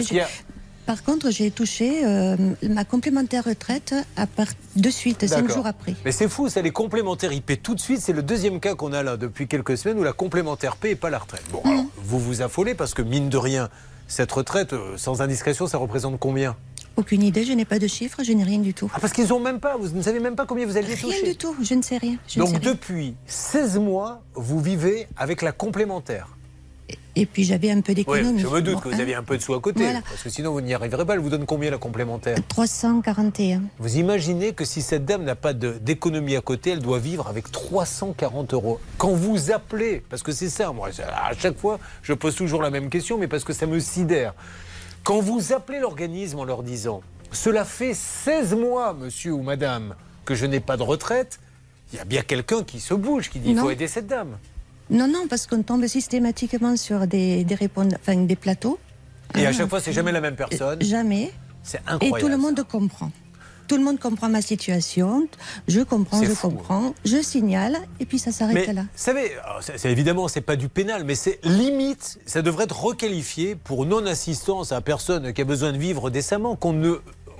Speaker 19: Par contre, j'ai touché euh, ma complémentaire retraite à part... de suite, cinq jours après.
Speaker 2: Mais c'est fou, ça, les complémentaires, paient tout de suite. C'est le deuxième cas qu'on a là depuis quelques semaines où la complémentaire paie et pas la retraite. Bon, alors, vous vous affolez parce que, mine de rien, cette retraite, euh, sans indiscrétion, ça représente combien?
Speaker 19: Aucune idée, je n'ai pas de chiffres, je n'ai rien du tout.
Speaker 2: Ah, parce qu'ils ont même pas, vous ne savez même pas combien vous alliez toucher.
Speaker 19: Rien du tout, je ne sais rien. je ne sais
Speaker 2: Donc,
Speaker 19: rien.
Speaker 2: depuis 16 mois, vous vivez avec la complémentaire.
Speaker 19: Et puis j'avais un peu
Speaker 2: Oui,
Speaker 19: d'économie.
Speaker 2: je me doute
Speaker 19: Bon,
Speaker 2: que vous
Speaker 19: hein,
Speaker 2: aviez un peu de sous à côté,
Speaker 19: Voilà.
Speaker 2: parce que sinon vous n'y arriverez pas. Elle vous donne combien la complémentaire?
Speaker 19: 341.
Speaker 2: Vous imaginez que si cette dame n'a pas d'économie à côté, elle doit vivre avec 340 euros. Quand vous appelez, parce que c'est ça, moi, à chaque fois, je pose toujours la même question, mais parce que ça me sidère. Quand vous appelez l'organisme en leur disant Cela fait 16 mois, monsieur ou madame, que je n'ai pas de retraite. Il y a bien quelqu'un qui se bouge, qui dit il faut aider cette dame.
Speaker 19: Non, non, parce qu'on tombe systématiquement sur des, des, enfin, des plateaux.
Speaker 2: Et à
Speaker 19: Ah.
Speaker 2: chaque fois, c'est jamais la même personne.
Speaker 19: Jamais.
Speaker 2: C'est
Speaker 19: Et
Speaker 2: incroyable.
Speaker 19: tout le monde comprend. Tout le monde comprend ma situation. Je comprends, je
Speaker 2: fou.
Speaker 19: comprends. Je signale et puis ça s'arrête là.
Speaker 2: vous savez, c'est évidemment, c'est pas du pénal, mais c'est limite, ça devrait être requalifié pour non-assistance à personne qui a besoin de vivre décemment, qu'on ne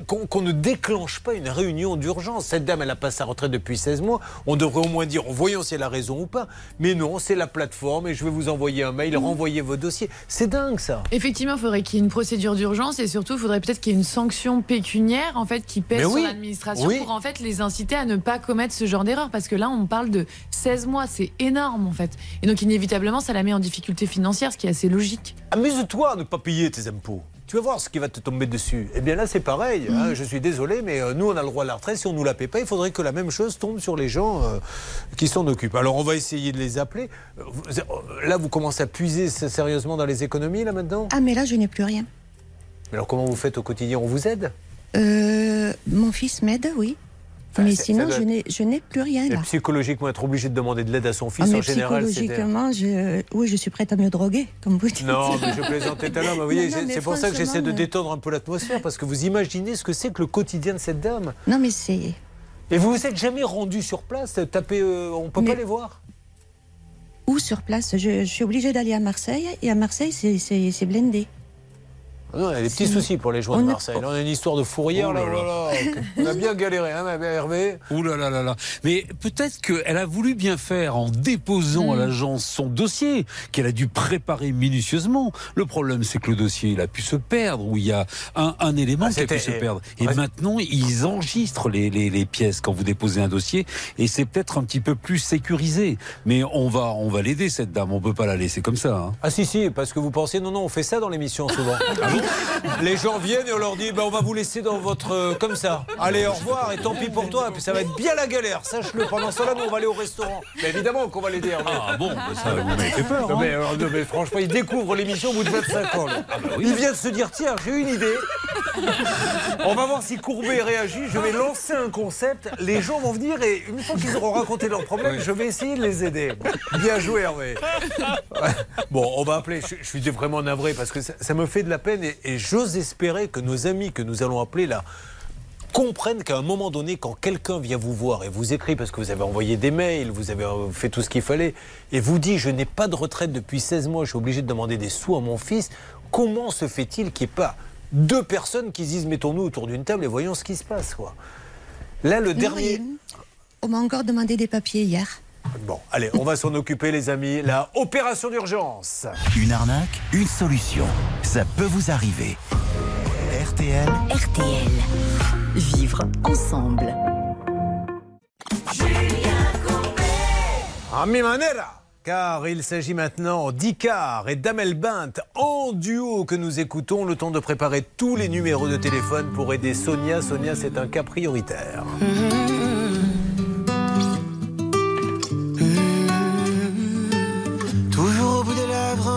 Speaker 2: qu'on ne déclenche pas une réunion d'urgence. Cette dame, elle a pas sa retraite depuis 16 mois. On devrait au moins dire, voyons si elle a raison ou pas. Mais non, c'est la plateforme et je vais vous envoyer un mail, renvoyer vos dossiers. C'est dingue ça.
Speaker 3: Effectivement, il faudrait qu'il y ait une procédure d'urgence et surtout, il faudrait peut-être qu'il y ait une sanction pécuniaire en fait qui pèse
Speaker 2: oui,
Speaker 3: sur l'administration
Speaker 2: oui.
Speaker 3: pour en fait les inciter à ne pas commettre ce genre d'erreur parce que là, on parle de 16 mois, c'est énorme en fait. Et donc inévitablement, ça la met en difficulté financière, ce qui est assez logique.
Speaker 2: Amuse-toi à ne pas payer tes impôts. Tu vas voir ce qui va te tomber dessus. Eh bien là, c'est pareil. hein. Je suis désolé, mais euh, nous, on a le droit à la retraite. Si on nous la paie pas, il faudrait que la même chose tombe sur les gens euh, qui s'en occupent. Alors, on va essayer de les appeler. Euh, là, vous commencez à puiser sérieusement dans les économies, là, maintenant?
Speaker 19: Ah, mais là, je n'ai plus rien.
Speaker 2: Mais alors, comment vous faites au quotidien? On vous aide?
Speaker 19: Euh, mon fils m'aide, oui.
Speaker 2: Enfin,
Speaker 19: mais sinon, je
Speaker 2: doit-
Speaker 19: n'ai, je n'ai plus rien
Speaker 2: Et
Speaker 19: là.
Speaker 2: psychologiquement, être obligé de demander de l'aide à son fils,
Speaker 19: Ah, mais
Speaker 2: en général,
Speaker 19: psychologiquement, je, oui, je suis prête à me droguer, comme vous dites.
Speaker 2: Non, mais je plaisantais tout à l'heure. mais c'est- pour ça que j'essaie de détendre un peu l'atmosphère, parce que vous imaginez ce que c'est que le quotidien de cette dame.
Speaker 19: Non, mais c'est.
Speaker 2: Et vous vous êtes jamais rendu sur place Taper, euh, on peut pas les voir?
Speaker 19: Où sur place? Je, je suis obligée d'aller à Marseille, et à Marseille, c'est blindé.
Speaker 2: Ah Non, il y a des petits soucis pour les joueurs
Speaker 19: on
Speaker 2: de Marseille. On a une histoire de fourrière.
Speaker 12: Oh
Speaker 2: là,
Speaker 12: là là.
Speaker 2: voilà. On a bien galéré, hein, Hervé
Speaker 12: Ouh là là là là. Mais peut-être qu'elle a voulu bien faire en déposant à l'agence son dossier, qu'elle a dû préparer minutieusement. Le problème, c'est que le dossier, il a pu se perdre, ou il y a un, un élément
Speaker 2: Ah,
Speaker 12: qui a pu se perdre. Et maintenant, ils enregistrent les, les, les pièces quand vous déposez un dossier, et c'est peut-être un petit peu plus sécurisé. Mais on va, on va l'aider, cette dame. On peut pas la laisser comme ça. hein.
Speaker 2: Ah si, si, parce que vous pensez, non, non, on fait ça dans l'émission souvent. Les gens viennent et on leur dit, ben, on va vous laisser dans votre... euh, comme ça. Allez, au revoir, et tant pis pour toi. Et puis ça va être bien la galère, sache-le. Pendant ce temps-là, nous, on va aller au restaurant. Mais évidemment qu'on va l'aider, Hervé.
Speaker 12: Ah bon, ben ça, vous m'avez fait peur.
Speaker 2: Non
Speaker 12: hein.
Speaker 2: mais, alors, non, mais franchement, il découvre l'émission au bout de 25 ans. là.
Speaker 12: Ah bah oui.
Speaker 2: Il vient de se dire tiens, j'ai une idée. On va voir si Courbet réagit. Je vais lancer un concept. Les gens vont venir et une fois qu'ils auront raconté leurs problèmes, je vais essayer de les aider. Bien joué, Hervé. Bon, on va appeler. Je, je suis vraiment navré parce que ça, ça me fait de la peine et, et j'ose espérer que nos amis que nous allons appeler là comprennent qu'à un moment donné, quand quelqu'un vient vous voir et vous écrit parce que vous avez envoyé des mails, vous avez euh, fait tout ce qu'il fallait, et vous dit je n'ai pas de retraite depuis 16 mois, je suis obligé de demander des sous à mon fils, comment se fait-il qu'il n'y ait pas deux personnes qui se disent mettons-nous autour d'une table et voyons ce qui se passe quoi. Là, le
Speaker 19: Non,
Speaker 2: dernier.
Speaker 19: On m'a encore demandé des papiers hier.
Speaker 2: Bon, allez, on va s'en occuper, les amis. La opération d'urgence.
Speaker 1: Une arnaque, une solution. Ça peut vous arriver. RTL.
Speaker 8: RTL. Vivre ensemble.
Speaker 2: A mi manera car il s'agit maintenant d'Icar et d'Amel Bint en duo que nous écoutons, le temps de préparer tous les numéros de téléphone pour aider Sonia. Sonia, c'est un cas prioritaire.
Speaker 28: Toujours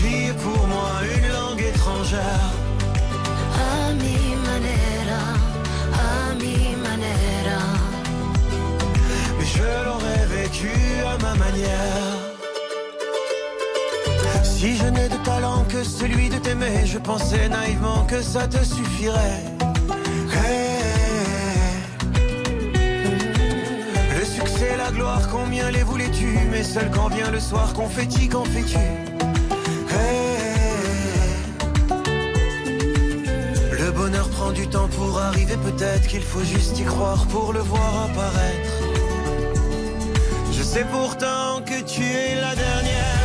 Speaker 28: Vie est pour moi une langue étrangère.
Speaker 29: A mi manera, a mi manera.
Speaker 28: Mais je l'aurais vécu à ma manière. Si je n'ai de talent que celui de t'aimer, je pensais naïvement que ça te suffirait. Hey. Le succès, la gloire, combien les voulais-tu? Mais seul quand vient le soir, confetti, qu'en fais-tu? Le bonheur prend du temps pour arriver, peut-être qu'il faut juste y croire pour le voir apparaître. Je sais pourtant que tu es la dernière.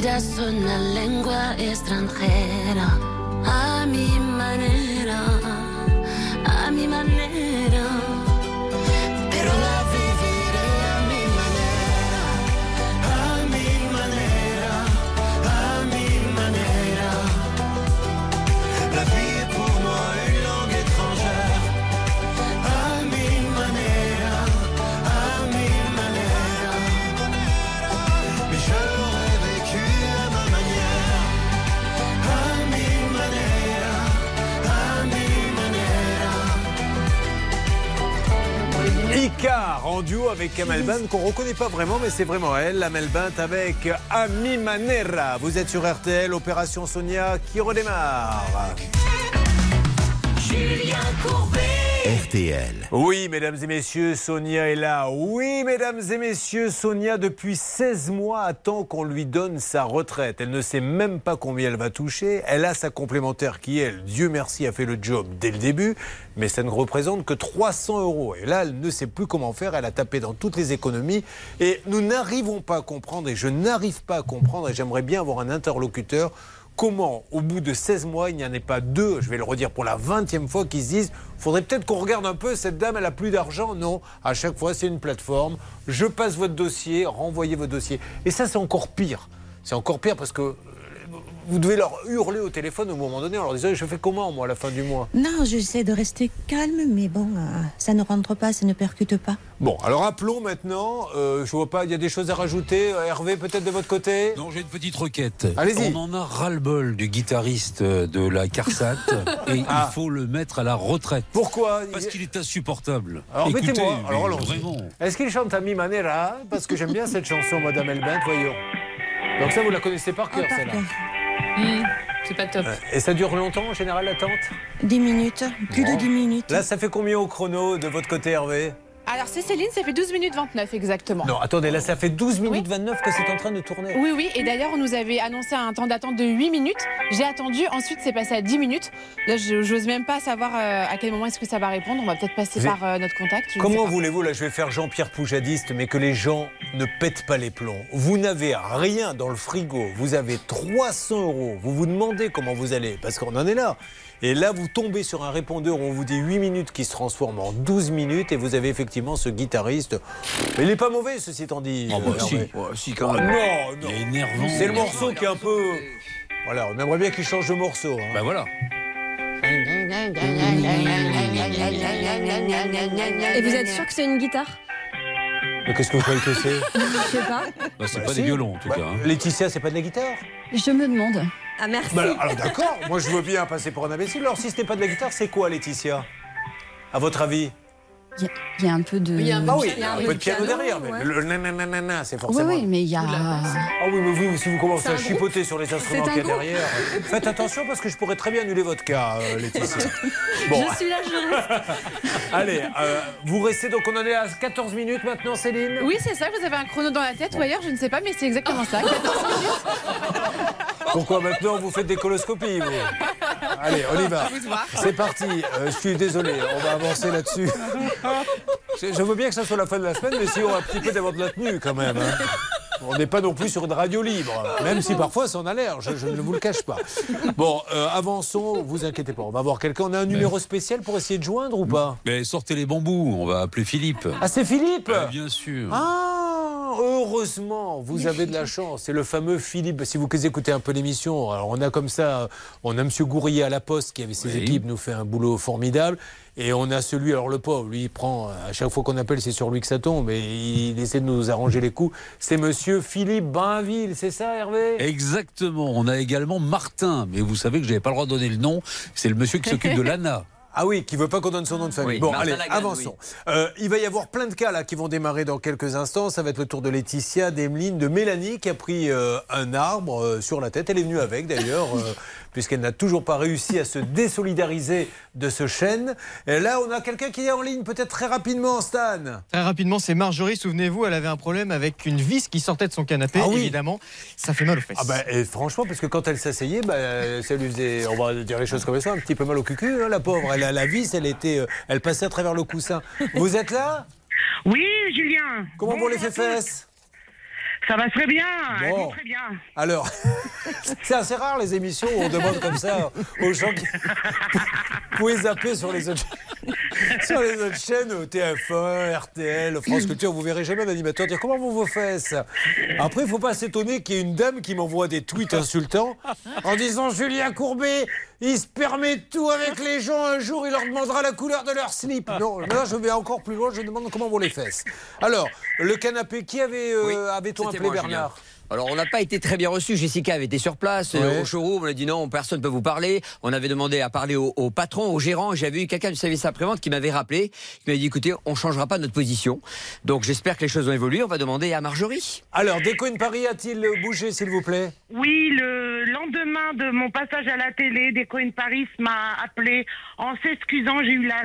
Speaker 28: Hablas una lengua extranjera. A mi manera,
Speaker 2: duo avec Kamel Bent qu'on reconnaît pas vraiment mais c'est vraiment elle, la Bent avec Ami Manera. Vous êtes sur RTL, opération Sonia qui redémarre.
Speaker 28: Julien Courbet.
Speaker 2: Oui, mesdames et messieurs, Sonia est là. Oui, mesdames et messieurs, Sonia, depuis 16 mois, attend qu'on lui donne sa retraite. Elle ne sait même pas combien elle va toucher. Elle a sa complémentaire qui, elle, Dieu merci, a fait le job dès le début. Mais ça ne représente que 300 euros. Et là, elle ne sait plus comment faire. Elle a tapé dans toutes les économies. Et nous n'arrivons pas à comprendre, et je n'arrive pas à comprendre, et j'aimerais bien avoir un interlocuteur comment, au bout de 16 mois, il n'y en ait pas deux, je vais le redire pour la 20e fois, qui se disent faudrait peut-être qu'on regarde un peu, cette dame, elle a plus d'argent. Non, à chaque fois, c'est une plateforme. Je passe votre dossier, renvoyez votre dossier. Et ça, c'est encore pire. C'est encore pire parce que vous devez leur hurler au téléphone au moment donné en leur disant je fais comment, moi, à la fin du mois?
Speaker 19: Non, j'essaie de rester calme, mais bon, euh, ça ne rentre pas, ça ne percute pas.
Speaker 2: Bon, alors appelons maintenant. Euh, je vois pas, il y a des choses à rajouter. Euh, Hervé, peut-être de votre côté?
Speaker 12: Non, j'ai une petite requête.
Speaker 2: Allez-y.
Speaker 12: On en a ras-le-bol du guitariste de la CARSAT et
Speaker 2: Ah.
Speaker 12: il faut le mettre à la retraite.
Speaker 2: Pourquoi?
Speaker 12: Parce qu'il est insupportable.
Speaker 2: Alors mettez-moi. Alors
Speaker 12: vraiment.
Speaker 2: Est-ce qu'il chante à mi manera Parce que j'aime bien cette chanson, Madame Elbent, voyons. Donc ça, vous la connaissez par cœur, celle-là.
Speaker 3: Hmm, c'est pas top.
Speaker 2: Et ça dure longtemps en général l'attente
Speaker 19: 10 minutes, plus
Speaker 2: Bon.
Speaker 19: de 10 minutes.
Speaker 2: Là, ça fait combien au chrono de votre côté, Hervé?
Speaker 18: Alors c'est Céline, ça fait 12 minutes 29 exactement.
Speaker 2: Non, attendez, là, ça fait 12 minutes 29 que c'est en train de tourner.
Speaker 18: Oui, oui, et d'ailleurs, on nous avait annoncé un temps d'attente de 8 minutes. J'ai attendu, ensuite, c'est passé à 10 minutes. Là, je n'ose même pas savoir euh, à quel moment est-ce que ça va répondre. On va peut-être passer
Speaker 2: Vous
Speaker 18: par euh, notre contact.
Speaker 2: Comment voulez-vous, là, je vais faire Jean-Pierre Poujadiste, mais que les gens ne pètent pas les plombs. Vous n'avez rien dans le frigo, vous avez 300 euros. Vous vous demandez comment vous allez, parce qu'on en est là. Et là, vous tombez sur un répondeur où on vous dit 8 minutes qui se transforme en 12 minutes, et vous avez effectivement ce guitariste. Mais il n'est pas mauvais, ceci étant dit.
Speaker 12: Ah bah
Speaker 2: euh,
Speaker 12: si.
Speaker 2: Hervé.
Speaker 12: Ouais, si, quand
Speaker 2: Oh,
Speaker 12: même.
Speaker 2: non, non.
Speaker 12: Il est énervant.
Speaker 2: C'est le morceau qui est un peu. Voilà, on aimerait bien qu'il change de morceau. hein.
Speaker 12: Bah voilà.
Speaker 9: Et vous êtes sûr que c'est une guitare?
Speaker 2: Mais qu'est-ce que vous croyez que c'est
Speaker 9: Je sais pas.
Speaker 12: Bah, c'est
Speaker 2: Bah,
Speaker 12: pas
Speaker 2: si.
Speaker 12: des violons en tout
Speaker 2: Bah,
Speaker 12: cas. hein.
Speaker 2: Laetitia, c'est pas de la guitare
Speaker 23: Je me demande.
Speaker 9: Ah merci.
Speaker 2: Bah, alors, alors, d'accord, moi je veux bien passer pour un imbécile. Alors si ce n'est pas de la guitare, c'est quoi Laetitia? À votre avis?
Speaker 23: Il y, a- il y a un peu de.
Speaker 3: Il y a un
Speaker 2: Ah oui,
Speaker 3: Il y a
Speaker 2: un
Speaker 3: un
Speaker 2: peu de piano
Speaker 3: piano,
Speaker 2: derrière, mais
Speaker 3: ouais.
Speaker 2: le nananana, c'est forcément.
Speaker 23: oui, mais il y a.
Speaker 2: Ah oui, mais vous, si vous commencez à chipoter sur les instruments qu'il y a
Speaker 23: groupe
Speaker 2: derrière, faites attention parce que je pourrais très bien annuler votre cas, euh, Laetitia. Bon,
Speaker 23: Je suis là, je reste.
Speaker 2: allez, euh, vous restez donc, on en est à 14 minutes maintenant, Céline
Speaker 18: Oui, c'est ça, vous avez un chrono dans la tête ou ailleurs, je ne sais pas, mais c'est exactement ça. 14 minutes.
Speaker 2: Pourquoi maintenant vous faites des coloscopies vous Allez, on y va. C'est parti. Euh, je suis désolé, on va avancer là-dessus. Je, je veux bien que ça soit la fin de la semaine, mais si on a un petit peu d'avoir de la tenue quand même. hein. On n'est pas non plus sur une radio libre, même si parfois ça en a l'air, je, je ne vous le cache pas. Bon, euh, avançons, vous inquiétez pas, on va voir quelqu'un. On a un numéro spécial pour essayer de joindre ou pas?
Speaker 12: Mais sortez les bambous, on va appeler Philippe.
Speaker 2: Ah, c'est Philippe?
Speaker 12: Bah, bien sûr.
Speaker 2: Ah, heureusement, vous avez de la chance. C'est le fameux Philippe. Si vous écoutez un peu l'émission, alors on a comme ça, on a Monsieur Gourrier à la Poste qui avec ses
Speaker 12: Oui.
Speaker 2: équipes nous fait un boulot formidable. Et on a celui, alors le pauvre, lui, il prend, à chaque fois qu'on appelle, c'est sur lui que ça tombe, et il essaie de nous arranger les coups. C'est Monsieur Philippe Bainville, c'est ça, Hervé?
Speaker 12: Exactement. On a également Martin, mais vous savez que je n'avais pas le droit de donner le nom. C'est le monsieur qui s'occupe de l'ANA.
Speaker 2: Ah oui, qui veut pas qu'on donne son nom de famille.
Speaker 20: Oui,
Speaker 2: bon,
Speaker 20: Martin
Speaker 2: allez,
Speaker 20: Lagarde,
Speaker 2: avançons. Euh, il va y avoir plein de cas là qui vont démarrer dans quelques instants. Ça va être le tour de Laetitia, d'Emeline, de Mélanie qui a pris euh, un arbre euh, sur la tête. Elle est venue avec d'ailleurs, euh, puisqu'elle n'a toujours pas réussi à se désolidariser de ce chêne. Et là, on a quelqu'un qui est en ligne, peut-être très rapidement, Stan.
Speaker 13: Très rapidement, c'est Marjorie. Souvenez-vous, elle avait un problème avec une vis qui sortait de son canapé.
Speaker 2: Ah oui.
Speaker 13: Évidemment, ça fait mal aux fesses.
Speaker 2: Ah bah, et franchement, parce que quand elle s'asseyait, bah, ça lui faisait, on va dire les choses comme ça, un petit peu mal au cucu, hein, la pauvre. Elle a la vis, elle était, euh, elle passait à travers le coussin. Vous êtes là?
Speaker 30: Oui, Julien.
Speaker 2: Comment vont les fesses?
Speaker 30: Ça va très bien, très bien.
Speaker 2: Alors, c'est assez rare les émissions où on demande comme ça aux gens qui. Vous pouvez zapper sur les autres, sur les autres chaînes, euh, TF1, RTL, France Culture, vous verrez jamais l'animateur dire comment vont vos fesses. Après, il ne faut pas s'étonner qu'il y ait une dame qui m'envoie des tweets insultants en disant Julien Courbet, il se permet tout avec les gens, un jour il leur demandera la couleur de leur slip. Non, là je vais encore plus loin, je demande comment vont les fesses. Alors, le canapé, qui avait, euh, avait-on appelé
Speaker 20: moi, Julien. Alors, on n'a pas été très bien reçus. Jessica avait été sur place euh,
Speaker 2: Ouais.
Speaker 20: au showroom. On a dit non, personne ne peut vous parler. On avait demandé à parler au, au patron, au gérant. J'avais eu quelqu'un du service après-vente qui m'avait rappelé, qui m'avait dit écoutez, on changera pas notre position. Donc, j'espère que les choses vont évoluer. On va demander à Marjorie.
Speaker 2: Alors, Décoin Paris a-t-il bougé, s'il vous plaît?
Speaker 30: Oui, le lendemain de mon passage à la télé, Décoin Paris m'a appelé en s'excusant. J'ai eu la,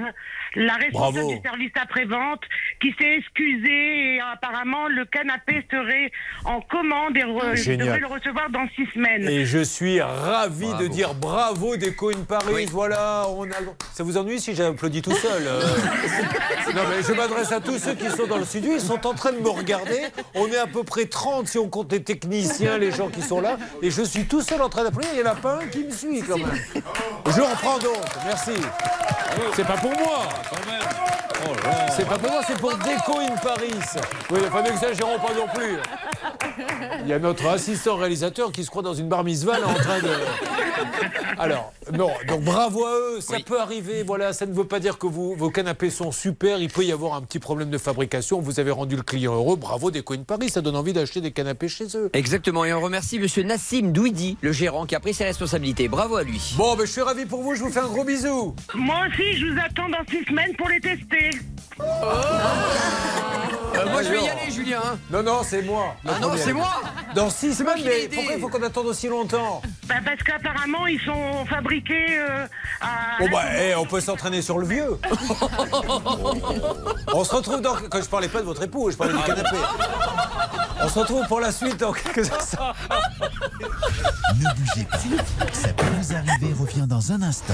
Speaker 30: la responsable
Speaker 2: Bravo.
Speaker 30: du service après-vente qui s'est excusée et apparemment le canapé serait en commande et re- je
Speaker 2: Génial.
Speaker 30: devrais le recevoir dans six semaines.
Speaker 2: Et je suis ravi de dire bravo Décoin Paris. Voilà, on a... ça vous ennuie si j'applaudis tout seul euh Non, mais je m'adresse à tous ceux qui sont dans le studio. Ils sont en train de me regarder. On est à peu près 30 si on compte les techniciens, les gens qui sont là. Et je suis tout seul en train d'applaudir. Il n'y en a pas un qui me suit quand même. Je reprends donc. Merci. C'est pas pour moi. C'est pas pour moi, c'est pour Déco in Paris. Oui, enfin, n'exagérons pas non plus. Il y a notre assistant réalisateur qui se croit dans une bar mitzvah là, en train de. Alors, non, donc bravo à eux, ça peut arriver, voilà, ça ne veut pas dire que vous, vos canapés sont super, il peut y avoir un petit problème de fabrication, vous avez rendu le client heureux, bravo Déco in Paris, ça donne envie d'acheter des canapés chez eux.
Speaker 20: Exactement. Et on remercie Monsieur Nassim Douidi, le gérant, qui a pris ses responsabilités. Bravo à lui.
Speaker 2: Bon, ben, je suis ravi pour vous, je vous fais un gros bisou.
Speaker 30: Moi aussi, je vous attends dans six semaines pour les tester.
Speaker 20: Euh, moi, je vais y aller, Julien. hein.
Speaker 2: Non, non, c'est moi. le
Speaker 20: Ah non,
Speaker 2: premier.
Speaker 20: c'est moi
Speaker 2: Dans six
Speaker 20: moi
Speaker 2: semaines,
Speaker 20: qui l'ai
Speaker 2: mais
Speaker 20: aidé.
Speaker 2: pourquoi il faut qu'on attende aussi longtemps
Speaker 30: Bah, parce qu'apparemment, ils sont fabriqués euh, à.
Speaker 2: Bon bah, eh, on peut s'entraîner sur le vieux. on se retrouve dans... Quand je parlais pas de votre époux, je parlais du canapé. On se retrouve pour la suite dans quelques instants.
Speaker 1: Ne bougez pas. Ça peut vous arriver, revient dans un instant.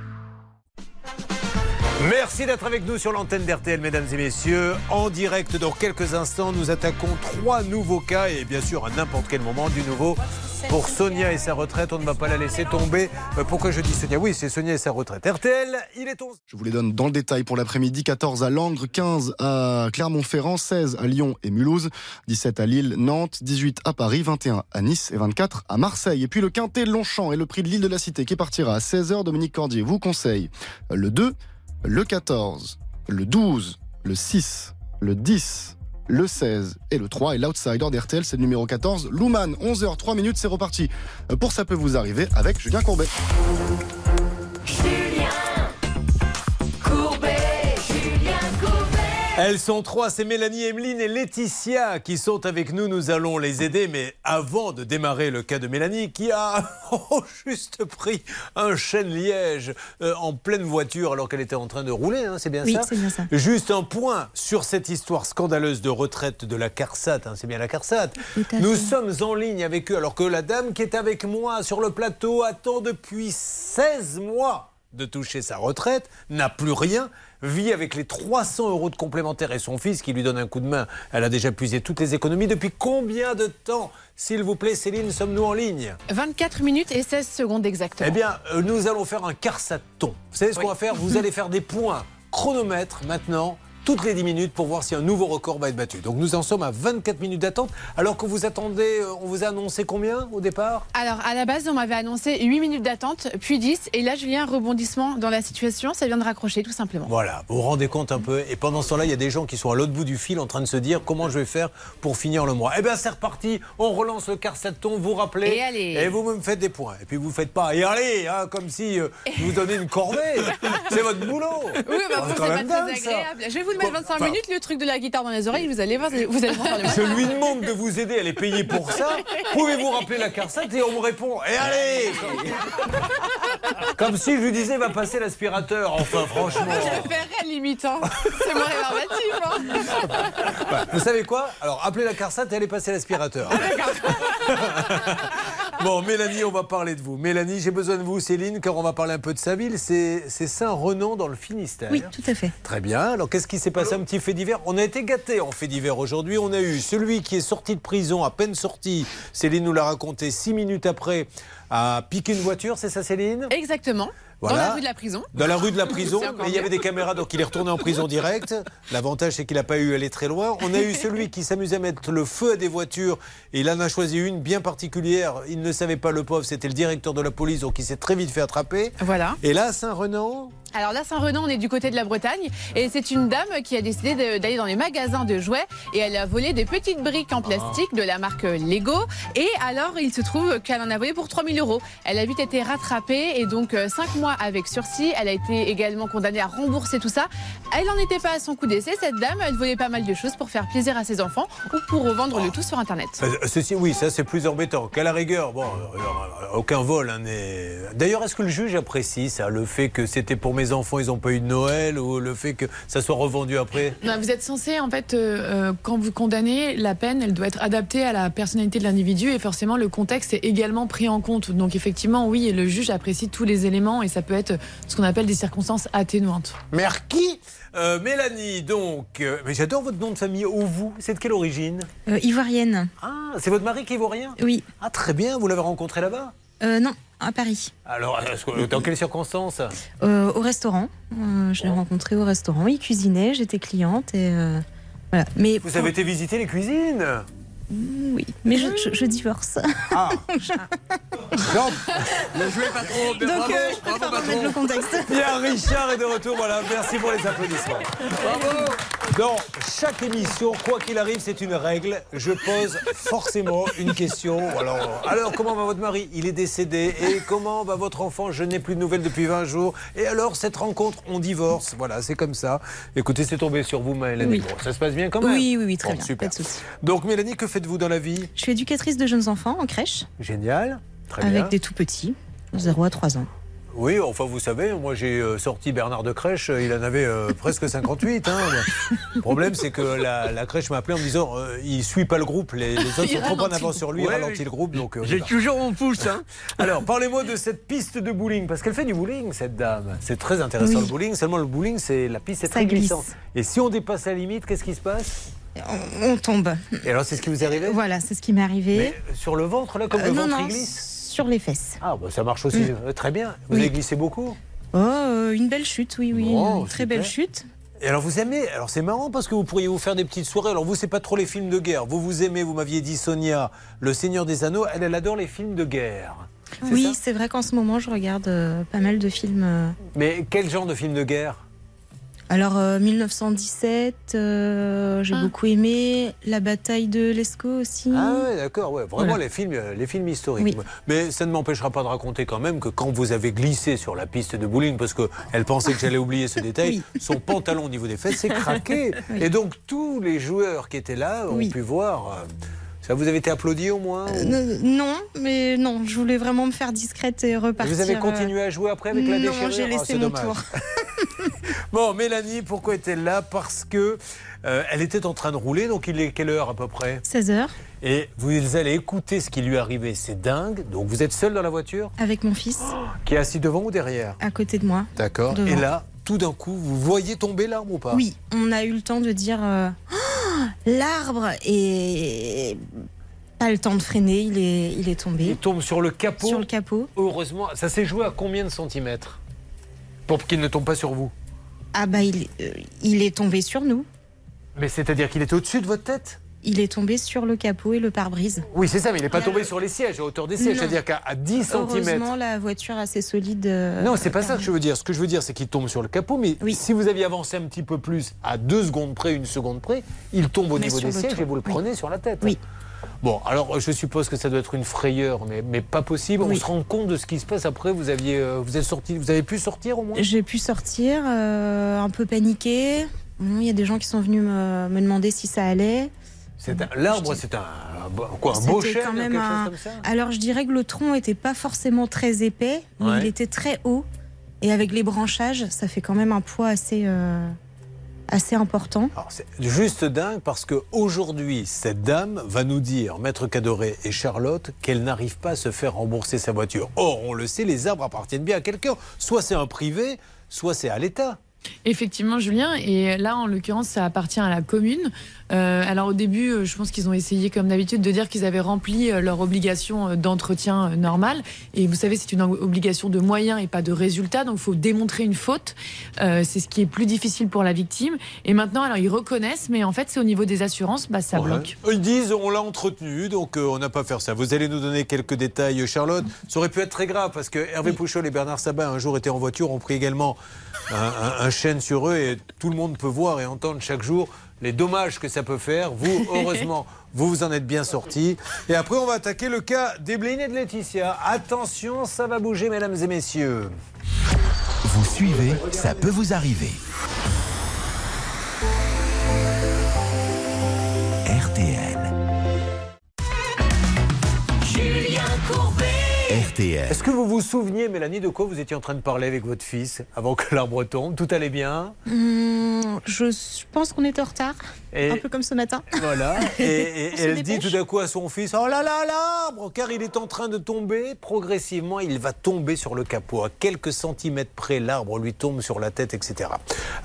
Speaker 2: Merci d'être avec nous sur l'antenne d'RTL, mesdames et messieurs. En direct, dans quelques instants, nous attaquons trois nouveaux cas et bien sûr, à n'importe quel moment, du nouveau pour Sonia et sa retraite. On ne va pas la laisser tomber. Euh, Pourquoi je dis Sonia? Oui, c'est Sonia et sa retraite. RTL, il est 11.
Speaker 22: Je vous les donne dans le détail pour l'après-midi. 14 à Langres, 15 à Clermont-Ferrand, 16 à Lyon et Mulhouse, 17 à Lille, Nantes, 18 à Paris, 21 à Nice et 24 à Marseille. Et puis le Quintet Longchamp et le prix de l'île de la Cité qui partira à 16h. Dominique Cordier vous conseille le 2, le 14, le 12, le 6, le 10, le 16 et le 3. Et l'outsider d'RTL, c'est le numéro 14. Louman, 11h, 3 minutes, c'est reparti. Pour ça peut vous arriver avec Julien Courbet.
Speaker 2: Elles sont trois, c'est Mélanie, Emeline et Laetitia qui sont avec nous. Nous allons les aider. Mais avant de démarrer le cas de Mélanie, qui a au juste pris un chêne liège euh, en pleine voiture alors qu'elle était en train de rouler, hein, c'est bien
Speaker 23: Oui, bien ça.
Speaker 2: Juste un point sur cette histoire scandaleuse de retraite de la CARSAT. hein, c'est bien la CARSAT. Nous sommes en ligne avec eux alors que la dame qui est avec moi sur le plateau attend depuis 16 mois de toucher sa retraite, n'a plus rien, vit avec les 300 euros de complémentaire et son fils qui lui donne un coup de main. Elle a déjà puisé toutes les économies. Depuis combien de temps, s'il vous plaît, Céline, sommes-nous en ligne?
Speaker 18: 24 minutes et 16 secondes exactement.
Speaker 2: Eh bien, euh, nous allons faire un carsaton. Vous savez ce qu'on va faire? Vous allez faire des points chronomètre maintenant. Toutes les 10 minutes pour voir si un nouveau record va être battu. Donc nous en sommes à 24 minutes d'attente. Alors que vous attendez, euh, on vous a annoncé combien au départ?
Speaker 18: Alors, à la base, on m'avait annoncé 8 minutes d'attente, puis 10. Et là, Julien, rebondissement dans la situation, ça vient de raccrocher, tout simplement.
Speaker 2: Voilà, vous vous rendez compte un peu. Et pendant ce temps-là, il y a des gens qui sont à l'autre bout du fil en train de se dire comment je vais faire pour finir le mois. Eh bien, c'est reparti. On relance le carsaton, vous rappelez.
Speaker 18: Et allez.
Speaker 2: Et vous me faites des points. Et puis vous faites pas. Et allez, hein, comme si euh, vous donnez une corvée. c'est votre boulot.
Speaker 18: Oui, bah,
Speaker 2: C'est
Speaker 18: pas très agréable. Je vais vous le mettre 25
Speaker 2: Enfin,
Speaker 18: minutes, le truc de la guitare dans les oreilles, vous allez voir, vous allez voir.
Speaker 2: Je lui demande de vous aider, elle est payée pour ça. Pouvez-vous rappeler la CARSAT et on me répond Et allez Comme si je lui disais va passer l'aspirateur. Enfin, franchement.
Speaker 18: Je ferais l'imitant. C'est mon rébarbatif. Hein.
Speaker 2: Vous savez quoi? Alors appelez la CARSAT et allez passer l'aspirateur. Bon, Mélanie, on va parler de vous. Mélanie, j'ai besoin de vous, Céline, car on va parler un peu de sa ville. C'est Saint-Renan dans le Finistère.
Speaker 15: Oui, tout à fait.
Speaker 2: Très bien. Alors, qu'est-ce qui s'est passé Un petit fait divers? On a été gâtés en fait divers aujourd'hui. On a eu celui qui est sorti de prison, à peine sorti. Céline nous l'a raconté six minutes après, a piqué une voiture. C'est ça, Céline?
Speaker 18: Exactement. Dans la rue de la prison.
Speaker 2: Dans la rue de la prison, et il y avait des caméras, donc il est retourné en prison direct. L'avantage, c'est qu'il n'a pas eu à aller très loin. On a eu celui qui s'amusait à mettre le feu à des voitures, et il en a choisi une bien particulière. Il ne savait pas, le pauvre, c'était le directeur de la police, donc il s'est très vite fait attraper.
Speaker 18: Voilà.
Speaker 2: Et là, Saint-Renan,
Speaker 18: Alors là, Saint-Renan, on est du côté de la Bretagne. Et c'est une dame qui a décidé d'aller dans les magasins de jouets. Et elle a volé des petites briques en plastique de la marque Lego. Et alors, il se trouve qu'elle en a volé pour 3000 euros. Elle a vite été rattrapée. Et donc, 5 mois avec sursis. Elle a été également condamnée à rembourser tout ça. Elle n'en était pas à son coup d'essai. Cette dame, elle volait pas mal de choses pour faire plaisir à ses enfants ou pour revendre le tout sur Internet.
Speaker 2: Euh, Ceci, oui, ça c'est plus embêtant. Qu'à la rigueur, bon, euh, aucun vol. hein, n'est- D'ailleurs, est-ce que le juge apprécie ça, le fait que c'était pour mes enfants, ils n'ont pas eu de Noël, ou le fait que ça soit revendu après?
Speaker 3: Non, vous êtes censé, en fait, euh, euh, quand vous condamnez, la peine, elle doit être adaptée à la personnalité de l'individu et forcément le contexte est également pris en compte. Donc effectivement, oui, le juge apprécie tous les éléments et ça peut être ce qu'on appelle des circonstances atténuantes.
Speaker 2: Merci. Euh, Mélanie, donc, euh, mais j'adore votre nom de famille, vous. C'est de quelle origine
Speaker 15: Euh, ivoirienne.
Speaker 2: Ah, c'est votre mari qui est ivoirien
Speaker 15: Oui.
Speaker 2: Ah, très bien, vous l'avez rencontré là-bas
Speaker 15: Euh, non, à Paris.
Speaker 2: Alors, dans quelles circonstances
Speaker 15: Euh, au restaurant. Euh, je l'ai rencontré au restaurant. Il cuisinait, j'étais cliente et euh, voilà. Mais
Speaker 2: Vous avez été visiter les cuisines
Speaker 15: oui, mais je, je- je divorce.
Speaker 2: Ah. Non.
Speaker 20: Le jouet patron, bien
Speaker 15: Donc
Speaker 20: bravo,
Speaker 15: euh, je
Speaker 20: bravo,
Speaker 15: préfère
Speaker 20: patron.
Speaker 15: remettre le contexte.
Speaker 2: Bien, Richard est de retour. Voilà, merci pour les applaudissements. Bravo. Dans chaque émission, quoi qu'il arrive, c'est une règle. Je pose forcément une question. Alors, alors, comment va votre mari? Il est décédé. Et comment va votre enfant? Je n'ai plus de nouvelles depuis 20 jours. Et alors, cette rencontre, on divorce. Voilà, c'est comme ça. Écoutez, c'est tombé sur vous, Mélanie.
Speaker 15: Oui.
Speaker 2: Bon, ça se passe bien quand même
Speaker 15: Oui, oui, oui, très
Speaker 2: Bon,
Speaker 15: bien.
Speaker 2: Super.
Speaker 15: Pas de.
Speaker 2: Donc, Mélanie, que faites-vous dans la vie?
Speaker 15: Je suis éducatrice de jeunes enfants en crèche
Speaker 2: Génial. Très
Speaker 15: avec
Speaker 2: bien.
Speaker 15: des tout petits, 0 à 3 ans.
Speaker 2: Oui, enfin vous savez, moi j'ai euh, sorti Bernard de crèche, euh, il en avait euh, presque 58. hein. Le problème c'est que la, la crèche m'a appelé en me disant euh, il suit pas le groupe, les, les autres
Speaker 20: Il
Speaker 2: sont trop en
Speaker 20: ralentit.
Speaker 2: avance sur lui, il
Speaker 20: Ouais,
Speaker 2: ralentit
Speaker 20: oui.
Speaker 2: le groupe. Donc, euh,
Speaker 20: J'ai toujours mon pouce. Hein.
Speaker 2: Alors parlez-moi de cette piste de bowling, parce qu'elle fait du bowling cette dame. C'est très intéressant
Speaker 15: Oui.
Speaker 2: le bowling, seulement le bowling c'est la piste est
Speaker 15: Ça
Speaker 2: très
Speaker 15: glisse.
Speaker 2: glissante. Et si on dépasse la limite, qu'est-ce qui se passe?
Speaker 15: On, on tombe.
Speaker 2: Et alors c'est ce qui vous est arrivé
Speaker 15: Voilà, c'est ce qui m'est arrivé.
Speaker 2: Mais sur le ventre là, comme
Speaker 15: Euh,
Speaker 2: le
Speaker 15: non,
Speaker 2: ventre
Speaker 15: non,
Speaker 2: glisse
Speaker 15: sur les fesses.
Speaker 2: Ah bah ça marche aussi
Speaker 15: Mm.
Speaker 2: euh, très bien. Vous
Speaker 15: Oui.
Speaker 2: avez glissé beaucoup
Speaker 15: Oh, euh, une belle chute, oui, oui,
Speaker 2: Bon,
Speaker 15: une très belle chute.
Speaker 2: Et alors vous aimez, alors c'est marrant parce que vous pourriez vous faire des petites soirées. Alors vous c'est pas trop les films de guerre. Vous vous aimez, vous m'aviez dit Sonia, Le Seigneur des Anneaux. Elle, elle adore les films de guerre.
Speaker 15: Oui, c'est vrai qu'en ce moment, je regarde euh, pas mal de films.
Speaker 2: Mais quel genre de film de guerre?
Speaker 15: Alors, euh, 1917, euh, j'ai beaucoup aimé. La bataille de l'Escaut aussi.
Speaker 2: Ah ouais, d'accord, ouais. Vraiment
Speaker 15: Voilà.
Speaker 2: les films, euh, les films historiques.
Speaker 15: Oui.
Speaker 2: Mais ça ne m'empêchera pas de raconter quand même que quand vous avez glissé sur la piste de bowling, parce que elle pensait que j'allais oublier ce détail, son pantalon au niveau des fesses s'est craqué.
Speaker 15: Oui.
Speaker 2: Et donc tous les joueurs qui étaient là ont
Speaker 15: Oui.
Speaker 2: pu voir. Euh, Ça vous avez été applaudi au moins ou-
Speaker 15: Euh, non, mais non, je voulais vraiment me faire discrète et repartir.
Speaker 2: Vous avez
Speaker 15: euh,
Speaker 2: continué à jouer après avec la
Speaker 15: Non,
Speaker 2: déchirure
Speaker 15: j'ai
Speaker 2: Ah,
Speaker 15: laissé
Speaker 2: c'est
Speaker 15: mon
Speaker 2: dommage.
Speaker 15: tour.
Speaker 2: Bon, Mélanie, pourquoi est-elle là? Parce que euh, elle était en train de rouler, donc il est quelle heure à peu près?
Speaker 15: 16 heures,
Speaker 2: Et vous allez écouter ce qui lui est arrivé, c'est dingue. Donc vous êêtes seul dans la voiture?
Speaker 15: Avec mon fils,
Speaker 2: Qui est assis devant ou derrière?
Speaker 15: À côté de moi.
Speaker 2: D'accord. Et là, tout d'un coup, vous voyez tomber l'arbre ou pas?
Speaker 15: Oui, on a eu le temps de dire euh, Oh, l'arbre et pas le temps de freiner, il est, il est tombé.
Speaker 2: Il tombe sur le capot.
Speaker 15: Sur le capot.
Speaker 2: Heureusement, ça s'est joué à combien de centimètres Pour qu'il ne tombe pas sur vous?
Speaker 15: Ah bah il, euh, il est tombé sur nous.
Speaker 2: Mais c'est-à-dire qu'il était au-dessus de votre tête?
Speaker 15: Il est tombé sur le capot et le pare-brise.
Speaker 2: Oui, c'est ça, mais il n'est pas tombé sur les sièges, à hauteur des sièges. C'est-à-dire qu'à à 10 centimètres.
Speaker 15: Heureusement, la voiture assez solide. euh,
Speaker 2: Non, c'est pas ça que je veux dire. Ce que je veux dire, c'est qu'il tombe sur le capot, mais si vous aviez avancé un petit peu plus, à deux secondes près, une seconde près, il tombe au
Speaker 15: Mais
Speaker 2: niveau des sièges et vous le
Speaker 15: oui.
Speaker 2: prenez sur la tête.
Speaker 15: Oui.
Speaker 2: Bon, alors je suppose que ça doit être une frayeur, mais, mais pas possible. On
Speaker 15: Oui.
Speaker 2: se rend compte de ce qui se passe après. Vous aviez, euh, vous êtes sorti, vous avez pu sortir au moins?
Speaker 15: J'ai pu sortir, euh, un peu paniquée. Bon, Il y a des gens qui sont venus me, me demander si ça allait.
Speaker 2: C'est un- L'arbre, c'est un, quoi, un beau chêne,
Speaker 15: quand
Speaker 2: quelque
Speaker 15: même
Speaker 2: chose
Speaker 15: un-
Speaker 2: comme ça
Speaker 15: Alors je dirais que le tronc était pas forcément très épais, mais
Speaker 2: Ouais.
Speaker 15: il était très haut. Et avec les branchages, ça fait quand même un poids assez, euh, assez important.
Speaker 2: Juste dingue parce qu'aujourd'hui, cette dame va nous dire, Maître Cadoré et Charlotte, qu'elle n'arrive pas à se faire rembourser sa voiture. Or, on le sait, les arbres appartiennent bien à quelqu'un. Soit c'est un privé, soit c'est à l'État.
Speaker 3: Effectivement, Julien. Et là, en l'occurrence, ça appartient à la commune. Euh, alors au début, euh, je pense qu'ils ont essayé, comme d'habitude, de dire qu'ils avaient rempli euh, leur obligation d'entretien normale. Et vous savez, c'est une obligation de moyens et pas de résultats. Donc il faut démontrer une faute. Euh, c'est ce qui est plus difficile pour la victime. Et maintenant, alors ils reconnaissent, mais en fait, c'est au niveau des assurances, bah, ça
Speaker 2: Ouais.
Speaker 3: bloque.
Speaker 2: Ils disent on l'a entretenu, donc euh, on n'a pas fait ça. Vous allez nous donner quelques détails, Charlotte. Ça aurait pu être très grave parce que Hervé Pouchol et Bernard Sabat un jour étaient en voiture, ont pris également un, un- un chêne sur eux et tout le monde peut voir et entendre chaque jour les dommages que ça peut faire. Vous, heureusement, vous vous en êtes bien sortis. Et après, on va attaquer le cas d'Ebléine et de Laetitia. Attention, ça va bouger, mesdames et messieurs.
Speaker 1: Vous suivez, ça peut vous arriver. RTL.
Speaker 2: Est-ce que vous vous souveniez, Mélanie, de quoi vous étiez en train de parler avec votre fils avant que l'arbre tombe? Tout allait bien?
Speaker 15: Hum, je je pense qu'on était en retard,
Speaker 2: Et-
Speaker 15: un peu comme ce matin.
Speaker 2: Voilà. Et, et elle dit tout d'un coup à son fils Oh là là, l'arbre Car il est en train de tomber. Progressivement, il va tomber sur le capot. À quelques centimètres près, l'arbre lui tombe sur la tête, etc.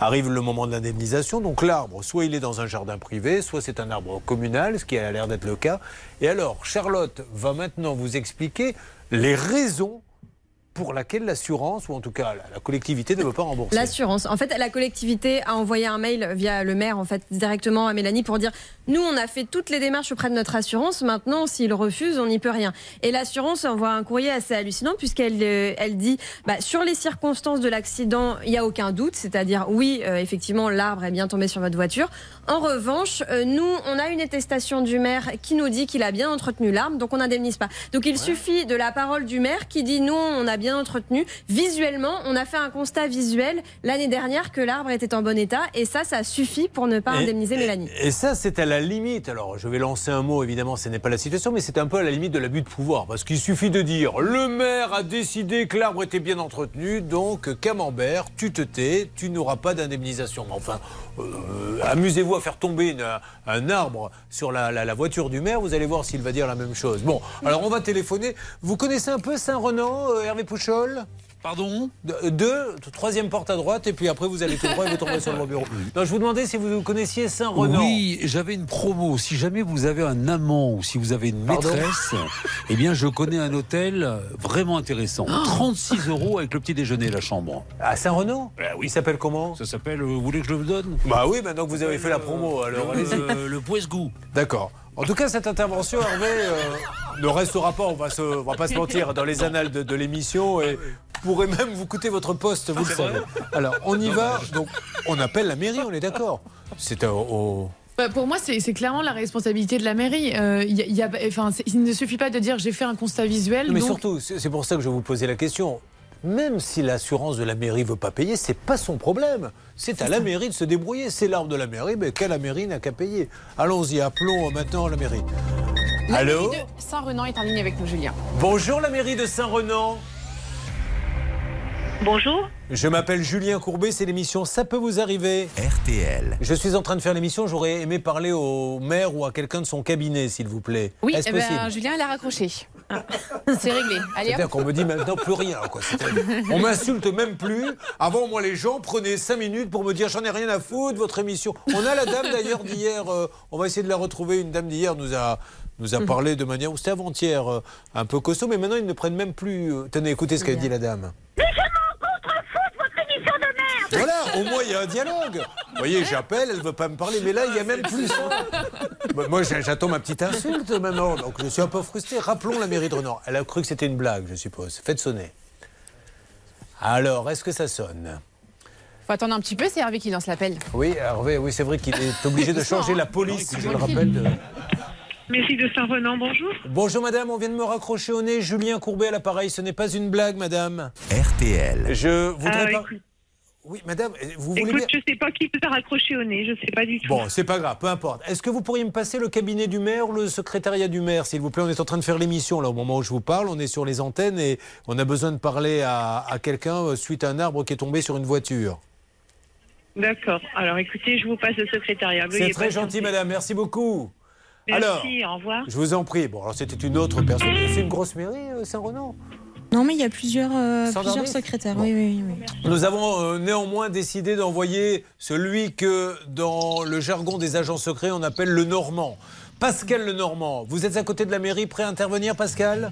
Speaker 2: Arrive le moment de l'indemnisation. Donc l'arbre, soit il est dans un jardin privé, soit c'est un arbre communal, ce qui a l'air d'être le cas. Et alors, Charlotte va maintenant vous expliquer les raisons pour lesquelles l'assurance, ou en tout cas la, la collectivité, ne veut pas rembourser.
Speaker 9: L'assurance. En fait, la collectivité a envoyé un mail via le maire, en fait, directement à Mélanie pour dire nous, on a fait toutes les démarches auprès de notre assurance. Maintenant, s'il refuse, on n'y peut rien. Et l'assurance envoie un courrier assez hallucinant puisqu'elle euh, elle dit bah, sur les circonstances de l'accident, il n'y a aucun doute. C'est-à-dire, oui, euh, effectivement, l'arbre est bien tombé sur votre voiture. En revanche, euh, nous, on a une attestation du maire qui nous dit qu'il a bien entretenu l'arbre, donc on n'indemnise pas. Donc il suffit de la parole du maire qui dit non, on a bien entretenu. Visuellement, on a fait un constat visuel l'année dernière que l'arbre était en bon état, et ça, ça suffit pour ne pas
Speaker 2: Et-
Speaker 9: indemniser Mélanie.
Speaker 2: Et ça, c'est à la limite. Alors, je vais lancer un mot, évidemment, ce n'est pas la situation, mais c'est un peu à la limite de l'abus de pouvoir. Parce qu'il suffit de dire le maire a décidé que l'arbre était bien entretenu, donc Camembert, tu te tais, tu n'auras pas d'indemnisation. Mais Enfin, euh, amusez-vous à faire tomber un arbre sur la voiture du maire, vous allez voir s'il va dire la même chose. Bon, alors on va téléphoner. Vous connaissez un peu Saint-Renan, euh, Hervé Pouchol?
Speaker 12: Pardon
Speaker 2: De- Deux, troisième porte à droite, et puis après vous allez tout droit et vous tomberez sur le bureau. Non, je vous demandais si vous connaissiez Saint-Renan.
Speaker 12: Oui, j'avais une promo. Si jamais vous avez un amant ou si vous avez une
Speaker 2: Pardon
Speaker 12: maîtresse, eh bien, je connais un hôtel vraiment intéressant. 36 euros avec le petit déjeuner, la chambre.
Speaker 2: À Saint-Renan?
Speaker 12: Oui.
Speaker 2: Il s'appelle comment?
Speaker 12: Ça s'appelle, euh, vous voulez que je le donne?
Speaker 2: Bah oui, maintenant que vous avez fait la promo, alors
Speaker 12: le,
Speaker 2: allez-y.
Speaker 12: euh, le Poesgou.
Speaker 2: D'accord. En tout cas, cette intervention, Hervé, euh, ne restera pas, on va, se, on va pas se mentir, dans les annales de, de l'émission et pourrait même vous coûter votre poste, vous le savez. Alors, on y va. Donc, on appelle la mairie, on est d'accord C'est au- au...
Speaker 3: Bah, pour moi, c'est c'est clairement la responsabilité de la mairie. Euh, il y a- il y a- enfin, c'est- il ne suffit pas de dire j'ai fait un constat visuel.
Speaker 2: Mais
Speaker 3: donc-
Speaker 2: surtout, c'est pour ça que je vous posais la question. Même si l'assurance de la mairie veut pas payer, c'est pas son problème. C'est à la mairie de se débrouiller. C'est l'arbre de la mairie, mais qu'à la mairie n'a qu'à payer. Allons-y, appelons maintenant la mairie.
Speaker 18: La
Speaker 2: Allô
Speaker 18: mairie de Saint-Renan est en ligne avec nous, Julien.
Speaker 2: Bonjour la mairie de Saint-Renan.
Speaker 30: Bonjour.
Speaker 2: Je m'appelle Julien Courbet, c'est l'émission Ça peut vous arriver.
Speaker 1: RTL.
Speaker 2: Je suis en train de faire l'émission, j'aurais aimé parler au maire ou à quelqu'un de son cabinet, s'il vous plaît.
Speaker 18: Oui,
Speaker 2: Est-ce
Speaker 18: eh ben, Julien, elle a raccroché. C'est réglé. Allez,
Speaker 2: C'est-à-dire qu'on me dit maintenant plus rien. Quoi. On m'insulte même plus. Avant, moi, les gens prenaient 5 minutes pour me dire j'en ai rien à foutre, votre émission. On a la dame d'ailleurs d'hier, euh, on va essayer de la retrouver. Une dame d'hier nous a, nous a parlé de manière, ou c'était avant-hier, euh, un peu costaud, mais maintenant ils ne prennent même plus. euh, Tenez, écoutez ce qu'a dit la dame.
Speaker 28: Mais je m'en contrefoute votre émission de merde
Speaker 2: Voilà, au moins il y a un dialogue. Vous voyez, j'appelle, elle ne veut pas me parler, mais là, il n'y a même plus. Bah, Moi, j'attends ma petite insulte maintenant, donc je suis un peu frustré. Rappelons la mairie de Renan. Elle a cru que c'était une blague, je suppose. Faites sonner. Alors, est-ce que ça sonne?
Speaker 18: Faut attendre un petit peu, c'est Hervé qui lance l'appel.
Speaker 2: Oui, Hervé, oui, c'est vrai qu'il est obligé de changer la police, je le rappelle. de-
Speaker 30: Mairie de Saint-Renan, bonjour.
Speaker 2: Bonjour madame, on vient de me raccrocher au nez. Julien Courbet à l'appareil, ce n'est pas une blague, madame.
Speaker 1: RTL.
Speaker 2: Je voudrais
Speaker 30: Euh,
Speaker 2: pas.
Speaker 30: écoute-
Speaker 2: Oui, madame, vous voulez
Speaker 30: Écoute,
Speaker 2: bien.
Speaker 30: je sais pas qui vous a raccroché au nez, je sais pas du tout.
Speaker 2: Bon, c'est pas grave, peu importe. Est-ce que vous pourriez me passer le cabinet du maire ou le secrétariat du maire, s'il vous plaît? On est en train de faire l'émission, là, au moment où je vous parle. On est sur les antennes et on a besoin de parler à, à quelqu'un euh, suite à un arbre qui est tombé sur une voiture.
Speaker 31: D'accord. Alors écoutez, je vous passe le secrétariat.
Speaker 2: C'est très gentil, madame. Merci beaucoup.
Speaker 31: Merci,
Speaker 2: Alors,
Speaker 31: au revoir.
Speaker 2: je vous en prie. Bon, alors c'était une autre personne. C'est une grosse mairie, euh, Saint-Renan?
Speaker 15: Non, mais il y a plusieurs, euh, plusieurs secrétaires. Oui, oui, oui.
Speaker 2: Nous avons euh, néanmoins décidé d'envoyer celui que, dans le jargon des agents secrets, on appelle le Normand. Pascal le Normand. Vous êtes à côté de la mairie, prêt à intervenir, Pascal?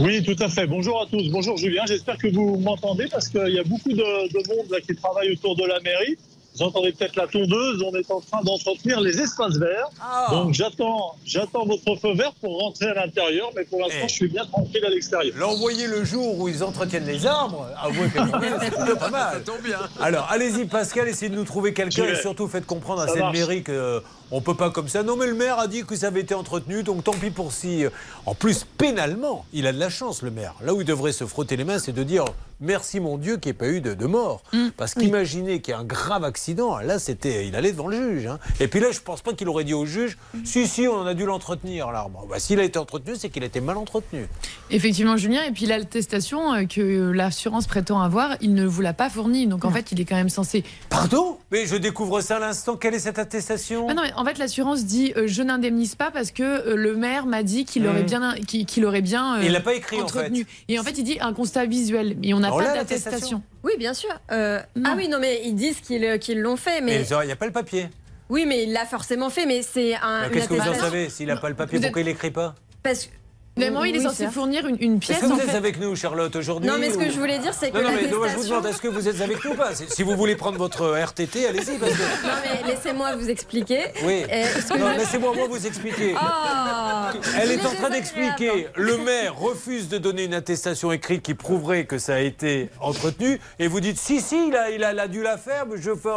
Speaker 32: Oui, tout à fait. Bonjour à tous. Bonjour Julien. J'espère que vous m'entendez parce qu'il y a beaucoup de, de monde là, qui travaille autour de la mairie. Vous entendez peut-être la tondeuse. On est en train d'entretenir les espaces verts.
Speaker 2: Ah.
Speaker 32: Donc j'attends, j'attends votre feu vert pour rentrer à l'intérieur. Mais pour l'instant,
Speaker 2: Eh.
Speaker 32: je suis bien tranquille à l'extérieur.
Speaker 2: L'envoyer le jour où ils entretiennent les arbres, avouez que c'est pas mal.
Speaker 32: Ça tombe bien.
Speaker 2: Alors, allez-y, Pascal, essayez de nous trouver quelqu'un et surtout faites comprendre à
Speaker 32: Ça
Speaker 2: cette
Speaker 32: marche.
Speaker 2: mairie que euh, on peut pas comme ça. Non, mais le maire a dit que ça avait été entretenu, donc tant pis pour si. euh, En plus, pénalement, il a de la chance, le maire. Là où il devrait se frotter les mains, c'est de dire merci mon Dieu qu'il n'y ait pas eu de, de mort. Parce qu'imaginez qu'il y a un grave accident, là, c'était, il allait devant le juge. hein. Et puis là, je pense pas qu'il aurait dit au juge, si, si, on a dû l'entretenir, l'arbre. Bah, S'il a été entretenu, c'est qu'il a été mal entretenu.
Speaker 3: Effectivement, Julien. Et puis l'attestation euh, que l'assurance prétend avoir, il ne vous l'a pas fournie. Donc en fait, il est quand même censé.
Speaker 2: Pardon? Mais je découvre ça à l'instant. Quelle est cette attestation?
Speaker 3: Ah non, mais en fait, l'assurance dit euh, je n'indemnise pas parce que euh, le maire m'a dit qu'il aurait bien, qu'il aurait bien. euh,
Speaker 2: Il l'a pas écrit, en
Speaker 3: entretenu. Et en fait, il dit un constat visuel. Et on n'a D'attestation.
Speaker 9: Oui, bien sûr. Euh, ah oui, non, mais ils disent qu'ils euh, l'ont fait. Mais...
Speaker 2: Mais il n'y a pas le papier?
Speaker 9: Oui, mais il l'a forcément fait, mais c'est un.
Speaker 2: Qu'est-ce que vous en savez S'il n'a pas le papier,
Speaker 9: Vous
Speaker 2: pourquoi il n'écrit pas?
Speaker 9: Parce que.
Speaker 3: Normalement, il est
Speaker 9: Oui,
Speaker 3: censé fournir une, une pièce.
Speaker 2: Est-ce que vous
Speaker 3: en
Speaker 2: êtes
Speaker 3: fait.
Speaker 2: avec nous, Charlotte, aujourd'hui
Speaker 9: Non, mais ce que
Speaker 2: ou-
Speaker 9: je voulais dire, c'est que
Speaker 2: Non, non, mais non, je vous demande, est-ce que vous êtes avec nous ou pas? Si vous voulez prendre votre RTT, allez-y. Parce que...
Speaker 9: Non, mais laissez-moi vous expliquer.
Speaker 2: Oui.
Speaker 9: Euh, que
Speaker 2: Non,
Speaker 9: je-
Speaker 2: laissez-moi moi vous expliquer.
Speaker 9: Oh,
Speaker 2: Elle est en train d'expliquer. Le maire refuse de donner une attestation écrite qui prouverait que ça a été entretenu. Et vous dites si, si, il a, il a, il a dû la faire, mais je fais.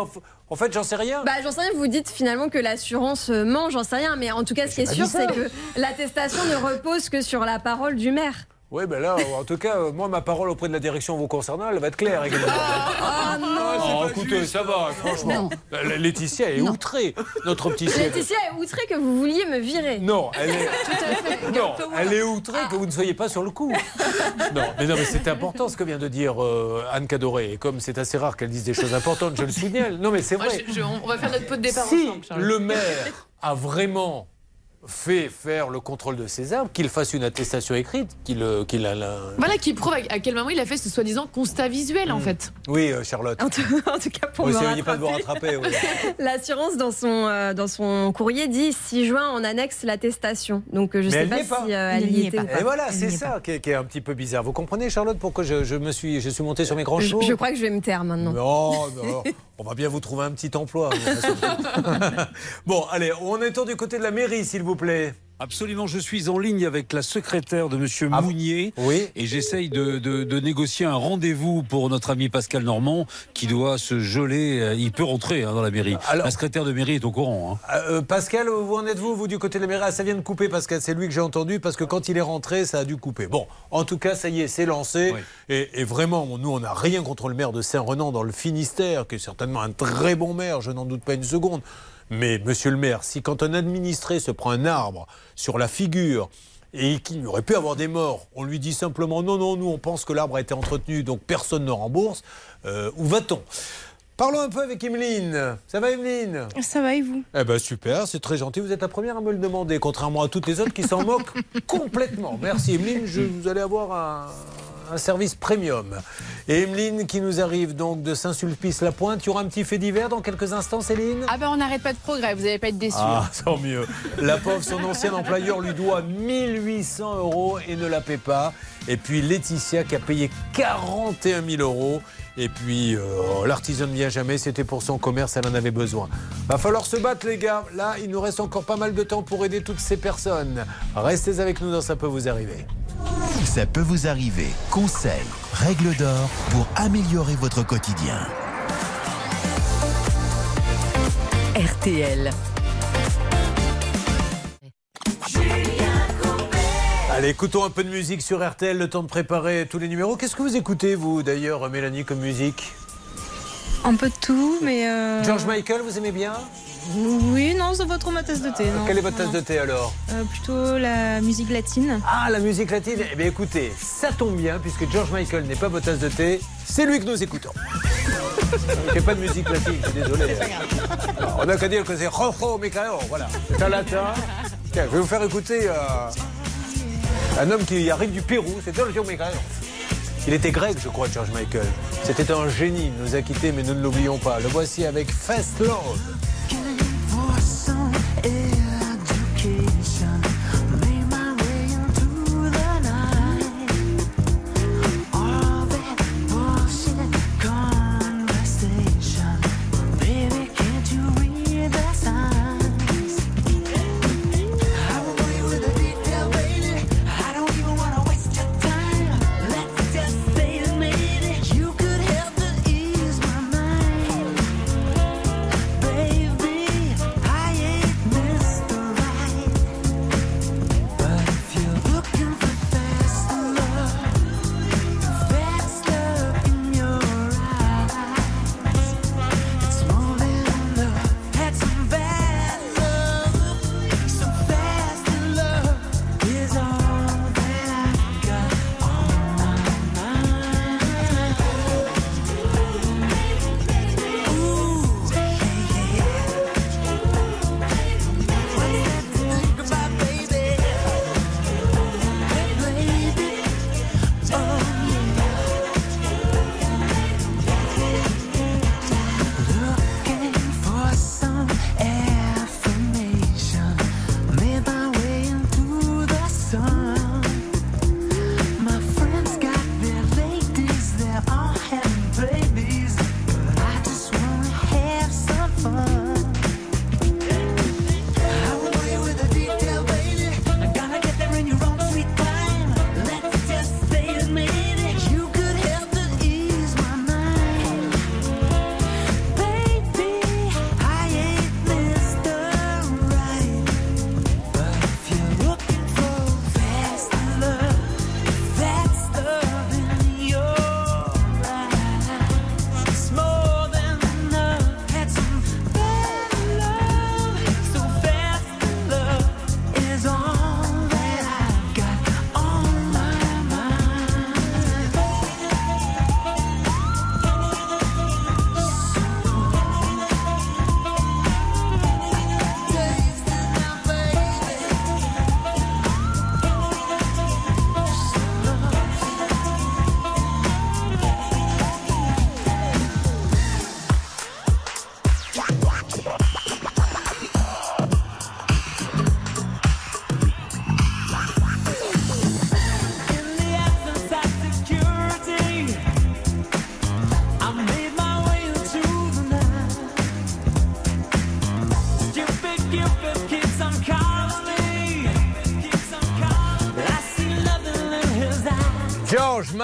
Speaker 2: En fait, j'en sais rien.
Speaker 9: Bah, j'en sais rien, vous dites finalement que l'assurance euh, ment, j'en sais rien, mais en tout cas, ce qui est sûr, c'est que l'attestation ne repose que sur la parole du maire.
Speaker 2: Oui, ben là, en tout cas, euh, moi, ma parole auprès de la direction vous concernant, elle va être claire également.
Speaker 9: Ah non
Speaker 2: Oh, écoutez, ça va, franchement. La- Laetitia est outrée, notre petit chef.
Speaker 9: Laetitia est outrée que vous vouliez me virer.
Speaker 2: Non, elle est,
Speaker 9: Tout à fait.
Speaker 2: non, elle est outrée que vous ne soyez pas sur le coup. Non, mais non, mais c'est important ce que vient de dire euh, Anne Cadoré. Et comme c'est assez rare qu'elle dise des choses importantes, je le signale. Non, mais c'est
Speaker 3: Moi,
Speaker 2: vrai.
Speaker 3: je- je- on va faire notre pot de départ
Speaker 2: Si
Speaker 3: ensemble.
Speaker 2: Le maire a vraiment fait faire le contrôle de ses arbres, qu'il fasse une attestation écrite, qu'il euh, qu'il a la...
Speaker 3: Voilà qui prouve à quel moment il a fait ce soi-disant constat visuel en fait.
Speaker 2: Oui, euh, Charlotte.
Speaker 9: En tout, en tout cas, pour
Speaker 2: Oui,
Speaker 9: me
Speaker 2: essayez pas de vous
Speaker 9: rattraper.
Speaker 2: oui.
Speaker 9: L'assurance, dans son, euh, dans son courrier, dit 6 juin, on annexe l'attestation. Donc, euh, je
Speaker 2: Mais
Speaker 9: sais pas si euh, elle y était ou pas.
Speaker 2: Et voilà, c'est ça qui est, qui est un petit peu bizarre. Vous comprenez, Charlotte, pourquoi je, je me suis, je suis monté sur mes grands
Speaker 9: Je,
Speaker 2: chevaux
Speaker 9: je crois que je vais me taire maintenant.
Speaker 2: Non, non, on va bien vous trouver un petit emploi. bon, allez, on est du côté de la mairie, s'il vous plaît.
Speaker 12: Absolument, je suis en ligne avec la secrétaire de Monsieur
Speaker 2: Ah,
Speaker 12: Mounier
Speaker 2: oui.
Speaker 12: et j'essaye de, de- de négocier un rendez-vous pour notre ami Pascal Normand qui doit se geler. euh, Il peut rentrer hein, dans la mairie.
Speaker 2: Alors-
Speaker 12: la secrétaire de mairie est au courant. hein.
Speaker 2: Euh, Pascal, où en êtes-vous, vous, du côté de la mairie? Ah, Ça vient de couper, Pascal, c'est lui que j'ai entendu, parce que quand il est rentré, ça a dû couper. Bon, en tout cas, ça y est, c'est lancé. Et, et vraiment, nous, on n'a rien contre le maire de Saint-Renan dans le Finistère, qui est certainement un très bon maire, je n'en doute pas une seconde. Mais, monsieur le maire, si quand un administré se prend un arbre sur la figure, et qu'il aurait pu avoir des morts, on lui dit simplement non, non, nous on pense que l'arbre a été entretenu, donc personne ne rembourse, euh, où va-t-on? Parlons un peu avec Emeline. Ça va Emeline?
Speaker 15: Ça va et vous?
Speaker 2: Eh ben super, c'est très gentil. Vous êtes la première à me le demander, contrairement à toutes les autres qui s'en moquent complètement. Merci Emeline, je, vous allez avoir un, un service premium. Et Emeline qui nous arrive donc de Saint-Sulpice-la-Pointe. Il y aura un petit fait divers dans quelques instants, Céline?
Speaker 18: Ah ben on n'arrête pas de progrès, vous n'allez pas être déçus.
Speaker 2: Ah, tant mieux. La pauvre, son ancien employeur lui doit 1800 euros et ne la paie pas. Et puis Laetitia qui a payé 41 000 euros. Et puis euh, l'artisan ne vient jamais, c'était pour son commerce, elle en avait besoin. Va falloir se battre les gars. Là, il nous reste encore pas mal de temps pour aider toutes ces personnes. Restez avec nous dans Ça peut vous arriver.
Speaker 1: Ça peut vous arriver. Conseils, règles d'or pour améliorer votre quotidien.
Speaker 27: RTL.
Speaker 2: Allez, écoutons un peu de musique sur RTL, le temps de préparer tous les numéros. Qu'est-ce que vous écoutez, vous, d'ailleurs, Mélanie, comme musique?
Speaker 15: Un peu de tout, mais. euh,
Speaker 2: George Michael, vous aimez bien?
Speaker 15: Oui, non, c'est pas trop ma tasse de thé. non.
Speaker 2: Quelle est votre tasse de thé alors?
Speaker 15: Euh, Plutôt la musique latine.
Speaker 2: Ah, la musique latine Eh bien écoutez, ça tombe bien, puisque George Michael n'est pas votre tasse de thé, c'est lui que nous écoutons.
Speaker 8: Il a pas de musique latine, je suis désolé. On n'a qu'à dire que c'est Rojo Micaeo, voilà. C'est un latin. Tiens, je vais vous faire écouter euh, un homme qui arrive du Pérou, c'est Giorgio Micaeo. Il était grec, je crois, George Michael. C'était un génie, il nous a quittés, mais nous ne l'oublions pas. Le voici avec Fast Love. it.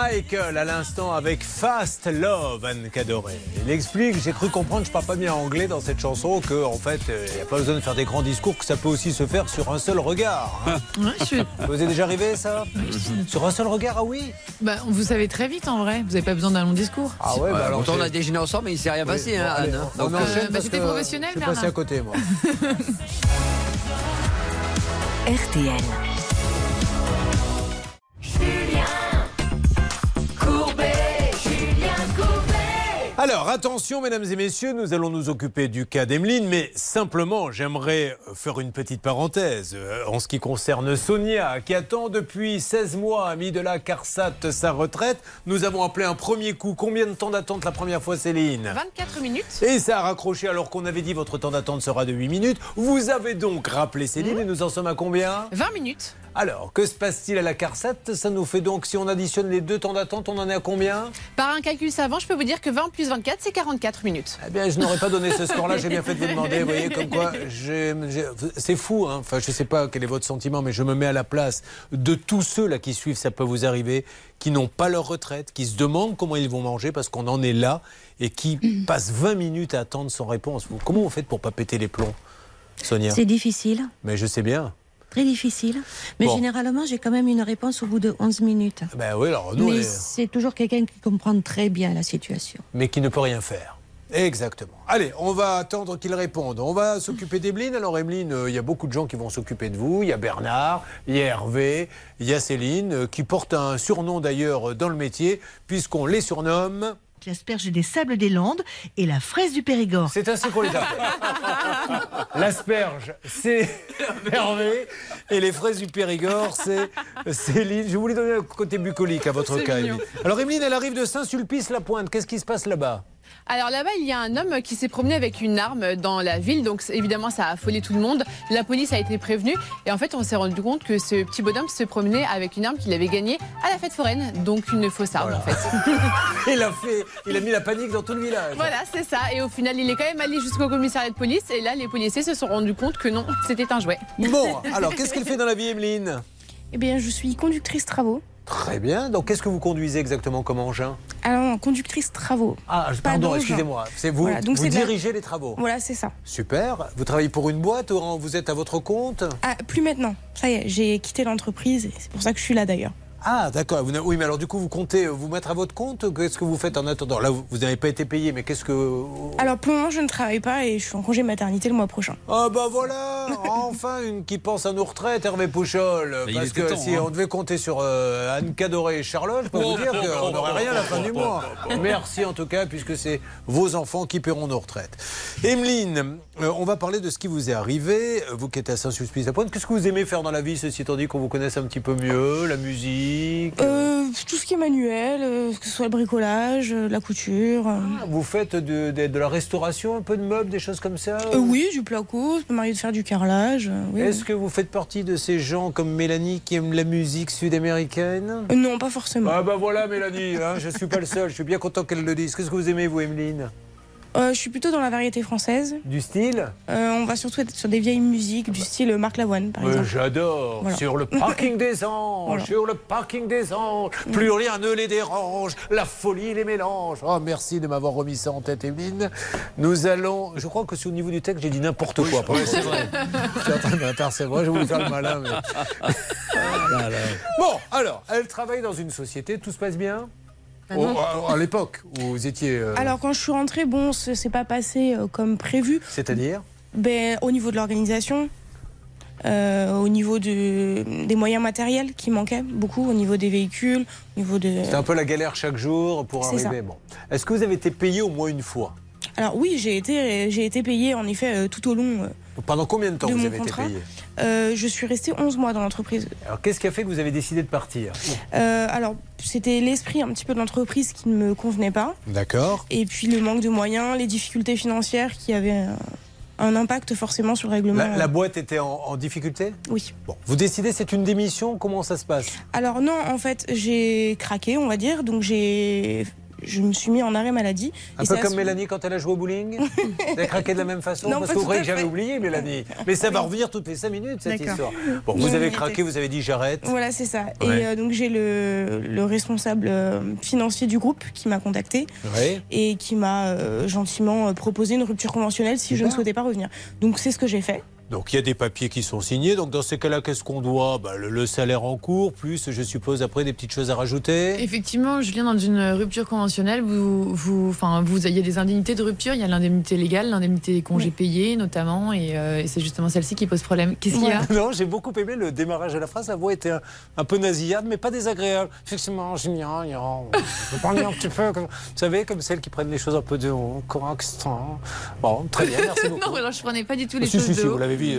Speaker 8: Michael à l'instant avec Fast Love, Anne Cadoré. Il explique, j'ai cru comprendre, je parle pas bien anglais dans cette chanson, que en fait, il n'y a pas besoin de faire des grands discours, que ça peut aussi se faire sur un seul regard. hein. Vous est déjà arrivé ça? Sur un seul regard, ah oui?
Speaker 3: Bah, vous savez très vite en vrai. Vous n'avez pas besoin d'un long discours.
Speaker 8: Ah ouais, bah alors
Speaker 20: on a déjeuné ensemble, mais il s'est rien
Speaker 8: Oui,
Speaker 20: passé, hein,
Speaker 8: allez,
Speaker 20: Anne. hein.
Speaker 8: on
Speaker 20: Donc,
Speaker 8: enchaîne
Speaker 3: bah,
Speaker 8: parce
Speaker 3: c'était
Speaker 8: que
Speaker 3: professionnel,
Speaker 8: Je suis passé à côté, moi.
Speaker 2: RTL.
Speaker 8: Alors, attention, mesdames et messieurs, nous allons nous occuper du cas d'Emeline, mais simplement, j'aimerais faire une petite parenthèse euh, en ce qui concerne Sonia, qui attend depuis 16 mois, ami de la CARSAT, sa retraite. Nous avons appelé un premier coup. Combien de temps d'attente la première fois, Céline
Speaker 18: 24 minutes.
Speaker 8: Et ça a raccroché alors qu'on avait dit votre temps d'attente sera de 8 minutes. Vous avez donc rappelé Céline et nous en sommes à combien?
Speaker 18: 20 minutes.
Speaker 8: Alors, que se passe-t-il à la CARSAT? Ça nous fait donc, si on additionne les deux temps d'attente, on en est à combien?
Speaker 18: Par un calcul savant, je peux vous dire que 20 plus 24, c'est 44 minutes.
Speaker 8: Eh bien, je n'aurais pas donné ce score-là, j'ai bien fait de vous demander. Vous voyez, comme quoi, c'est fou. Hein enfin, je ne sais pas quel est votre sentiment, mais je me mets à la place de tous ceux là qui suivent, ça peut vous arriver, qui n'ont pas leur retraite, qui se demandent comment ils vont manger parce qu'on en est là et qui passent 20 minutes à attendre sans réponse. Comment vous faites pour pas péter les plombs, Sonia?
Speaker 19: C'est difficile,
Speaker 8: Mais je sais bien.
Speaker 19: Très difficile. Mais
Speaker 8: Bon.
Speaker 19: généralement, j'ai quand même une réponse au bout de 11 minutes.
Speaker 8: Ben oui, alors nous,
Speaker 19: Mais
Speaker 8: est-
Speaker 19: c'est toujours quelqu'un qui comprend très bien la situation.
Speaker 8: mais qui ne peut rien faire. Exactement. Allez, on va attendre qu'il réponde. On va s'occuper d'Emeline. Alors, Emeline, euh, il y a beaucoup de gens qui vont s'occuper de vous. Il y a Bernard, il y a Hervé, il y a Céline, euh, qui porte un surnom d'ailleurs euh, dans le métier, puisqu'on les surnomme.
Speaker 33: L'asperge des Sables des Landes et la fraise du Périgord.
Speaker 2: C'est ainsi qu'on les appelle. L'asperge, c'est Hervé. Et les fraises du Périgord, c'est Céline. Je voulais donner le côté bucolique à votre cas. Émilie. Alors, Emeline, elle arrive de Saint-Sulpice-la-Pointe. Qu'est-ce qui se passe là-bas?
Speaker 18: Alors là-bas, il y a un homme qui s'est promené avec une arme dans la ville, donc évidemment ça a affolé tout le monde. La police a été prévenue et en fait on s'est rendu compte que ce petit bonhomme se promenait avec une arme qu'il avait gagnée à la fête foraine, donc une fausse arme en fait.
Speaker 2: il a, fait, il a mis la panique dans tout le village.
Speaker 18: Voilà, c'est ça. Et au final, il est quand même allé jusqu'au commissariat de police et là les policiers se sont rendus compte que non, c'était un jouet.
Speaker 2: Bon, alors, qu'est-ce qu'elle fait dans la vie, Emeline?
Speaker 34: Eh bien, je suis conductrice travaux.
Speaker 2: Très bien. Donc, qu'est-ce que vous conduisez exactement comme engin
Speaker 34: Alors, conductrice travaux.
Speaker 2: Ah, pardon, excusez-moi. C'est vous,
Speaker 34: Voilà, donc
Speaker 2: vous
Speaker 34: la-
Speaker 2: dirigez les travaux.
Speaker 34: Voilà, c'est ça.
Speaker 2: Super. Vous travaillez pour une boîte ou vous êtes à votre compte
Speaker 34: Ah, plus maintenant. Ça y est, j'ai quitté l'entreprise c'est pour ça que je suis là d'ailleurs.
Speaker 2: Ah, d'accord. Oui, mais alors du coup, vous comptez vous mettre à votre compte Qu'est-ce que vous faites en attendant? Là, vous n'avez pas été payé, mais qu'est-ce que.
Speaker 34: Alors, pour le moment, je ne travaille pas et je suis en congé maternité le mois prochain.
Speaker 2: Ah, bah voilà Enfin, une qui pense à nos retraites, Hervé Pouchol. Parce que
Speaker 34: temps,
Speaker 2: si
Speaker 34: hein.
Speaker 2: on devait compter sur euh, Anne Cadoré et Charlotte, je peux
Speaker 34: Oh,
Speaker 2: vous dire
Speaker 34: oh,
Speaker 2: qu'on
Speaker 34: oh,
Speaker 2: n'aurait
Speaker 34: oh,
Speaker 2: rien à la
Speaker 34: oh,
Speaker 2: fin
Speaker 34: oh,
Speaker 2: du
Speaker 34: oh,
Speaker 2: mois.
Speaker 34: oh,
Speaker 2: Merci en tout cas, puisque c'est vos enfants qui paieront nos retraites. Emeline, euh, on va parler de ce qui vous est arrivé. Vous qui êtes à Saint-Sulpice-la-Pointe, qu'est-ce que vous aimez faire dans la vie, ceci étant dit qu'on vous connaisse un petit peu mieux La musique
Speaker 34: Euh, tout ce qui est manuel, euh, que ce soit le bricolage, euh, la couture. euh.
Speaker 2: Vous faites de, de- de la restauration, un peu de meubles, des choses comme ça
Speaker 34: Euh, oui, du placo, ça peut m'arriver de faire du carrelage. euh, oui,
Speaker 2: Est-ce
Speaker 34: oui.
Speaker 2: que vous faites partie de ces gens comme Mélanie qui aiment la musique sud-américaine?
Speaker 34: Euh, non, pas forcément.
Speaker 2: Ah bah voilà Mélanie, hein, je suis pas le seul, je suis bien content qu'elle le dise. Qu'est-ce que vous aimez vous Emeline?
Speaker 34: Euh, je suis plutôt dans la variété française.
Speaker 2: Du style
Speaker 34: Euh, on va surtout être sur des vieilles musiques du style Marc Lavoine, par exemple.
Speaker 2: J'adore.
Speaker 34: Voilà.
Speaker 2: Sur le parking des anges,
Speaker 34: Voilà.
Speaker 2: sur le parking des anges, plus rien ne les dérange, la folie les mélange. Oh, merci de m'avoir remis ça en tête, Evelyne. Nous allons. Je crois que c'est au niveau du texte, j'ai dit n'importe quoi. pardon.
Speaker 12: c'est vrai.
Speaker 2: Je suis en train de m'apercevoir, je voulais faire le malin. mais- Bon, alors, elle travaille dans une société, tout se passe bien?
Speaker 34: Ah.
Speaker 2: Au- à, à l'époque où vous étiez. euh,
Speaker 34: Alors quand je suis rentrée, bon, ce s'est pas passé euh, comme prévu.
Speaker 2: C'est-à-dire
Speaker 34: Ben, au niveau de l'organisation, euh, au niveau de, des moyens matériels qui manquaient beaucoup, au niveau des véhicules, au niveau de.
Speaker 2: C'était un peu la galère chaque jour pour arriver. Bon. Est-ce que vous avez été payé au moins une fois?
Speaker 34: Alors oui, j'ai été, j'ai été payée en effet euh, tout au long. euh,
Speaker 2: Pendant combien de temps
Speaker 34: de
Speaker 2: vous avez
Speaker 34: contrat.
Speaker 2: été payé
Speaker 34: Euh, je suis restée 11 mois dans l'entreprise.
Speaker 2: Alors, qu'est-ce qui a fait que vous avez décidé de partir?
Speaker 34: Euh, alors, c'était l'esprit un petit peu de l'entreprise qui ne me convenait pas.
Speaker 2: D'accord.
Speaker 34: Et puis le manque de moyens, les difficultés financières qui avaient un, un impact forcément sur le règlement.
Speaker 2: La, la boîte était en, en difficulté?
Speaker 34: Oui.
Speaker 2: Bon, vous décidez, c'est une démission Comment ça se passe?
Speaker 34: Alors non, en fait, j'ai craqué, on va dire. Donc j'ai, je me suis mis en arrêt maladie.
Speaker 2: Un
Speaker 34: Et
Speaker 2: peu comme Mélanie quand elle a joué au bowling Vous avez craqué de la même façon
Speaker 34: Non,
Speaker 2: Parce que vous croyez que j'avais oublié, Mélanie. Mais ça va revenir toutes les 5 minutes, cette histoire. Bon, vous avez craqué, vous avez dit j'arrête.
Speaker 34: Voilà, c'est ça.
Speaker 2: Ouais.
Speaker 34: Et euh, donc j'ai le, le responsable euh, financier du groupe qui m'a contacté et qui m'a euh, gentiment proposé une rupture conventionnelle si je ne souhaitais pas revenir. Donc c'est ce que j'ai fait.
Speaker 2: Donc il y a des papiers qui sont signés. Donc dans ces cas-là, qu'est-ce qu'on doit? Bah, le, le salaire en cours, plus je suppose après des petites choses à rajouter.
Speaker 3: Effectivement, Julien, dans une rupture conventionnelle, vous, vous, enfin, vous ayez des indemnités de rupture. Il y a l'indemnité légale, l'indemnité des congés payés notamment, et, euh, et c'est justement celle-ci qui pose problème. Qu'est-ce qu'il y a?
Speaker 2: Non, j'ai beaucoup aimé le démarrage de la phrase. La voix était un, un peu nasillarde, mais pas désagréable. Effectivement, Julien, il y a- on parler un petit peu, comme, vous savez, comme celles qui prennent les choses un peu de haut, correct. hein. Bon, très bien, merci beaucoup.
Speaker 3: non, alors je prenais pas du tout les
Speaker 2: Si,
Speaker 3: choses
Speaker 2: si,
Speaker 3: de
Speaker 2: si,
Speaker 3: haut.
Speaker 2: vous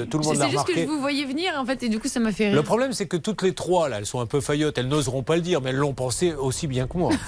Speaker 2: tout le monde
Speaker 3: C'est juste que je vous voyais venir en fait, et du coup ça m'a fait rire.
Speaker 2: Le problème, c'est que toutes les trois, là, elles sont un peu faillottes. Elles n'oseront pas le dire, mais elles l'ont pensé aussi bien que moi.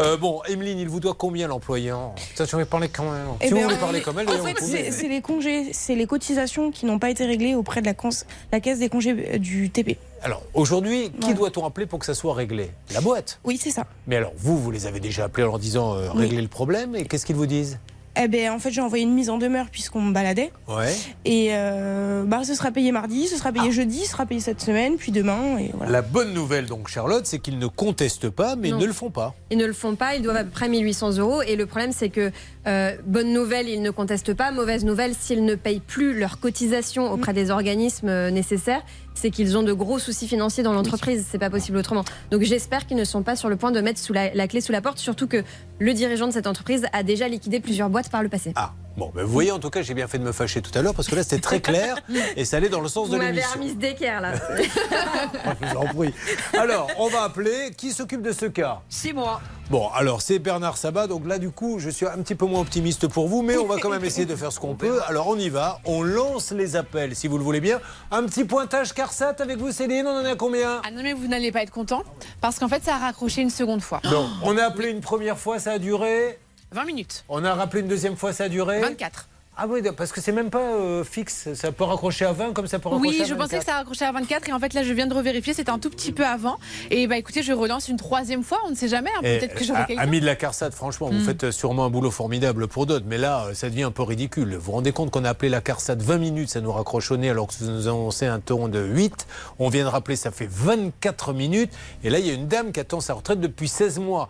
Speaker 2: Euh, bon, Emeline, il vous doit combien l'employant Ça, je vais parler quand même.
Speaker 34: Eh
Speaker 2: si vous
Speaker 34: ben,
Speaker 2: voulez parler comme elle,
Speaker 34: en fait,
Speaker 2: vous
Speaker 34: c'est les congés, c'est les cotisations qui n'ont pas été réglées auprès de la, caisse des congés euh, du TP.
Speaker 2: Alors, aujourd'hui, qui
Speaker 34: Ouais.
Speaker 2: doit-on appeler pour que ça soit réglé? La boîte?
Speaker 34: Oui, c'est ça.
Speaker 2: Mais alors, vous, vous les avez déjà appelés en leur disant euh,
Speaker 34: Oui.
Speaker 2: régler le problème, et qu'est-ce qu'ils vous disent?
Speaker 34: Eh ben, en fait, j'ai envoyé une mise en demeure puisqu'on me baladait.
Speaker 2: Ouais.
Speaker 34: Et euh, bah, ce sera payé mardi, ce sera payé jeudi, ce sera payé cette semaine, puis demain. Et voilà.
Speaker 2: La bonne nouvelle, donc, Charlotte, c'est qu'ils ne contestent pas, mais ils
Speaker 9: Non.
Speaker 2: ne le font pas.
Speaker 9: Ils ne le font pas, ils doivent à peu près 1800 euros. Et le problème, c'est que, euh, bonne nouvelle, ils ne contestent pas. Mauvaise nouvelle, s'ils ne payent plus leurs cotisations auprès des organismes euh, nécessaires, c'est qu'ils ont de gros soucis financiers dans l'entreprise. C'est pas possible autrement. Donc j'espère qu'ils ne sont pas sur le point de mettre sous la, la clé sous la porte, surtout que le dirigeant de cette entreprise a déjà liquidé plusieurs boîtes par le passé.
Speaker 2: Ah, Bon, ben, vous voyez, en tout cas, j'ai bien fait de me fâcher tout à l'heure parce que là, c'était très clair et ça allait dans le sens
Speaker 9: Vous
Speaker 2: de
Speaker 9: m'avez
Speaker 2: l'émission.
Speaker 9: remis ce d'équerre là.
Speaker 2: Je vous en prie. Alors, on va appeler. Qui s'occupe de ce cas?
Speaker 20: C'est moi.
Speaker 2: Bon, alors c'est Bernard Sabat, donc là du coup je suis un petit peu moins optimiste pour vous, mais on va quand même essayer de faire ce qu'on peut. Alors on y va, on lance les appels si vous le voulez bien. Un petit pointage CARSAT avec vous Céline, on en est à combien?
Speaker 18: Ah non, mais vous n'allez pas être content parce qu'en fait, ça a raccroché une seconde fois.
Speaker 2: Non, on a appelé une première fois, ça a duré.
Speaker 18: 20 minutes.
Speaker 2: On a rappelé une deuxième fois, ça a duré.
Speaker 18: 24.
Speaker 2: Ah oui, parce que c'est même pas euh, fixe, ça peut raccrocher à 20 comme ça peut raccrocher
Speaker 18: Oui,
Speaker 2: à
Speaker 18: je pensais
Speaker 2: 24.
Speaker 18: que ça raccrochait à 24 et en fait là je viens de revérifier, c'était un tout petit peu avant. Et bah écoutez, je relance une troisième fois, on ne sait jamais, hein,
Speaker 2: Et,
Speaker 18: peut-être que j'aurai quelqu'un.
Speaker 2: Amis de la CARSAT, franchement, vous
Speaker 18: Mm.
Speaker 2: faites sûrement un boulot formidable pour d'autres, mais là, euh, ça devient un peu ridicule. Vous vous rendez compte qu'on a appelé la CARSAT 20 minutes, ça nous raccroche au nez alors que vous nous annoncez un ton de 8. On vient de rappeler, ça fait 24 minutes. Et là, il y a une dame qui attend sa retraite depuis 16 mois.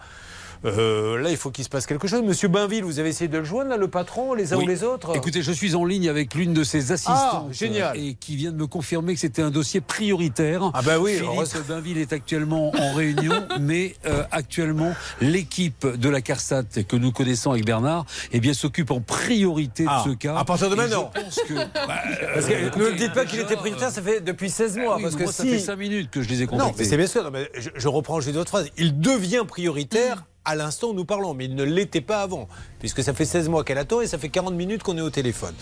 Speaker 2: Euh, là, il faut qu'il se passe quelque chose. Monsieur Bainville, vous avez essayé de le joindre, là, le patron, les uns
Speaker 12: Oui.
Speaker 2: ou les autres
Speaker 12: Écoutez, je suis en ligne avec l'une de ses assistantes.
Speaker 2: Ah, génial.
Speaker 12: Et qui vient de me confirmer que c'était un dossier prioritaire.
Speaker 2: Ah bah oui,
Speaker 12: Philippe. Bainville est actuellement en réunion, mais euh, actuellement, l'équipe de la CARSAT que nous connaissons avec Bernard, eh bien, s'occupe en priorité
Speaker 2: Ah,
Speaker 12: de ce cas.
Speaker 2: à partir de maintenant.
Speaker 12: Je pense que. bah,
Speaker 2: Parce que,
Speaker 12: euh,
Speaker 2: ne me dites pas qu'il était prioritaire, ça fait depuis 16 mois.
Speaker 12: Ah oui,
Speaker 2: parce
Speaker 12: mais
Speaker 2: que
Speaker 12: moi, ça fait 5 minutes que je les ai
Speaker 2: Non,
Speaker 12: contactés.
Speaker 2: mais c'est bien sûr. non, mais je, je reprends juste votre phrase. Il devient prioritaire à l'instant où nous parlons, mais il ne l'était pas avant, puisque ça fait 16 mois qu'elle attend et ça fait 40 minutes qu'on est au téléphone.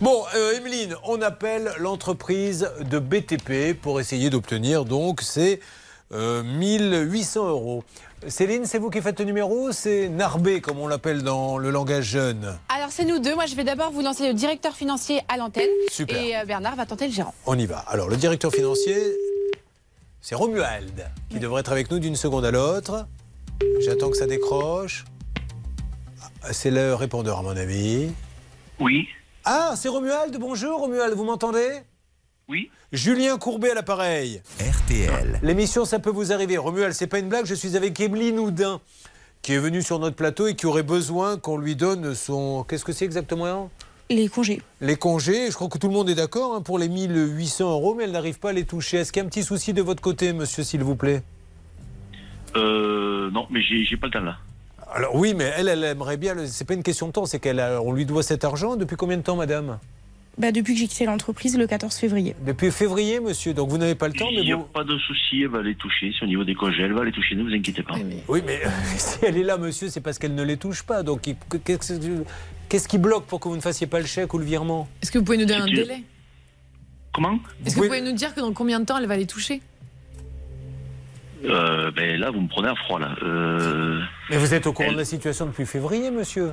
Speaker 2: Bon, euh, Emeline, on appelle l'entreprise de BTP pour essayer d'obtenir donc ces euh, 1800 euros. Céline, c'est vous qui faites le numéro C'est Narbé, comme on l'appelle dans le langage jeune.
Speaker 18: Alors c'est nous deux, moi je vais d'abord vous lancer le directeur financier à l'antenne.
Speaker 2: Super.
Speaker 18: Et euh, Bernard va tenter le gérant.
Speaker 2: On y va. Alors, le directeur financier, c'est Romuald, qui devrait être avec nous d'une seconde à l'autre. J'attends que ça décroche. Ah, C'est le répondeur, à mon avis.
Speaker 35: Oui.
Speaker 2: Ah, c'est Romuald. Bonjour, Romuald, vous m'entendez?
Speaker 35: Oui.
Speaker 2: Julien Courbet à l'appareil.
Speaker 1: RTL.
Speaker 2: L'émission, ça peut vous arriver. Romuald, c'est pas une blague, je suis avec Emeline Houdin, qui est venue sur notre plateau et qui aurait besoin qu'on lui donne son. Qu'est-ce que c'est exactement?
Speaker 34: Les congés.
Speaker 2: Les congés, je crois que tout le monde est d'accord hein, pour les 1800 euros, mais elle n'arrive pas à les toucher. Est-ce qu'il y a un petit souci de votre côté, monsieur, s'il vous plaît?
Speaker 35: Euh, non, mais j'ai pas le temps là.
Speaker 2: Alors oui, mais elle, elle aimerait bien. le- C'est pas une question de temps, c'est qu'on lui doit cet argent depuis combien de temps, madame?
Speaker 34: Bah, depuis que j'ai quitté l'entreprise le 14 février.
Speaker 2: Depuis février, monsieur. Donc vous n'avez pas le temps, mais
Speaker 35: Il n'y a
Speaker 2: vous.
Speaker 35: pas de souci, elle va les toucher. C'est au niveau des congés, elle va les toucher, ne vous inquiétez pas.
Speaker 2: Oui, mais si elle est là, monsieur, c'est parce qu'elle ne les touche pas. Donc qu'est-ce qui bloque pour que vous ne fassiez pas le chèque ou le virement?
Speaker 3: Est-ce que vous pouvez nous donner un délai?
Speaker 35: Comment?
Speaker 3: Est-ce que vous pouvez nous dire que dans combien de temps elle va les toucher?
Speaker 35: Euh, Ben là, vous me prenez à froid là. Euh,
Speaker 2: Mais vous êtes au courant de la situation depuis février, monsieur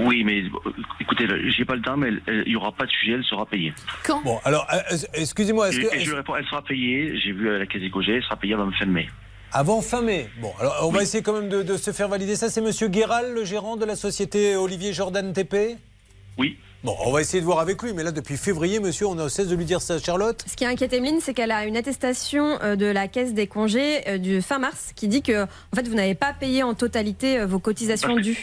Speaker 35: oui, mais euh, écoutez, j'ai pas le temps, mais il n'y aura pas de sujet, elle sera payée.
Speaker 3: Quand
Speaker 2: Bon, alors, euh, excusez-moi, est-ce que.
Speaker 35: je réponds, elle sera payée. J'ai vu à la caisse congés, elle sera payée avant fin mai.
Speaker 2: Avant fin mai. Bon, alors on va essayer quand même de, de se faire valider ça. C'est monsieur Guéral, le gérant de la société Olivier Jordan TP
Speaker 35: Oui.
Speaker 2: Bon, on va essayer de voir avec lui, mais là, depuis février, monsieur, on a cesse de lui dire ça, Charlotte.
Speaker 9: Ce qui inquiète Emeline, c'est qu'elle a une attestation euh, de la caisse des congés euh, du fin mars qui dit que en fait, vous n'avez pas payé en totalité euh, vos cotisations dues.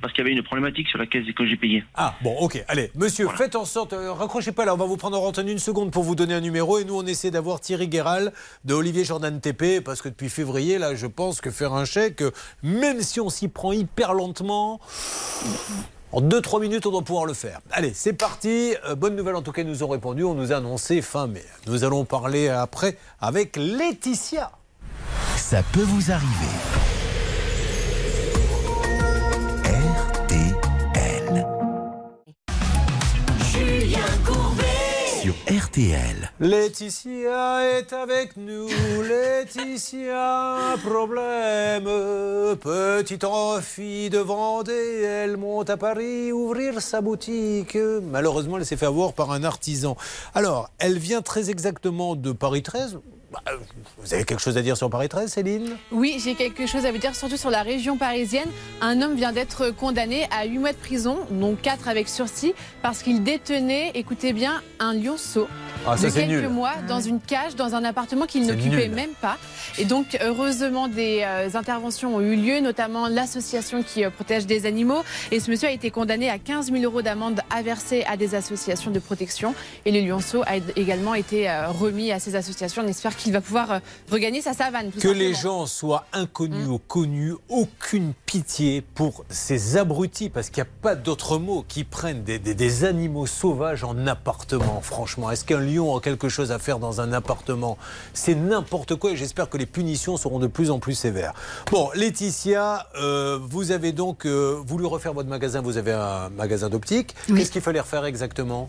Speaker 35: Parce qu'il y avait une problématique sur la caisse des congés payés.
Speaker 2: Ah, bon, ok. Allez, monsieur, faites en sorte, euh, raccrochez pas là, on va vous prendre en antenne une seconde pour vous donner un numéro et nous, on essaie d'avoir Thierry Guéral de Olivier Jordan TP parce que depuis février, là, je pense que faire un chèque, même si on s'y prend hyper lentement, en 2-3 minutes, on doit pouvoir le faire. Allez, c'est parti. Euh, bonne nouvelle, en tout cas, nous ont répondu. On nous a annoncé fin mai. Nous allons parler après avec Laetitia.
Speaker 1: Ça peut vous arriver. RTL.
Speaker 2: Laetitia est avec nous, Laetitia, problème. Petite fille de Vendée, elle monte à Paris ouvrir sa boutique. Malheureusement, elle s'est fait avoir par un artisan. Alors, elle vient très exactement de Paris 13. Bah, Vous avez quelque chose à dire sur Paris 13, Céline?
Speaker 18: Oui, j'ai quelque chose à vous dire, surtout sur la région parisienne. Un homme vient d'être condamné à 8 mois de prison, dont 4 avec sursis, parce qu'il détenait, écoutez bien, un lionceau.
Speaker 2: Ah, ça,
Speaker 18: de quelques
Speaker 2: nul.
Speaker 18: mois dans une cage, dans un appartement qu'il n'occupait même pas. Et donc, heureusement, des euh, interventions ont eu lieu, notamment l'association qui euh, protège des animaux. Et ce monsieur a été condamné à 15 000 euros d'amende à verser à des associations de protection. Et le lionceau a également été euh, remis à ces associations. On espère qu'il va pouvoir euh, regagner sa savane. tout
Speaker 2: Que les gens soient
Speaker 18: Mmh.
Speaker 2: inconnus ou connus, aucune pitié pour ces abrutis, parce qu'il n'y a pas d'autre mot, qui prennent des, des- des animaux sauvages en appartement, franchement. Est-ce qu'un lion a quelque chose à faire dans un appartement? C'est n'importe quoi et j'espère que les punitions seront de plus en plus sévères. Bon, Laetitia, euh, vous avez donc euh, voulu refaire votre magasin, vous avez un magasin d'optique. Qu'est-ce qu'il fallait refaire exactement?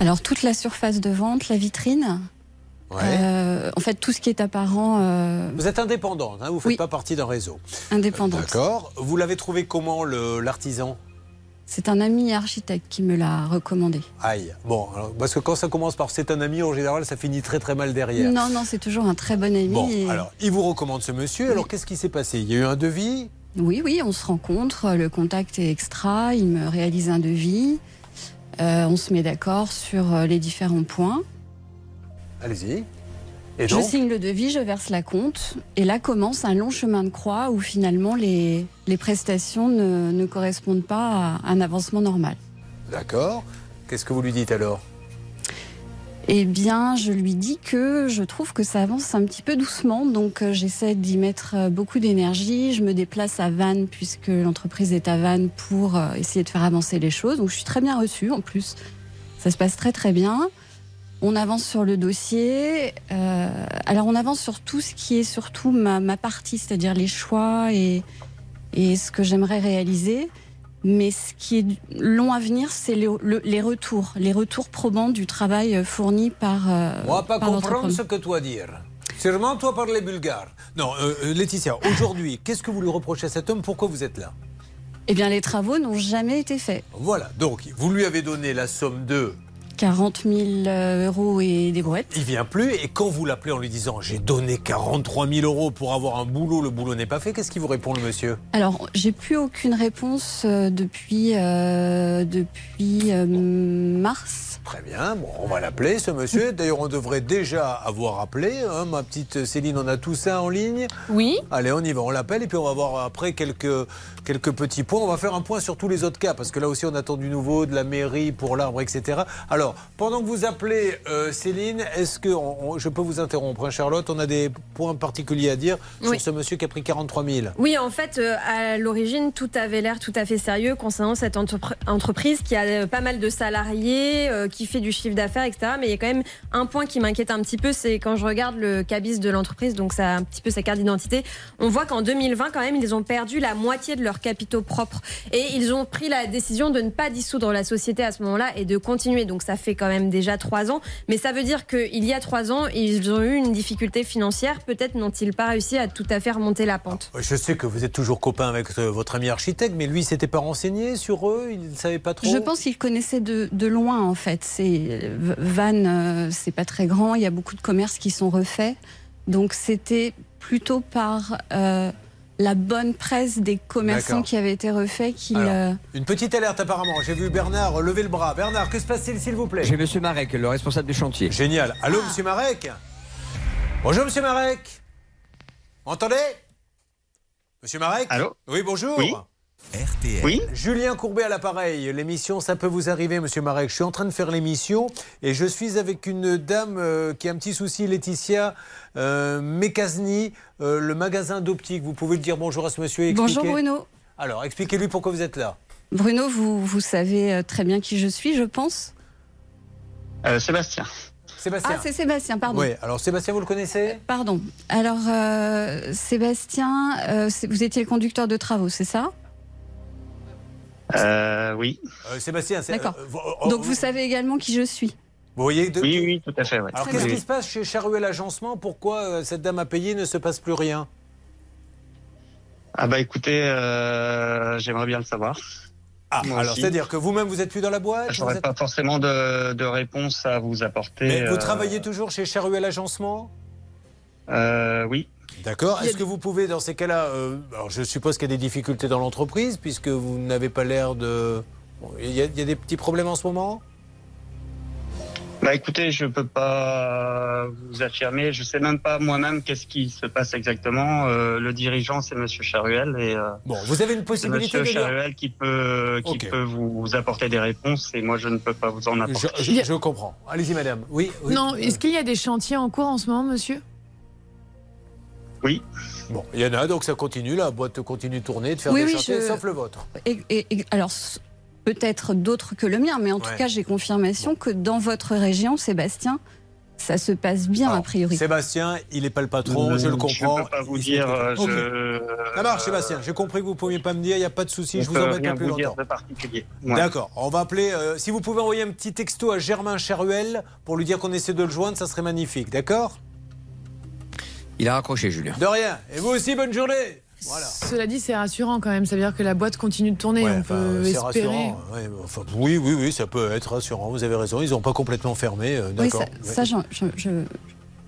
Speaker 23: Alors toute la surface de vente, la vitrine,
Speaker 2: Ouais.
Speaker 23: euh, en fait tout ce qui est apparent euh,
Speaker 2: Vous êtes indépendante, hein, vous ne faites pas partie d'un réseau.
Speaker 23: indépendante.
Speaker 2: D'accord. Vous l'avez trouvé comment, l'artisan?
Speaker 23: C'est un ami architecte qui me l'a recommandé.
Speaker 2: Aïe. Bon, alors, parce que quand ça commence par c'est un ami, en général, ça finit très très mal derrière.
Speaker 23: Non, non, c'est toujours un très bon ami.
Speaker 2: Bon,
Speaker 23: et-
Speaker 2: alors, il vous recommande ce monsieur. Alors, qu'est-ce qui s'est passé? Il y a eu un devis?
Speaker 23: Oui, oui, on se rencontre, le contact est extra, il me réalise un devis, euh, on se met d'accord sur les différents points.
Speaker 2: Allez-y. Et
Speaker 23: je signe le devis, je verse la compte, et là commence un long chemin de croix où finalement les, les prestations ne, ne correspondent pas à un avancement normal.
Speaker 2: D'accord. Qu'est-ce que vous lui dites alors?
Speaker 23: Eh bien, je lui dis que je trouve que ça avance un petit peu doucement, donc euh, j'essaie d'y mettre euh, beaucoup d'énergie. Je me déplace à Vannes puisque l'entreprise est à Vannes pour euh, essayer de faire avancer les choses. Donc je suis très bien reçue en plus. Ça se passe très très bien. On avance sur le dossier. Euh, alors on avance sur tout ce qui est surtout ma, ma partie, c'est-à-dire les choix et, et ce que j'aimerais réaliser. Mais ce qui est long à venir, c'est les, le- les retours, les retours probants du travail fourni par. euh,
Speaker 2: On va pas
Speaker 23: par
Speaker 2: comprendre ce que toi dire. Sûrement, toi parles bulgare. Non, euh, euh, Laetitia, aujourd'hui, qu'est-ce que vous lui reprochez à cet homme? Pourquoi vous êtes là?
Speaker 23: Eh bien, les travaux n'ont jamais été faits.
Speaker 2: Voilà. Donc, vous lui avez donné la somme de
Speaker 23: 40 000 euh, euros et des brouettes.
Speaker 2: il vient plus. Et quand vous l'appelez en lui disant j'ai donné 43 000 euros pour avoir un boulot, le boulot n'est pas fait, qu'est-ce qu'il vous répond le monsieur?
Speaker 23: Alors, j'ai plus aucune réponse euh, depuis, euh, depuis euh, mars.
Speaker 2: Très bien, bon, on va l'appeler ce monsieur. D'ailleurs, on devrait déjà avoir appelé. hein, ma petite Céline, on a tout ça en ligne.
Speaker 18: Oui.
Speaker 2: Allez, on y va, on l'appelle et puis on va voir après quelques, quelques petits points. On va faire un point sur tous les autres cas parce que là aussi on attend du nouveau, de la mairie pour l'arbre, etc. Alors, pendant que vous appelez euh, Céline, est-ce que on- on- je peux vous interrompre, hein, Charlotte? On a des points particuliers à dire
Speaker 9: Oui.
Speaker 2: sur ce monsieur qui a pris 43 000.
Speaker 9: Oui, en fait, euh, à l'origine, tout avait l'air tout à fait sérieux concernant cette entrepr- entreprise qui a euh, pas mal de salariés, euh, qui fait du chiffre d'affaires, etc. Mais il y a quand même un point qui m'inquiète un petit peu, c'est quand je regarde le cabis de l'entreprise, donc ça a un petit peu sa carte d'identité, on voit qu'en 2020, quand même, ils ont perdu la moitié de leurs capitaux propres. Et ils ont pris la décision de ne pas dissoudre la société à ce moment-là et de continuer. Donc ça fait quand même déjà trois ans. Mais ça veut dire qu'il y a trois ans, ils ont eu une difficulté financière. Peut-être n'ont-ils pas réussi à tout à fait remonter la pente.
Speaker 2: Je sais que vous êtes toujours copain avec euh, votre ami architecte, mais lui, il s'était pas renseigné sur eux? Il ne savait pas trop?
Speaker 23: Je pense qu'il connaissait de, de loin, en fait. C'est Vannes, euh, c'est pas très grand. Il y a beaucoup de commerces qui sont refaits. Donc, c'était plutôt par euh, la bonne presse des commerçants qui avaient été refaits qu'il.
Speaker 2: Alors,
Speaker 23: euh,
Speaker 2: Une petite alerte apparemment. J'ai vu Bernard lever le bras. Bernard, que se passe-t-il s'il vous plaît?
Speaker 20: J'ai Monsieur Marek, le responsable du chantier.
Speaker 2: Génial. Allô, monsieur Marek? Bonjour, monsieur Marek. Entendez Monsieur Marek? Allô? Oui, bonjour.
Speaker 1: Oui. RTL.
Speaker 2: Oui. Julien Courbet à l'appareil. L'émission, ça peut vous arriver, monsieur Marek. Je suis en train de faire l'émission et je suis avec une dame euh, qui a un petit souci, Laetitia euh, euh, le magasin d'optique. Vous pouvez le dire bonjour à ce monsieur
Speaker 23: Bonjour Bruno.
Speaker 2: Alors, expliquez-lui pourquoi vous êtes là.
Speaker 23: Bruno, vous, vous savez euh, très bien qui je suis, je pense.
Speaker 2: Sébastien. Sébastien.
Speaker 23: Ah, c'est Sébastien, pardon.
Speaker 2: Oui, alors Sébastien, vous le connaissez?
Speaker 23: Pardon. Alors, euh, Sébastien, euh, vous étiez le conducteur de travaux, c'est ça?
Speaker 36: Euh, oui.
Speaker 2: Euh, Sébastien, c'est.
Speaker 23: D'accord.
Speaker 2: euh, oh,
Speaker 23: Donc, vous savez également qui je suis.
Speaker 2: Vous voyez de-
Speaker 36: Oui, oui, tout à fait. ouais.
Speaker 2: Alors qu'est-ce qui se passe chez Charuel Agencement? Pourquoi euh, cette dame a payé ne se passe plus rien?
Speaker 36: Ah bah écoutez, euh, j'aimerais bien le savoir.
Speaker 2: Ah,
Speaker 36: Moi
Speaker 2: alors c'est-à-dire que vous-même vous êtes plus dans la boîte?
Speaker 36: J'aurais
Speaker 2: êtes-
Speaker 36: pas forcément de, de réponse à vous apporter.
Speaker 2: Mais vous travaillez toujours chez Charuel Agencement?
Speaker 36: euh, Oui.
Speaker 2: D'accord. Est-ce que vous pouvez, dans ces cas-là, euh, alors je suppose qu'il y a des difficultés dans l'entreprise puisque vous n'avez pas l'air de. Bon, Il y, a, il y a des petits problèmes en ce moment?
Speaker 36: Bah écoutez, je peux pas vous affirmer. Je sais même pas moi-même qu'est-ce qui se passe exactement. Euh, le dirigeant, c'est Monsieur Charuel et euh,
Speaker 2: Bon, vous avez une possibilité
Speaker 36: Monsieur
Speaker 2: de
Speaker 36: Charuel qui peut qui peut vous apporter des réponses et moi je ne peux pas vous en
Speaker 2: Je,
Speaker 36: apporter.
Speaker 2: je- je comprends. Allez-y, madame. Oui. oui.
Speaker 3: Non, est-ce qu'il y a des chantiers en cours en ce moment, monsieur?
Speaker 36: Oui.
Speaker 2: Bon, il y en a, donc ça continue. La boîte continue de tourner, de faire
Speaker 23: Oui,
Speaker 2: des
Speaker 23: oui,
Speaker 2: chantiers,
Speaker 23: je-
Speaker 2: sauf le vôtre.
Speaker 23: Et, et- et- alors, peut-être d'autres que le mien, mais en
Speaker 2: Ouais.
Speaker 23: tout cas, j'ai confirmation que dans votre région, Sébastien, ça se passe bien a priori.
Speaker 2: Sébastien, il n'est pas le patron, je le
Speaker 36: Je
Speaker 2: comprends.
Speaker 36: peux pas vous dire, euh, je-
Speaker 2: Ça marche, Sébastien. J'ai compris que vous ne pouviez pas me dire, il n'y a pas de souci, je
Speaker 36: Je
Speaker 2: vous embête
Speaker 36: rien
Speaker 2: pas plus
Speaker 36: vous dire
Speaker 2: longtemps.
Speaker 36: de particulier. Ouais.
Speaker 2: D'accord, on va appeler. euh, si vous pouvez envoyer un petit texto à Germain Charuel pour lui dire qu'on essaie de le joindre, ça serait magnifique, d'accord?
Speaker 20: Il a raccroché, Julien.
Speaker 2: De rien. Et vous aussi, bonne journée Voilà.
Speaker 3: Cela dit, c'est rassurant quand même. Ça veut dire que la boîte continue de tourner.
Speaker 2: Ouais,
Speaker 3: On peut
Speaker 2: c'est
Speaker 3: espérer.
Speaker 2: rassurant. Ouais, enfin, oui, oui, oui, ça peut être rassurant. Vous avez raison. Ils n'ont pas complètement fermé. euh,
Speaker 23: Oui,
Speaker 2: d'accord.
Speaker 23: ça, ça, j'en- je- je-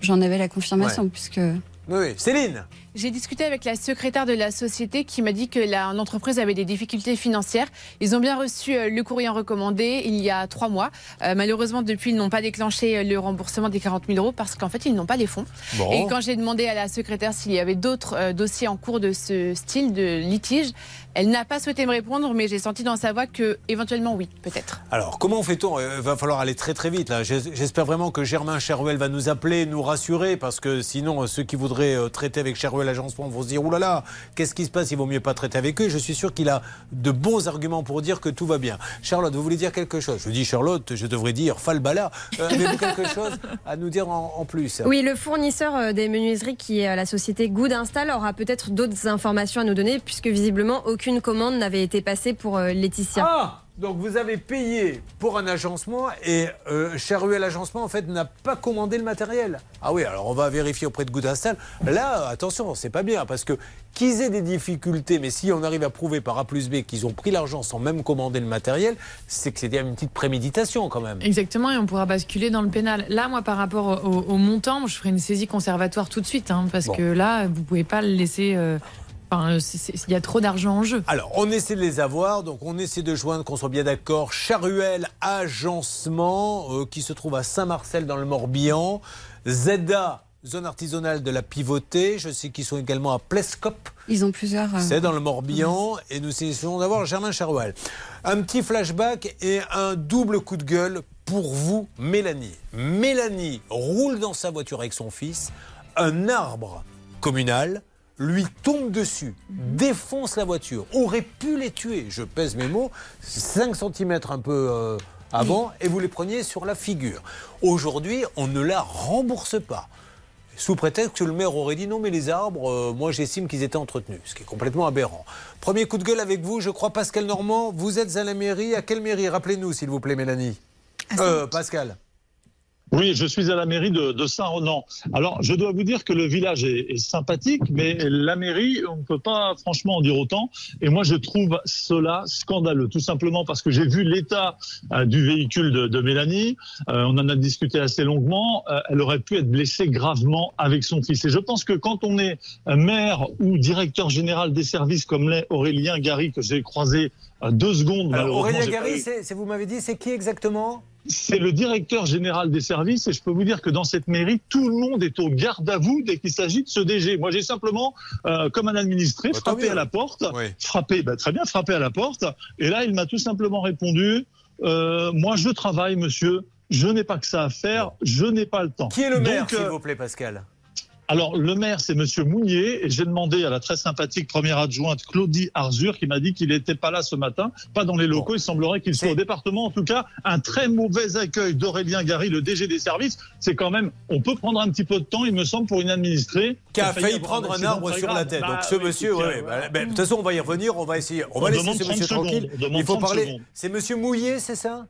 Speaker 23: j'en avais la confirmation,
Speaker 2: Ouais.
Speaker 23: puisque
Speaker 2: Oui, oui. Céline
Speaker 18: J'ai discuté avec la secrétaire de la société qui m'a dit que l'entreprise avait des difficultés financières. Ils ont bien reçu euh, le courrier recommandé il y a trois mois. Euh, malheureusement, depuis, ils n'ont pas déclenché euh, le remboursement des 40 000 euros parce qu'en fait, ils n'ont pas les fonds.
Speaker 2: Bon.
Speaker 18: Et quand j'ai demandé à la secrétaire s'il y avait d'autres euh, dossiers en cours de ce style de litige, elle n'a pas souhaité me répondre, mais j'ai senti dans sa voix que éventuellement oui, peut-être.
Speaker 2: Alors, comment fait-on? Il va falloir aller très très vite. là. J'espère vraiment que Germain Cheruel va nous appeler, nous rassurer, parce que sinon, ceux qui voudraient traiter avec Cheruel Agencement vont se dire là là, qu'est-ce qui se passe? Il vaut mieux pas traiter avec eux. Et Je suis sûr qu'il a de bons arguments pour dire que tout va bien. Charlotte, vous voulez dire quelque chose? Je dis Charlotte, je devrais dire Falbala. Euh, Avez-vous quelque chose à nous dire en, en plus?
Speaker 9: Oui, le fournisseur euh, des menuiseries qui est la société Good Install aura peut-être d'autres informations à nous donner puisque visiblement aucune commande n'avait été passée pour euh, Laetitia.
Speaker 2: Ah donc vous avez payé pour un agencement et euh, Charuel Agencement en fait n'a pas commandé le matériel. Ah oui, alors on va vérifier auprès de Good Install. Là, attention, c'est pas bien parce que qu'ils aient des difficultés, mais si on arrive à prouver par A plus B qu'ils ont pris l'argent sans même commander le matériel, c'est que c'était une petite préméditation quand même.
Speaker 3: Exactement, et on pourra basculer dans le pénal. Là, moi, par rapport au, au montant, je ferai une saisie conservatoire tout de suite, hein, parce
Speaker 2: Bon.
Speaker 3: que là, vous pouvez pas le laisser. euh, Enfin, euh, il y a trop d'argent en jeu.
Speaker 2: Alors, on essaie de les avoir, donc on essaie de joindre, qu'on soit bien d'accord, Charuel Agencement, euh, qui se trouve à Saint-Marcel dans le Morbihan, ZA, zone artisanale de la Pivotée, je sais qu'ils sont également à Plescop,
Speaker 23: ils ont plusieurs. euh,
Speaker 2: c'est dans le Morbihan, et nous essayons d'avoir Germain Charuel. Un petit flashback et un double coup de gueule pour vous, Mélanie. Mélanie roule dans sa voiture avec son fils, un arbre communal lui tombe dessus, défonce la voiture, aurait pu les tuer, je pèse mes mots, 5 cm un peu euh, avant, et vous les preniez sur la figure. Aujourd'hui, on ne la rembourse pas. Sous prétexte que le maire aurait dit non, mais les arbres, euh, moi j'estime qu'ils étaient entretenus, ce qui est complètement aberrant. Premier coup de gueule avec vous, je crois Pascal Normand, vous êtes à la mairie. À quelle mairie? Rappelez-nous, s'il vous plaît, Mélanie. Euh, Pascal.
Speaker 32: Oui, je suis à la mairie de, de Saint-Renan. Alors, je dois vous dire que le village est, est sympathique, mais la mairie, on ne peut pas franchement en dire autant. Et moi, je trouve cela scandaleux, tout simplement parce que j'ai vu l'état euh, du véhicule de, de Mélanie. Euh, on en a discuté assez longuement. Euh, elle aurait pu être blessée gravement avec son fils. Et je pense que quand on est euh, maire ou directeur général des services comme l'est Aurélien Gary, que j'ai croisé euh, deux secondes,
Speaker 2: Alors, Aurélien
Speaker 32: pas
Speaker 2: Gary, c'est- vous m'avez dit, c'est qui exactement?
Speaker 32: C'est le directeur général des services et je peux vous dire que dans cette mairie, tout le monde est au garde à vous dès qu'il s'agit de ce DG. Moi, j'ai simplement, euh, comme un administré,
Speaker 2: Bah,
Speaker 32: frappé à la porte,
Speaker 2: Oui.
Speaker 32: frappé, bah, très bien, frappé à la porte. Et là, il m'a tout simplement répondu euh, Moi, je travaille, monsieur. Je n'ai pas que ça à faire. Je n'ai pas le temps.
Speaker 2: Qui est le maire,
Speaker 32: Donc,
Speaker 2: s'il
Speaker 32: euh,
Speaker 2: vous plaît, Pascal?
Speaker 32: Alors, le maire, c'est Monsieur Mounier, et j'ai demandé à la très sympathique première adjointe Claudie Arzur, qui m'a dit qu'il n'était pas là ce matin, pas dans les locaux. Il semblerait qu'il soit au département. En tout cas, un très mauvais accueil d'Aurélien Gary, le DG des services. C'est quand même, on peut prendre un petit peu de temps, il me semble, pour une administrée
Speaker 2: qui a failli prendre un arbre sur la tête.
Speaker 32: Bah
Speaker 2: Donc ce
Speaker 32: oui,
Speaker 2: monsieur, ouais, bah, bah, de toute façon, on va y revenir, on va essayer. On va laisser ce
Speaker 32: 30
Speaker 2: monsieur tranquille. Il faut
Speaker 32: 30
Speaker 2: parler. C'est monsieur Mouillet, c'est ça?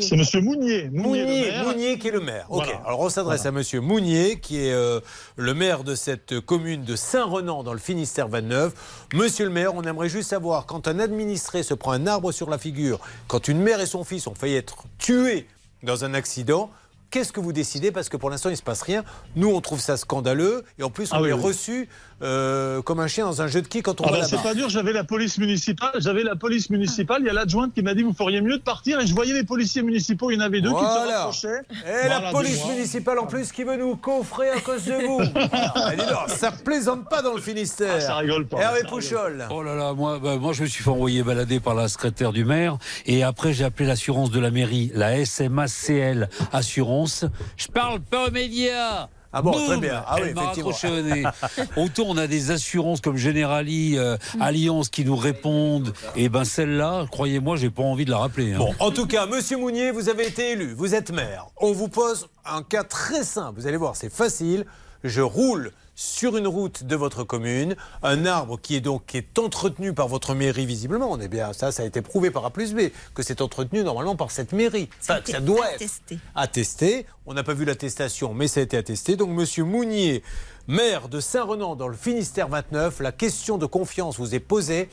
Speaker 32: C'est Monsieur Mounier. Mounier, le
Speaker 2: Mounier, qui est le maire. Ok. Alors on s'adresse
Speaker 32: Voilà.
Speaker 2: à Monsieur Mounier, qui est euh, le maire de cette commune de Saint-Renan dans le Finistère 29. Monsieur le maire, on aimerait juste savoir quand un administré se prend un arbre sur la figure, quand une mère et son fils ont failli être tués dans un accident, Qu'est-ce que vous décidez? Parce que pour l'instant, il ne se passe rien. Nous, on trouve ça scandaleux. Et en plus, on
Speaker 32: Ah oui,
Speaker 2: est
Speaker 32: oui.
Speaker 2: reçu euh, comme un chien dans un jeu de qui quand on
Speaker 32: Ah
Speaker 2: va
Speaker 32: bah,
Speaker 2: là-bas.
Speaker 32: c'est pas dur, j'avais la police municipale, j'avais la police municipale, il y a l'adjointe qui m'a dit vous feriez mieux de partir et je voyais les policiers municipaux, il y en avait deux qui se
Speaker 2: Voilà.
Speaker 32: rapprochaient.
Speaker 2: Et la
Speaker 32: Voilà,
Speaker 2: police municipale en plus qui veut nous coffrer à cause de vous. Ah, dis donc, ça plaisante pas dans le Finistère.
Speaker 32: Ah, ça rigole pas,
Speaker 2: Hervé. Pouchol.
Speaker 12: Oh là là, moi, bah, moi je me suis fait envoyer balader par la secrétaire du maire et après j'ai appelé l'assurance de la mairie, la SMACL Assurance. Je parle pas aux médias.
Speaker 2: Ah bon,
Speaker 12: Boum
Speaker 2: très bien. Ah oui, effectivement.
Speaker 12: nez. Autant on a des assurances comme Generali, euh, Alliance qui nous répondent, et ben celle-là, croyez-moi, j'ai pas envie de la rappeler. hein.
Speaker 2: Bon, en tout cas, monsieur Mounier, vous avez été élu, vous êtes maire. On vous pose un cas très simple. Vous allez voir, c'est facile. Je roule sur une route de votre commune, un arbre qui est donc qui est entretenu par votre mairie visiblement. On est bien, ça, ça a été prouvé par A plus B que c'est entretenu normalement par cette mairie. Enfin, ça doit être
Speaker 15: Attesté.
Speaker 2: attesté. On n'a pas vu l'attestation, mais ça a été attesté. Donc, Monsieur Mounier, maire de Saint-Renan dans le Finistère 29, la question de confiance vous est posée.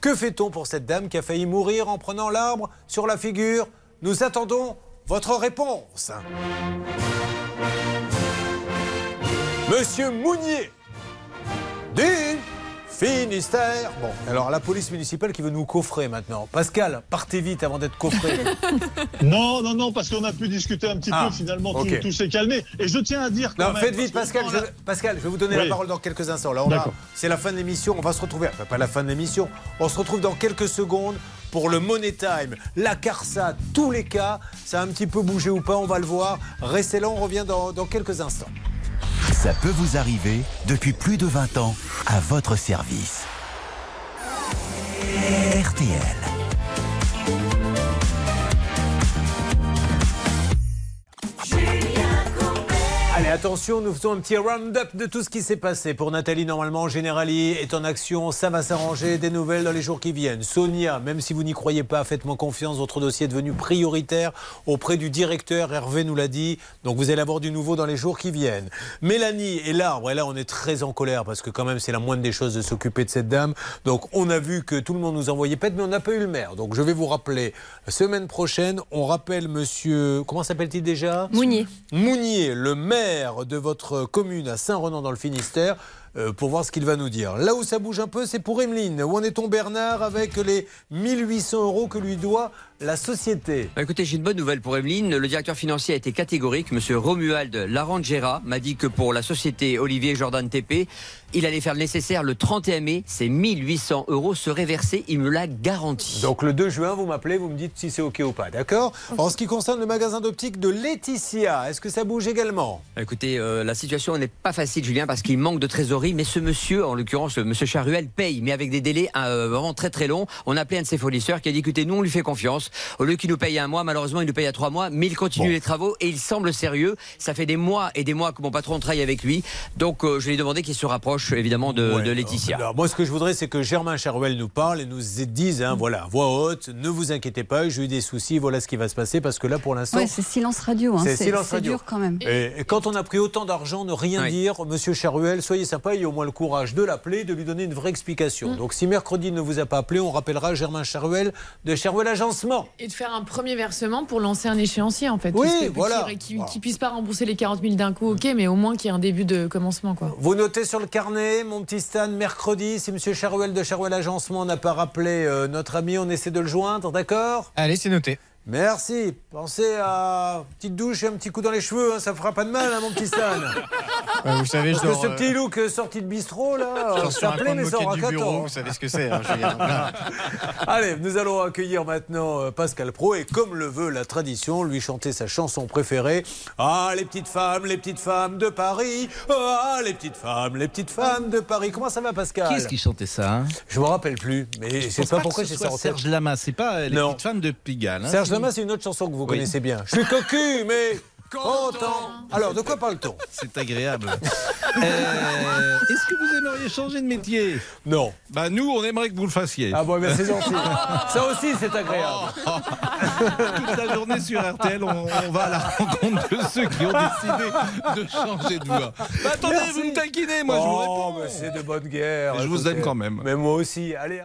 Speaker 2: Que fait-on pour cette dame qui a failli mourir en prenant l'arbre sur la figure? Nous attendons votre réponse. Monsieur Mounier, du Finistère. Bon, alors la police municipale qui veut nous coffrer maintenant. Pascal, partez vite avant d'être coffré.
Speaker 32: Non, non, non, parce qu'on a pu discuter un petit
Speaker 2: Ah,
Speaker 32: peu, finalement, tout- tout, s'est calmé. Et je tiens à dire quand
Speaker 2: Non,
Speaker 32: même,
Speaker 2: faites vite, Pascal. Je, Pascal, je vais vous donner
Speaker 32: Oui.
Speaker 2: la parole dans quelques instants. Là, on c'est la fin de l'émission. On va se retrouver. Enfin, pas la fin de l'émission. On se retrouve dans quelques secondes pour le Money Time, la Carsa, tous les cas. Ça a un petit peu bougé ou pas, on va le voir. Restez là, on revient dans, dans quelques instants.
Speaker 1: Ça peut vous arriver depuis plus de 20 ans à votre service. RTL.
Speaker 2: Attention, nous faisons un petit round-up de tout ce qui s'est passé. Pour Nathalie, normalement, Générali est en action, ça va s'arranger, des nouvelles dans les jours qui viennent. Sonia, même si vous n'y croyez pas, faites-moi confiance, votre dossier est devenu prioritaire auprès du directeur, Hervé nous l'a dit, donc vous allez avoir du nouveau dans les jours qui viennent. Mélanie et l'arbre, et là on est très en colère parce que quand même c'est la moindre des choses de s'occuper de cette dame. Donc on a vu que tout le monde nous envoyait pète, mais on n'a pas eu le maire. Donc je vais vous rappeler, semaine prochaine, on rappelle monsieur, comment s'appelle-t-il déjà?
Speaker 9: Mounier.
Speaker 2: Mounier, le maire de votre commune à Saint-Renan dans le Finistère, euh, pour voir ce qu'il va nous dire. Là où ça bouge un peu, c'est pour Emeline. Où en est-on Bernard avec les 1800 euros que lui doit la société
Speaker 20: Bah, écoutez, j'ai une bonne nouvelle pour Evelyne. Le directeur financier a été catégorique. Monsieur Romuald Larangera m'a dit que pour la société Olivier Jordan TP, il allait faire le nécessaire le 31 mai. Ces 1800 euros seraient versés. Il me l'a garanti.
Speaker 2: Donc le 2 juin, vous m'appelez, vous me dites si c'est OK ou pas, d'accord? En ce qui concerne le magasin d'optique de Laetitia, est-ce que ça bouge également?
Speaker 20: Bah, Écoutez, euh, la situation n'est pas facile, Julien, parce qu'il manque de trésorerie. Mais ce monsieur, en l'occurrence, euh, monsieur Charuel, paye, mais avec des délais euh, vraiment très très longs. On a appelé un de ses fournisseurs qui a dit écoutez, nous on lui fait confiance. Au lieu qu'il nous paye un mois, malheureusement, il nous paye à trois mois, mais il continue les travaux et il semble sérieux. Ça fait des mois et des mois que mon patron travaille avec lui. Donc euh, je lui ai demandé qu'il se rapproche évidemment de,
Speaker 2: Ouais,
Speaker 20: de Laetitia.
Speaker 2: Alors moi, ce que je voudrais, c'est que Germain Charuel nous parle et nous dise, hein, voilà, voix haute, ne vous inquiétez pas, j'ai eu des soucis, voilà ce qui va se passer, parce que là, pour l'instant,
Speaker 23: Ouais, c'est silence radio. Hein.
Speaker 2: C'est
Speaker 23: C'est
Speaker 2: silence
Speaker 23: c'est
Speaker 2: radio.
Speaker 23: dur quand même.
Speaker 2: Et, et quand on a pris autant d'argent, ne rien
Speaker 20: Oui.
Speaker 2: dire, monsieur Charuel, soyez sympa, ayez au moins le courage de l'appeler, de lui donner une vraie explication. Donc si mercredi il ne vous a pas appelé, on rappellera Germain Charuel de Charuel Agencement.
Speaker 3: Et de faire un premier versement pour lancer un échéancier en fait.
Speaker 2: Oui, voilà.
Speaker 3: Qui, qui, qui puisse pas rembourser les 40 000 d'un coup, ok, mais au moins qu'il y ait un début de commencement quoi.
Speaker 2: Vous notez sur le carnet, mon petit Stan, mercredi, si monsieur Charuel de Charuel Agencement n'a pas rappelé euh, notre ami, on essaie de le joindre, d'accord?
Speaker 37: Allez, c'est noté.
Speaker 2: Merci. Pensez à une petite douche et un petit coup dans les cheveux, hein, ça fera pas de mal, hein, mon petit Stan.
Speaker 37: Ouais, vous savez, je
Speaker 2: Parce que
Speaker 37: dors,
Speaker 2: ce
Speaker 37: euh,
Speaker 2: petit look euh, sorti de bistrot, là, euh, ça plaît, mais ça aura
Speaker 37: du
Speaker 2: 14.
Speaker 37: bureau, vous savez ce que c'est, hein.
Speaker 2: Allez, nous allons accueillir maintenant euh, Pascal Pro et comme le veut la tradition, lui chanter sa chanson préférée. Ah, les petites femmes, les petites femmes de Paris. Ah, les petites femmes, les petites femmes de Paris. Comment ça va, Pascal?
Speaker 37: Qui est-ce qui chantait ça hein?
Speaker 2: Je me rappelle plus, mais je sais pas pourquoi j'ai ça en tête.
Speaker 37: Serge Lama, c'est pas euh, les
Speaker 2: Non.
Speaker 37: petites femmes de Pigalle. hein,
Speaker 2: Serge
Speaker 37: c'est-
Speaker 2: Lama, c'est une autre chanson que vous
Speaker 37: Oui.
Speaker 2: connaissez bien. Je suis cocu, mais content. Alors, de quoi parle-t-on?
Speaker 37: C'est agréable. Euh, Est-ce que vous aimeriez changer de métier?
Speaker 2: Non.
Speaker 37: Bah nous, on aimerait que vous le fassiez.
Speaker 2: Ah bon, ben c'est gentil. Ça aussi, c'est agréable.
Speaker 37: Toute la journée sur RTL, on, on va à la rencontre de ceux qui ont décidé de changer de voie. Bah, attendez,
Speaker 2: Merci.
Speaker 37: vous me taquinez, moi je vous
Speaker 2: oh,
Speaker 37: réponds.
Speaker 2: mais c'est de bonne guerre.
Speaker 37: Je vous aime quand même.
Speaker 2: Mais moi aussi. Allez.